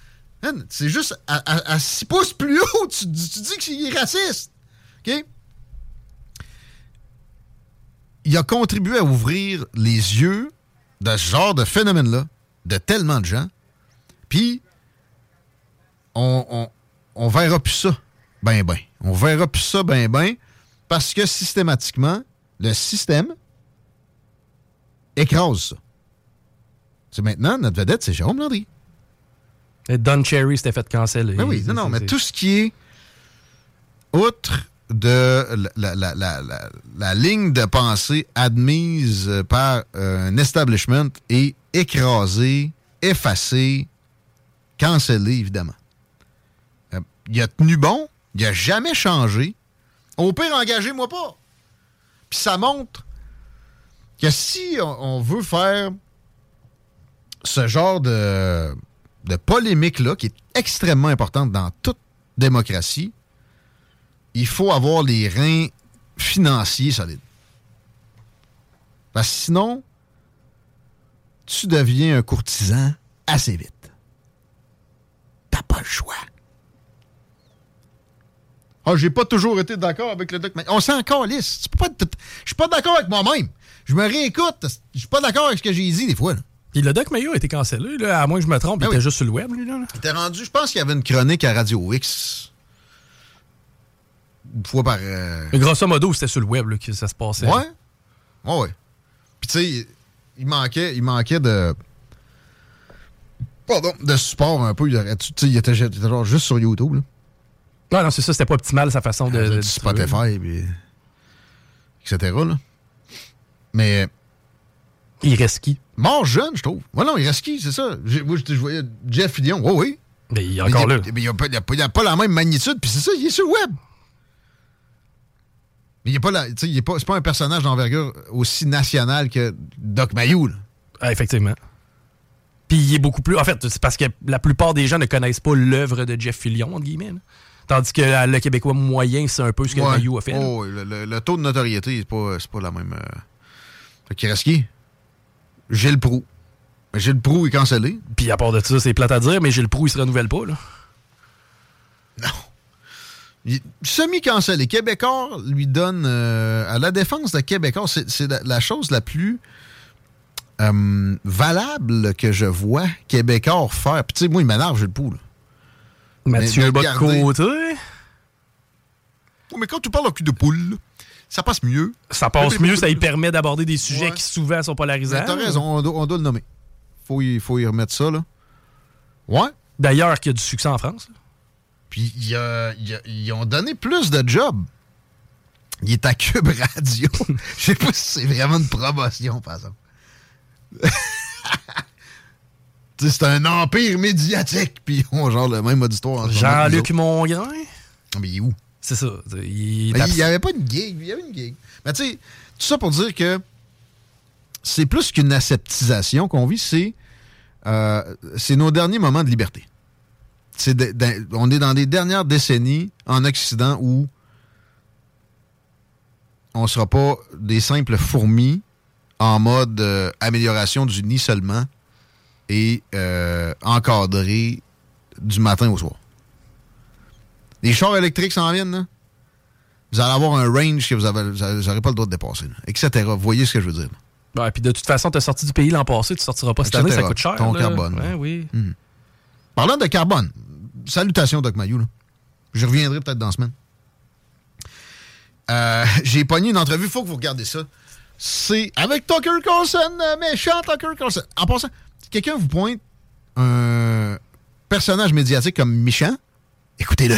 c'est juste à, 6 pouces plus haut, tu, dis qu'il est raciste. OK? Il a contribué à ouvrir les yeux de ce genre de phénomène-là, de tellement de gens. Puis, on, on, verra plus ça, ben, ben. On verra plus ça, ben, ben, parce que systématiquement, le système écrase ça. C'est maintenant, notre vedette, c'est Jérôme Landry. Et Don Cherry s'était fait canceller. Ben oui, non, non, mais tout ce qui est outre de la, ligne de pensée admise par un establishment est écrasé, effacé, cancellé, évidemment. Euh, il a tenu bon, il a jamais changé. Au pire, engagez-moi pas. Puis ça montre que si on, veut faire ce genre de, polémique-là, qui est extrêmement importante dans toute démocratie, il faut avoir les reins financiers solides. Parce que sinon, tu deviens un courtisan assez vite. T'as pas le choix. Ah, j'ai pas toujours été d'accord avec le doc. On s'en calisse. Je suis pas d'accord avec moi-même. Je me réécoute. Je suis pas d'accord avec ce que j'ai dit des fois. Puis le Doc Mayo a été cancellé, là, à moins que je me trompe, il ben était juste sur le web, lui. Là. Il était rendu, je pense qu'il y avait une chronique à Radio X une fois par. Euh, Mais grosso modo, c'était sur le web que ça se passait. Ouais. Ouais, ouais. Puis tu sais, il manquait, il manquait de. Pardon, de support un peu. Il était, il était genre juste sur YouTube. Là. Non, non, c'est ça, c'était pas optimal sa façon de. de Spotify, puis. etc. Là. Mais. Il reste qui? Mort jeune, je trouve. Ouais, non, il reste qui, c'est ça? Moi, je, voyais Jeff Fillion. Oui, oui. Mais il est encore là. Mais il n'a pas, la même magnitude, puis c'est ça, il est sur le web. Mais il n'est pas, là, il est pas, c'est pas un personnage d'envergure aussi national que Doc Mayou. Ah, effectivement. Puis il est beaucoup plus. En fait, c'est parce que la plupart des gens ne connaissent pas l'œuvre de Jeff Fillion, entre guillemets. Tandis que le Québécois moyen, c'est un peu ce que Mayou a fait. Oh, le, taux de notoriété, c'est pas, pas la même. Euh... Fait qu'il reste qui? Gilles Proux. Gilles Proux est cancellé. Puis à part de ça, c'est plate à dire, mais Gilles Proux, il se renouvelle pas, là. Non. Semi-cancellé. Québécois lui donne. euh, à la défense de Québécois, c'est la, la chose la plus euh, valable que je vois Québécois faire. Puis, tu sais, moi, il m'énerve, j'ai le pouls. là. Mathieu bas de côté. Oh, mais quand tu parles au cul de poule, ça passe mieux. Ça passe mieux, ça lui permet d'aborder des sujets Ouais. qui souvent sont polarisants. Mais T'as raison, on doit, on doit le nommer. Faut y, faut y remettre ça, là. Ouais. D'ailleurs, qu'il y a du succès en France. Puis y ils ont donné plus de jobs. Il est à Cube Radio. Je sais pas si c'est vraiment une promotion, par exemple. C'est un empire médiatique, puis ils ont genre le même auditoire. Jean-Luc. Mongrain? Mais il est où? C'est ça. Il, est Ben, n'y avait pas une gig. Il y avait une gig. Mais tu sais, tout ça pour dire que c'est plus qu'une aseptisation qu'on vit, c'est euh, nos derniers moments de liberté. C'est de- de- on est dans des dernières décennies en Occident où on ne sera pas des simples fourmis en mode euh, amélioration du nid seulement et euh, encadré du matin au soir. Les chars électriques s'en viennent, là. Vous allez avoir un range que vous n'aurez pas le droit de dépasser, là, etc. Vous voyez ce que je veux dire? Ouais, puis de toute façon, t'as sorti du pays l'an passé, tu sortiras pas cette année, ça coûte cher. Ton là. carbone. Ouais, oui. Mhm. Parlant de carbone, salutations, Doc Mayou. Je reviendrai peut-être dans la semaine. Euh, J'ai pogné une entrevue, il faut que vous regardez ça. C'est avec Tucker Carlson, euh, méchant Tucker Carlson. En passant, quelqu'un vous pointe un personnage médiatique comme méchant, écoutez-le.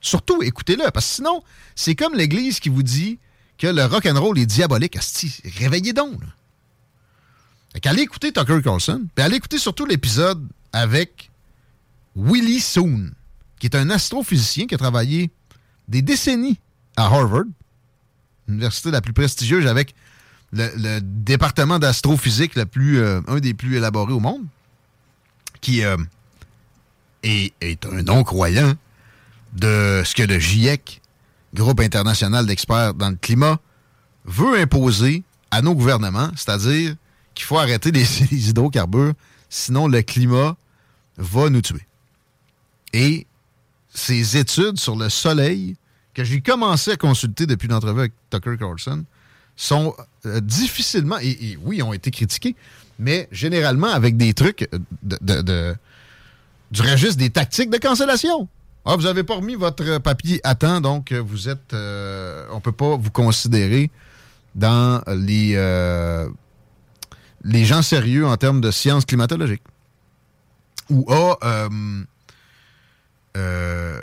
Surtout, écoutez-le, parce que sinon, c'est comme l'Église qui vous dit que le rock and roll est diabolique. Asti, réveillez donc. Là. Écouter Tucker Carlson, puis allez écouter surtout l'épisode avec Willie Soon, qui est un astrophysicien qui a travaillé des décennies à Harvard, l'université la plus prestigieuse avec le, département d'astrophysique euh, un des plus élaborés au monde, qui euh, est, un non-croyant de ce que le GIEC, groupe international d'experts dans le climat, veut imposer à nos gouvernements, c'est-à-dire qu'il faut arrêter les, les hydrocarbures, sinon le climat va nous tuer. Et ces études sur le soleil, que j'ai commencé à consulter depuis l'entrevue avec Tucker Carlson, sont euh, difficilement, et, oui, ont été critiqués, mais généralement avec des trucs de, du registre des tactiques de cancellation. Ah, vous n'avez pas remis votre papier à temps, donc euh, vous êtes. euh, on ne peut pas vous considérer dans les, les gens sérieux en termes de sciences climatologiques. Ou A, euh,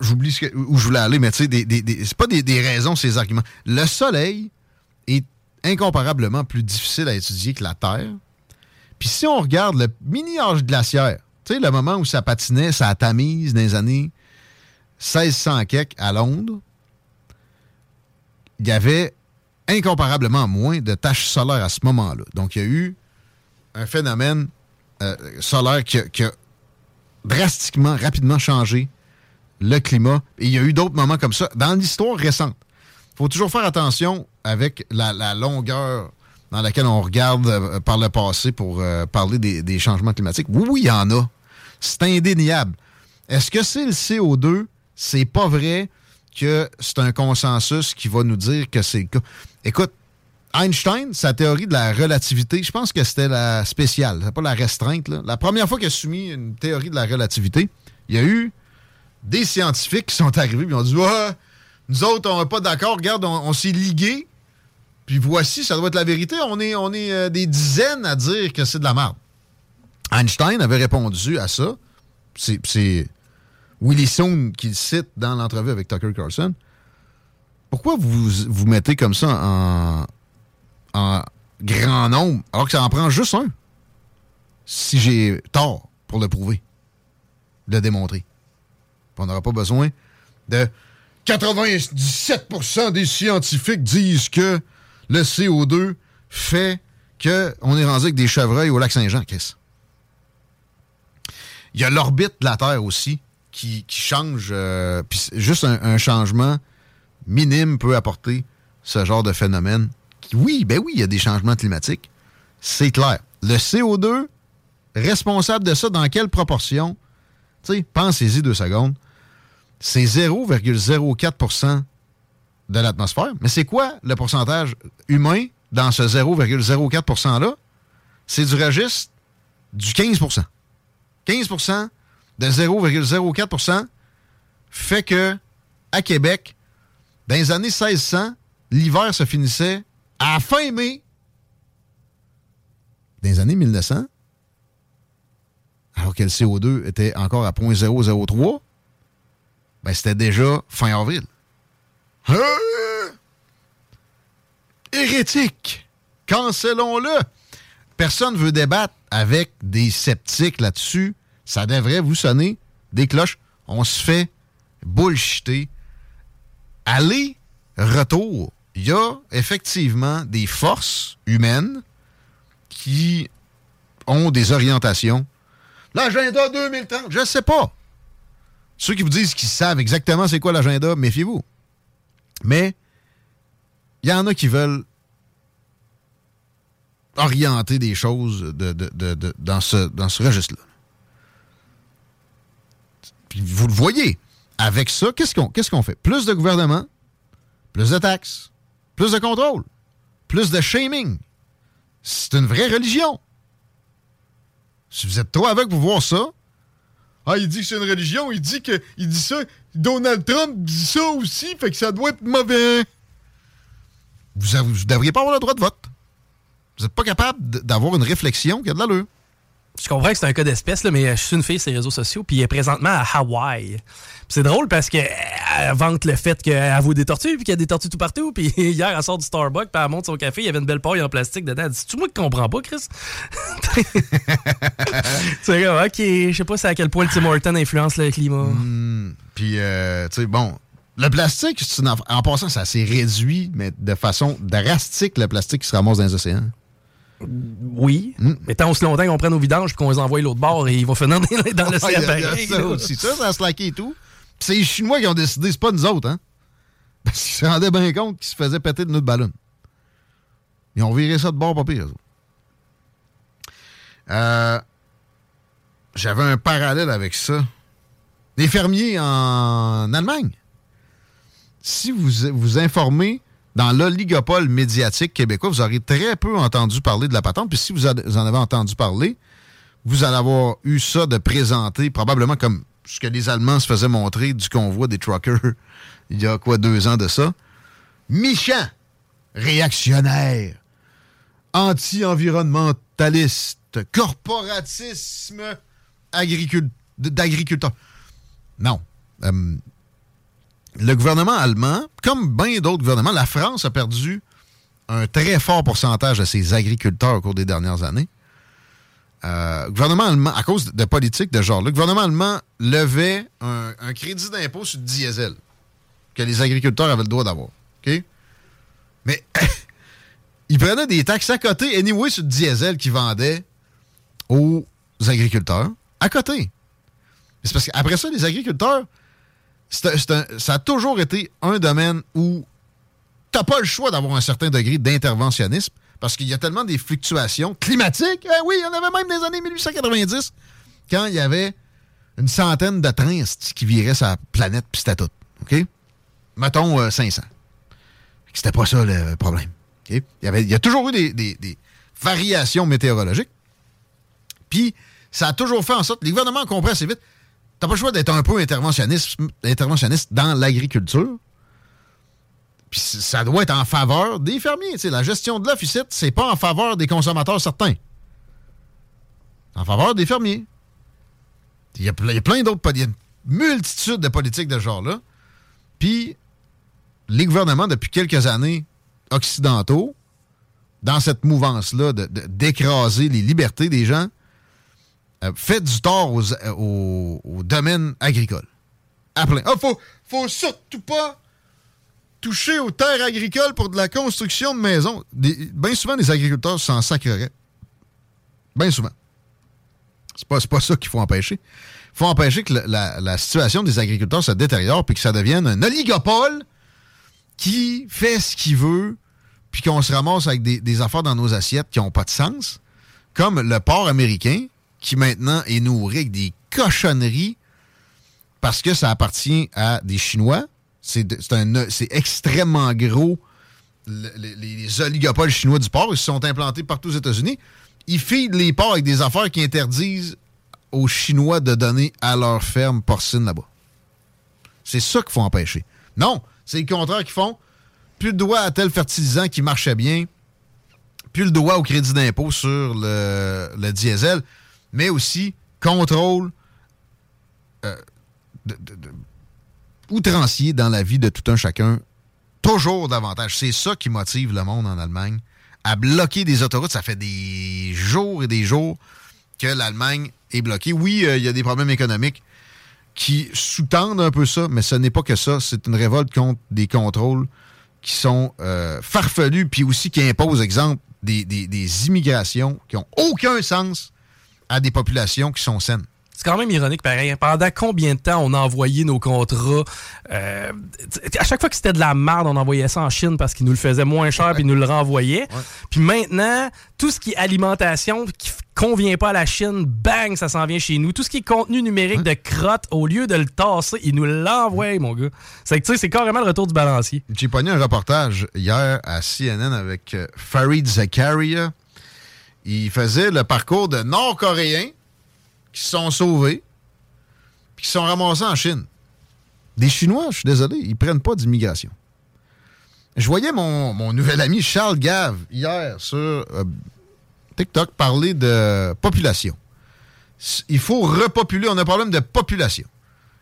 j'oublie où je voulais aller, mais tu sais, des, c'est pas des, raisons, ces arguments. Le Soleil est incomparablement plus difficile à étudier que la Terre. Puis si on regarde le mini-âge glaciaire, tu sais, le moment où ça patinait, ça a tamise dans les années 1600 quelques à Londres, il y avait incomparablement moins de taches solaires à ce moment-là. Donc, il y a eu un phénomène euh, solaire qui a drastiquement, rapidement changé le climat. Et il y a eu d'autres moments comme ça dans l'histoire récente. Il faut toujours faire attention avec la, longueur dans laquelle on regarde euh, par le passé pour euh, parler des, changements climatiques. Oui, oui, il y en a. C'est indéniable. Est-ce que c'est le CO2? C'est pas vrai que c'est un consensus qui va nous dire que c'est le cas. Écoute, Einstein, sa théorie de la relativité, je pense que c'était la spéciale, pas la restreinte. La première fois qu'il a soumis une théorie de la relativité, il y a eu des scientifiques qui sont arrivés et ont dit nous autres, on n'est pas d'accord, regarde, on, s'est ligués, puis voici, ça doit être la vérité. On est, euh, des dizaines à dire que c'est de la merde. Einstein avait répondu à ça. C'est Willie Soon qui le cite dans l'entrevue avec Tucker Carlson. Pourquoi vous vous mettez comme ça en, grand nombre alors que ça en prend juste un? Si j'ai tort pour le prouver, le démontrer? On n'aura pas besoin de 97% des scientifiques disent que le CO2 fait qu'on est rendu avec des chevreuils au lac Saint-Jean, Chris. Il y a l'orbite de la Terre aussi qui, qui change. euh, puis juste un, un changement minime peut apporter ce genre de phénomène. Oui, ben oui, il y a des changements climatiques. C'est clair. Le CO2, responsable de ça, dans quelle proportion? Pensez-y deux secondes. c'est 0,04% de l'atmosphère. Mais c'est quoi le pourcentage humain dans ce 0,04 %-là? C'est du registre du 15% 15% de 0,04% fait que, à Québec, dans les années 1600, l'hiver se finissait à fin mai. Dans les années 1900, alors que le CO2 était encore à 0.003, ben c'était déjà fin avril. Hein? Hérétique! Cancellons-le! Personne veut débattre avec des sceptiques là-dessus. Ça devrait vous sonner des cloches. On se fait bullshiter. Aller, retour. Il y a effectivement des forces humaines qui ont des orientations. L'agenda 2030, je ne sais pas. Ceux qui vous disent qu'ils savent exactement c'est quoi l'agenda, méfiez-vous. Mais il y en a qui veulent orienter des choses dans ce, registre-là. Vous le voyez. Avec ça, qu'est-ce qu'on fait? Plus de gouvernement, plus de taxes, plus de contrôle, plus de shaming. C'est une vraie religion. Si vous êtes trop aveugle pour voir ça, ah, il dit que c'est une religion, il dit que il dit ça, Donald Trump dit ça aussi, fait que ça doit être mauvais. Vous ne devriez pas avoir le droit de vote. Vous n'êtes pas capable d'avoir une réflexion qui a de l'allure. Je comprends que c'est un cas d'espèce, mais je suis une fille sur les réseaux sociaux, puis elle est présentement à Hawaï. C'est drôle parce qu'elle vante le fait qu'elle vaut des tortues, puis qu'il y a des tortues tout partout. Puis hier, elle sort du Starbucks, puis elle monte son café, il y avait une belle paille en plastique dedans. Elle dit Tu moi qui comprends pas, Chris? C'est comme, ok, je sais pas à quel point le Tim Horton influence le climat. Hmm, puis, euh, tu sais, bon, le plastique, en passant, ça s'est réduit, mais de façon drastique, le plastique qui se ramasse dans les océans. Oui. Hmm. Mais tant aussi longtemps qu'on prenne nos vidanges et qu'on les envoie l'autre bord et ils vont finir dans le ciel. ça aussi. Ça, ça a slacké et tout. c'est les Chinois qui ont décidé, c'est pas nous autres, hein? Parce qu'ils se rendaient bien compte qu'ils se faisaient péter de notre ballon. Ils ont viré ça de bord, pas pire. Euh, J'avais un parallèle avec ça. Les fermiers en Allemagne. Si vous vous informez dans l'oligopole médiatique québécois, vous aurez très peu entendu parler de la patente. Puis si vous, en avez entendu parler, vous allez avoir eu ça de présenter, probablement comme ce que les Allemands se faisaient montrer du convoi des truckers il y a quoi, deux ans de ça. Méchant, réactionnaire, anti-environnementaliste, corporatisme d'agriculteur. Non. Euh, le gouvernement allemand, comme bien d'autres gouvernements, la France a perdu un très fort pourcentage de ses agriculteurs au cours des dernières années. Euh, gouvernement allemand, à cause de politiques de genre, le gouvernement allemand levait un, crédit d'impôt sur le diesel que les agriculteurs avaient le droit d'avoir. Mais ils prenaient des taxes à côté, anyway, sur le diesel qu'ils vendaient aux agriculteurs. À côté. C'est parce qu'après ça, les agriculteurs ça a toujours été un domaine où tu n'as pas le choix d'avoir un certain degré d'interventionnisme parce qu'il y a tellement des fluctuations climatiques. Eh oui, il y en avait même les années 1890 quand il y avait une centaine de trains qui viraient sa planète, puis c'était tout. OK? Mettons 500. Euh, c'était pas ça le problème. Il, y avait, il y a toujours eu des, des variations météorologiques. Puis, ça a toujours fait en sorte, les gouvernements compris assez vite, T'as pas le choix d'être un peu interventionniste, dans l'agriculture. Puis ça doit être en faveur des fermiers. la gestion de l'offre c'est pas en faveur des consommateurs certains. En faveur des fermiers. Il y a, plein d'autres. Il y a une multitude de politiques de ce genre-là. Puis les gouvernements, depuis quelques années occidentaux, dans cette mouvance-là d'écraser les libertés des gens, euh, faites du tort euh, au, domaine agricole. À plein. Ah, faut, faut surtout pas toucher aux terres agricoles pour de la construction de maisons. Bien souvent, les agriculteurs s'en sacreraient. Bien souvent. C'est pas, pas ça qu'il faut empêcher. Il faut empêcher que la, situation des agriculteurs se détériore puis que ça devienne un oligopole qui fait ce qu'il veut puis qu'on se ramasse avec des, des affaires dans nos assiettes qui n'ont pas de sens, comme le porc américain qui maintenant est nourri avec des cochonneries parce que ça appartient à des Chinois. C'est extrêmement gros. Le- les, les oligopoles chinois du porc, ils se sont implantés partout aux États-Unis. Ils feedent les porcs avec des affaires qui interdisent aux Chinois de donner à leur ferme porcine là-bas. C'est ça qu'il faut empêcher. Non, c'est le contraire qu'ils font. Plus le droit à tel fertilisant qui marchait bien, plus le droit au crédit d'impôt sur le, le diesel, mais aussi contrôle euh, outrancier dans la vie de tout un chacun, toujours davantage. C'est ça qui motive le monde en Allemagne à bloquer des autoroutes. Ça fait des jours et des jours que l'Allemagne est bloquée. Oui, euh, il y a des problèmes économiques qui sous-tendent un peu ça, mais ce n'est pas que ça. C'est une révolte contre des contrôles qui sont euh, farfelus, puis aussi qui imposent, exemple, des, des- des immigrations qui n'ont aucun sens à des populations qui sont saines. C'est quand même ironique, pareil. hein. Pendant combien de temps on a envoyé nos contrats? euh, à chaque fois que c'était de la merde, on envoyait ça en Chine parce qu'ils nous le faisaient moins cher puis ils nous le renvoyaient. Puis maintenant, tout ce qui est alimentation qui convient pas à la Chine, bang, ça s'en vient chez nous. Tout ce qui est contenu numérique de crotte, au lieu de le tasser, ils nous l'envoient, mon gars. C'est que tu sais, c'est carrément le retour du balancier. J'ai pogné un reportage hier à CNN avec euh, Farid Zakaria. Il faisait le parcours de Nord-Coréens qui se sont sauvés puis qui sont ramassés en Chine. Des Chinois, je suis désolé, ils prennent pas d'immigration. Je voyais mon, nouvel ami Charles Gave hier sur euh, TikTok parler de population. Il faut repopuler, on a un problème de population.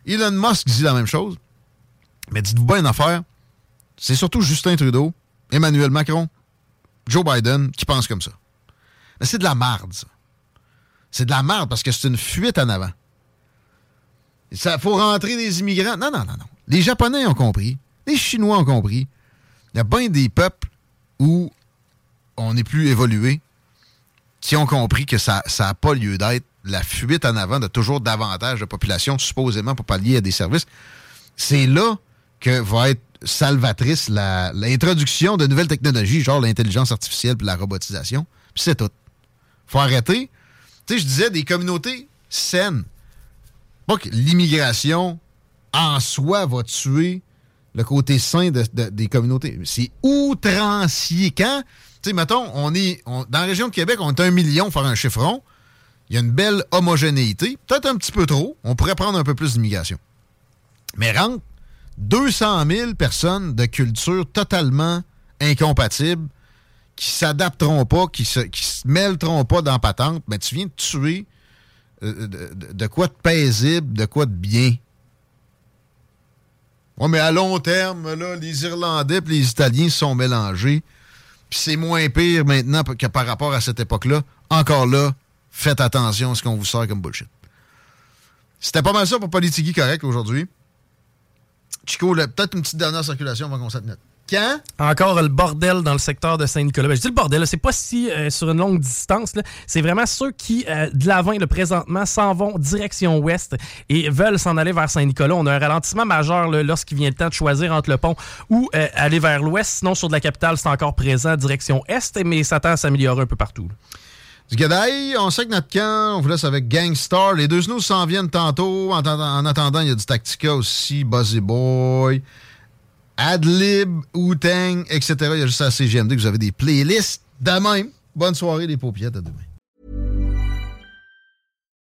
Elon Musk dit la même chose. Mais dites-vous bien une affaire, c'est surtout Justin Trudeau, Emmanuel Macron, Joe Biden qui pensent comme ça. C'est de la marde, ça. C'est de la marde parce que c'est une fuite en avant. Il faut rentrer des immigrants. Non, non, non, non. Les Japonais ont compris. Les Chinois ont compris. Il y a bien des peuples où on n'est plus évolué qui ont compris que ça n'a pas lieu d'être. La fuite en avant de toujours davantage de population, supposément pour pallier à des services. C'est là que va être salvatrice l'introduction de nouvelles technologies, genre l'intelligence artificielle et la robotisation. Puis c'est tout. Faut arrêter. Tu sais, je disais des communautés saines. Pas que l'immigration en soi va tuer le côté sain de- de- des communautés. C'est outrancier. Quand, tu sais, mettons, on est, dans la région de Québec, on est un million faire un chiffron. Il y a une belle homogénéité. Peut-être un petit peu trop. On pourrait prendre un peu plus d'immigration. Mais rentre 200 000 personnes de culture totalement incompatibles qui s'adapteront pas, qui se, se mêleront pas dans patente, mais tu viens de tuer euh, de, quoi de paisible, de quoi de bien. Ouais, mais à long terme, là, les Irlandais et les Italiens se sont mélangés. Puis c'est moins pire maintenant que par rapport à cette époque-là. Encore là, faites attention à ce qu'on vous sort comme bullshit. C'était pas mal ça pour Politigui correct aujourd'hui. Chico, peut-être une petite dernière circulation avant qu'on s'admette. Quand? Encore le bordel dans le secteur de Saint-Nicolas. Ben, je dis le bordel, c'est pas si euh, sur une longue distance. C'est vraiment ceux qui, euh, de l'avant, le présentement, s'en vont direction ouest et veulent s'en aller vers Saint-Nicolas. On a un ralentissement majeur lorsqu'il vient le temps de choisir entre le pont ou euh, aller vers l'ouest. Sinon, sur de la capitale, c'est encore présent direction est, mais ça tend à s'améliorer un peu partout. là. Du Gadaï, on sait que notre camp, on vous laisse avec Gangstar. Les deux snooze s'en viennent tantôt. En, attendant- en attendant, il y a du Tactica aussi, Buzzy Boy, Adlib, Wu-Tang, etc. Il y a juste à CGMD que vous avez des playlists de même. Bonne soirée, les paupiètes. À demain.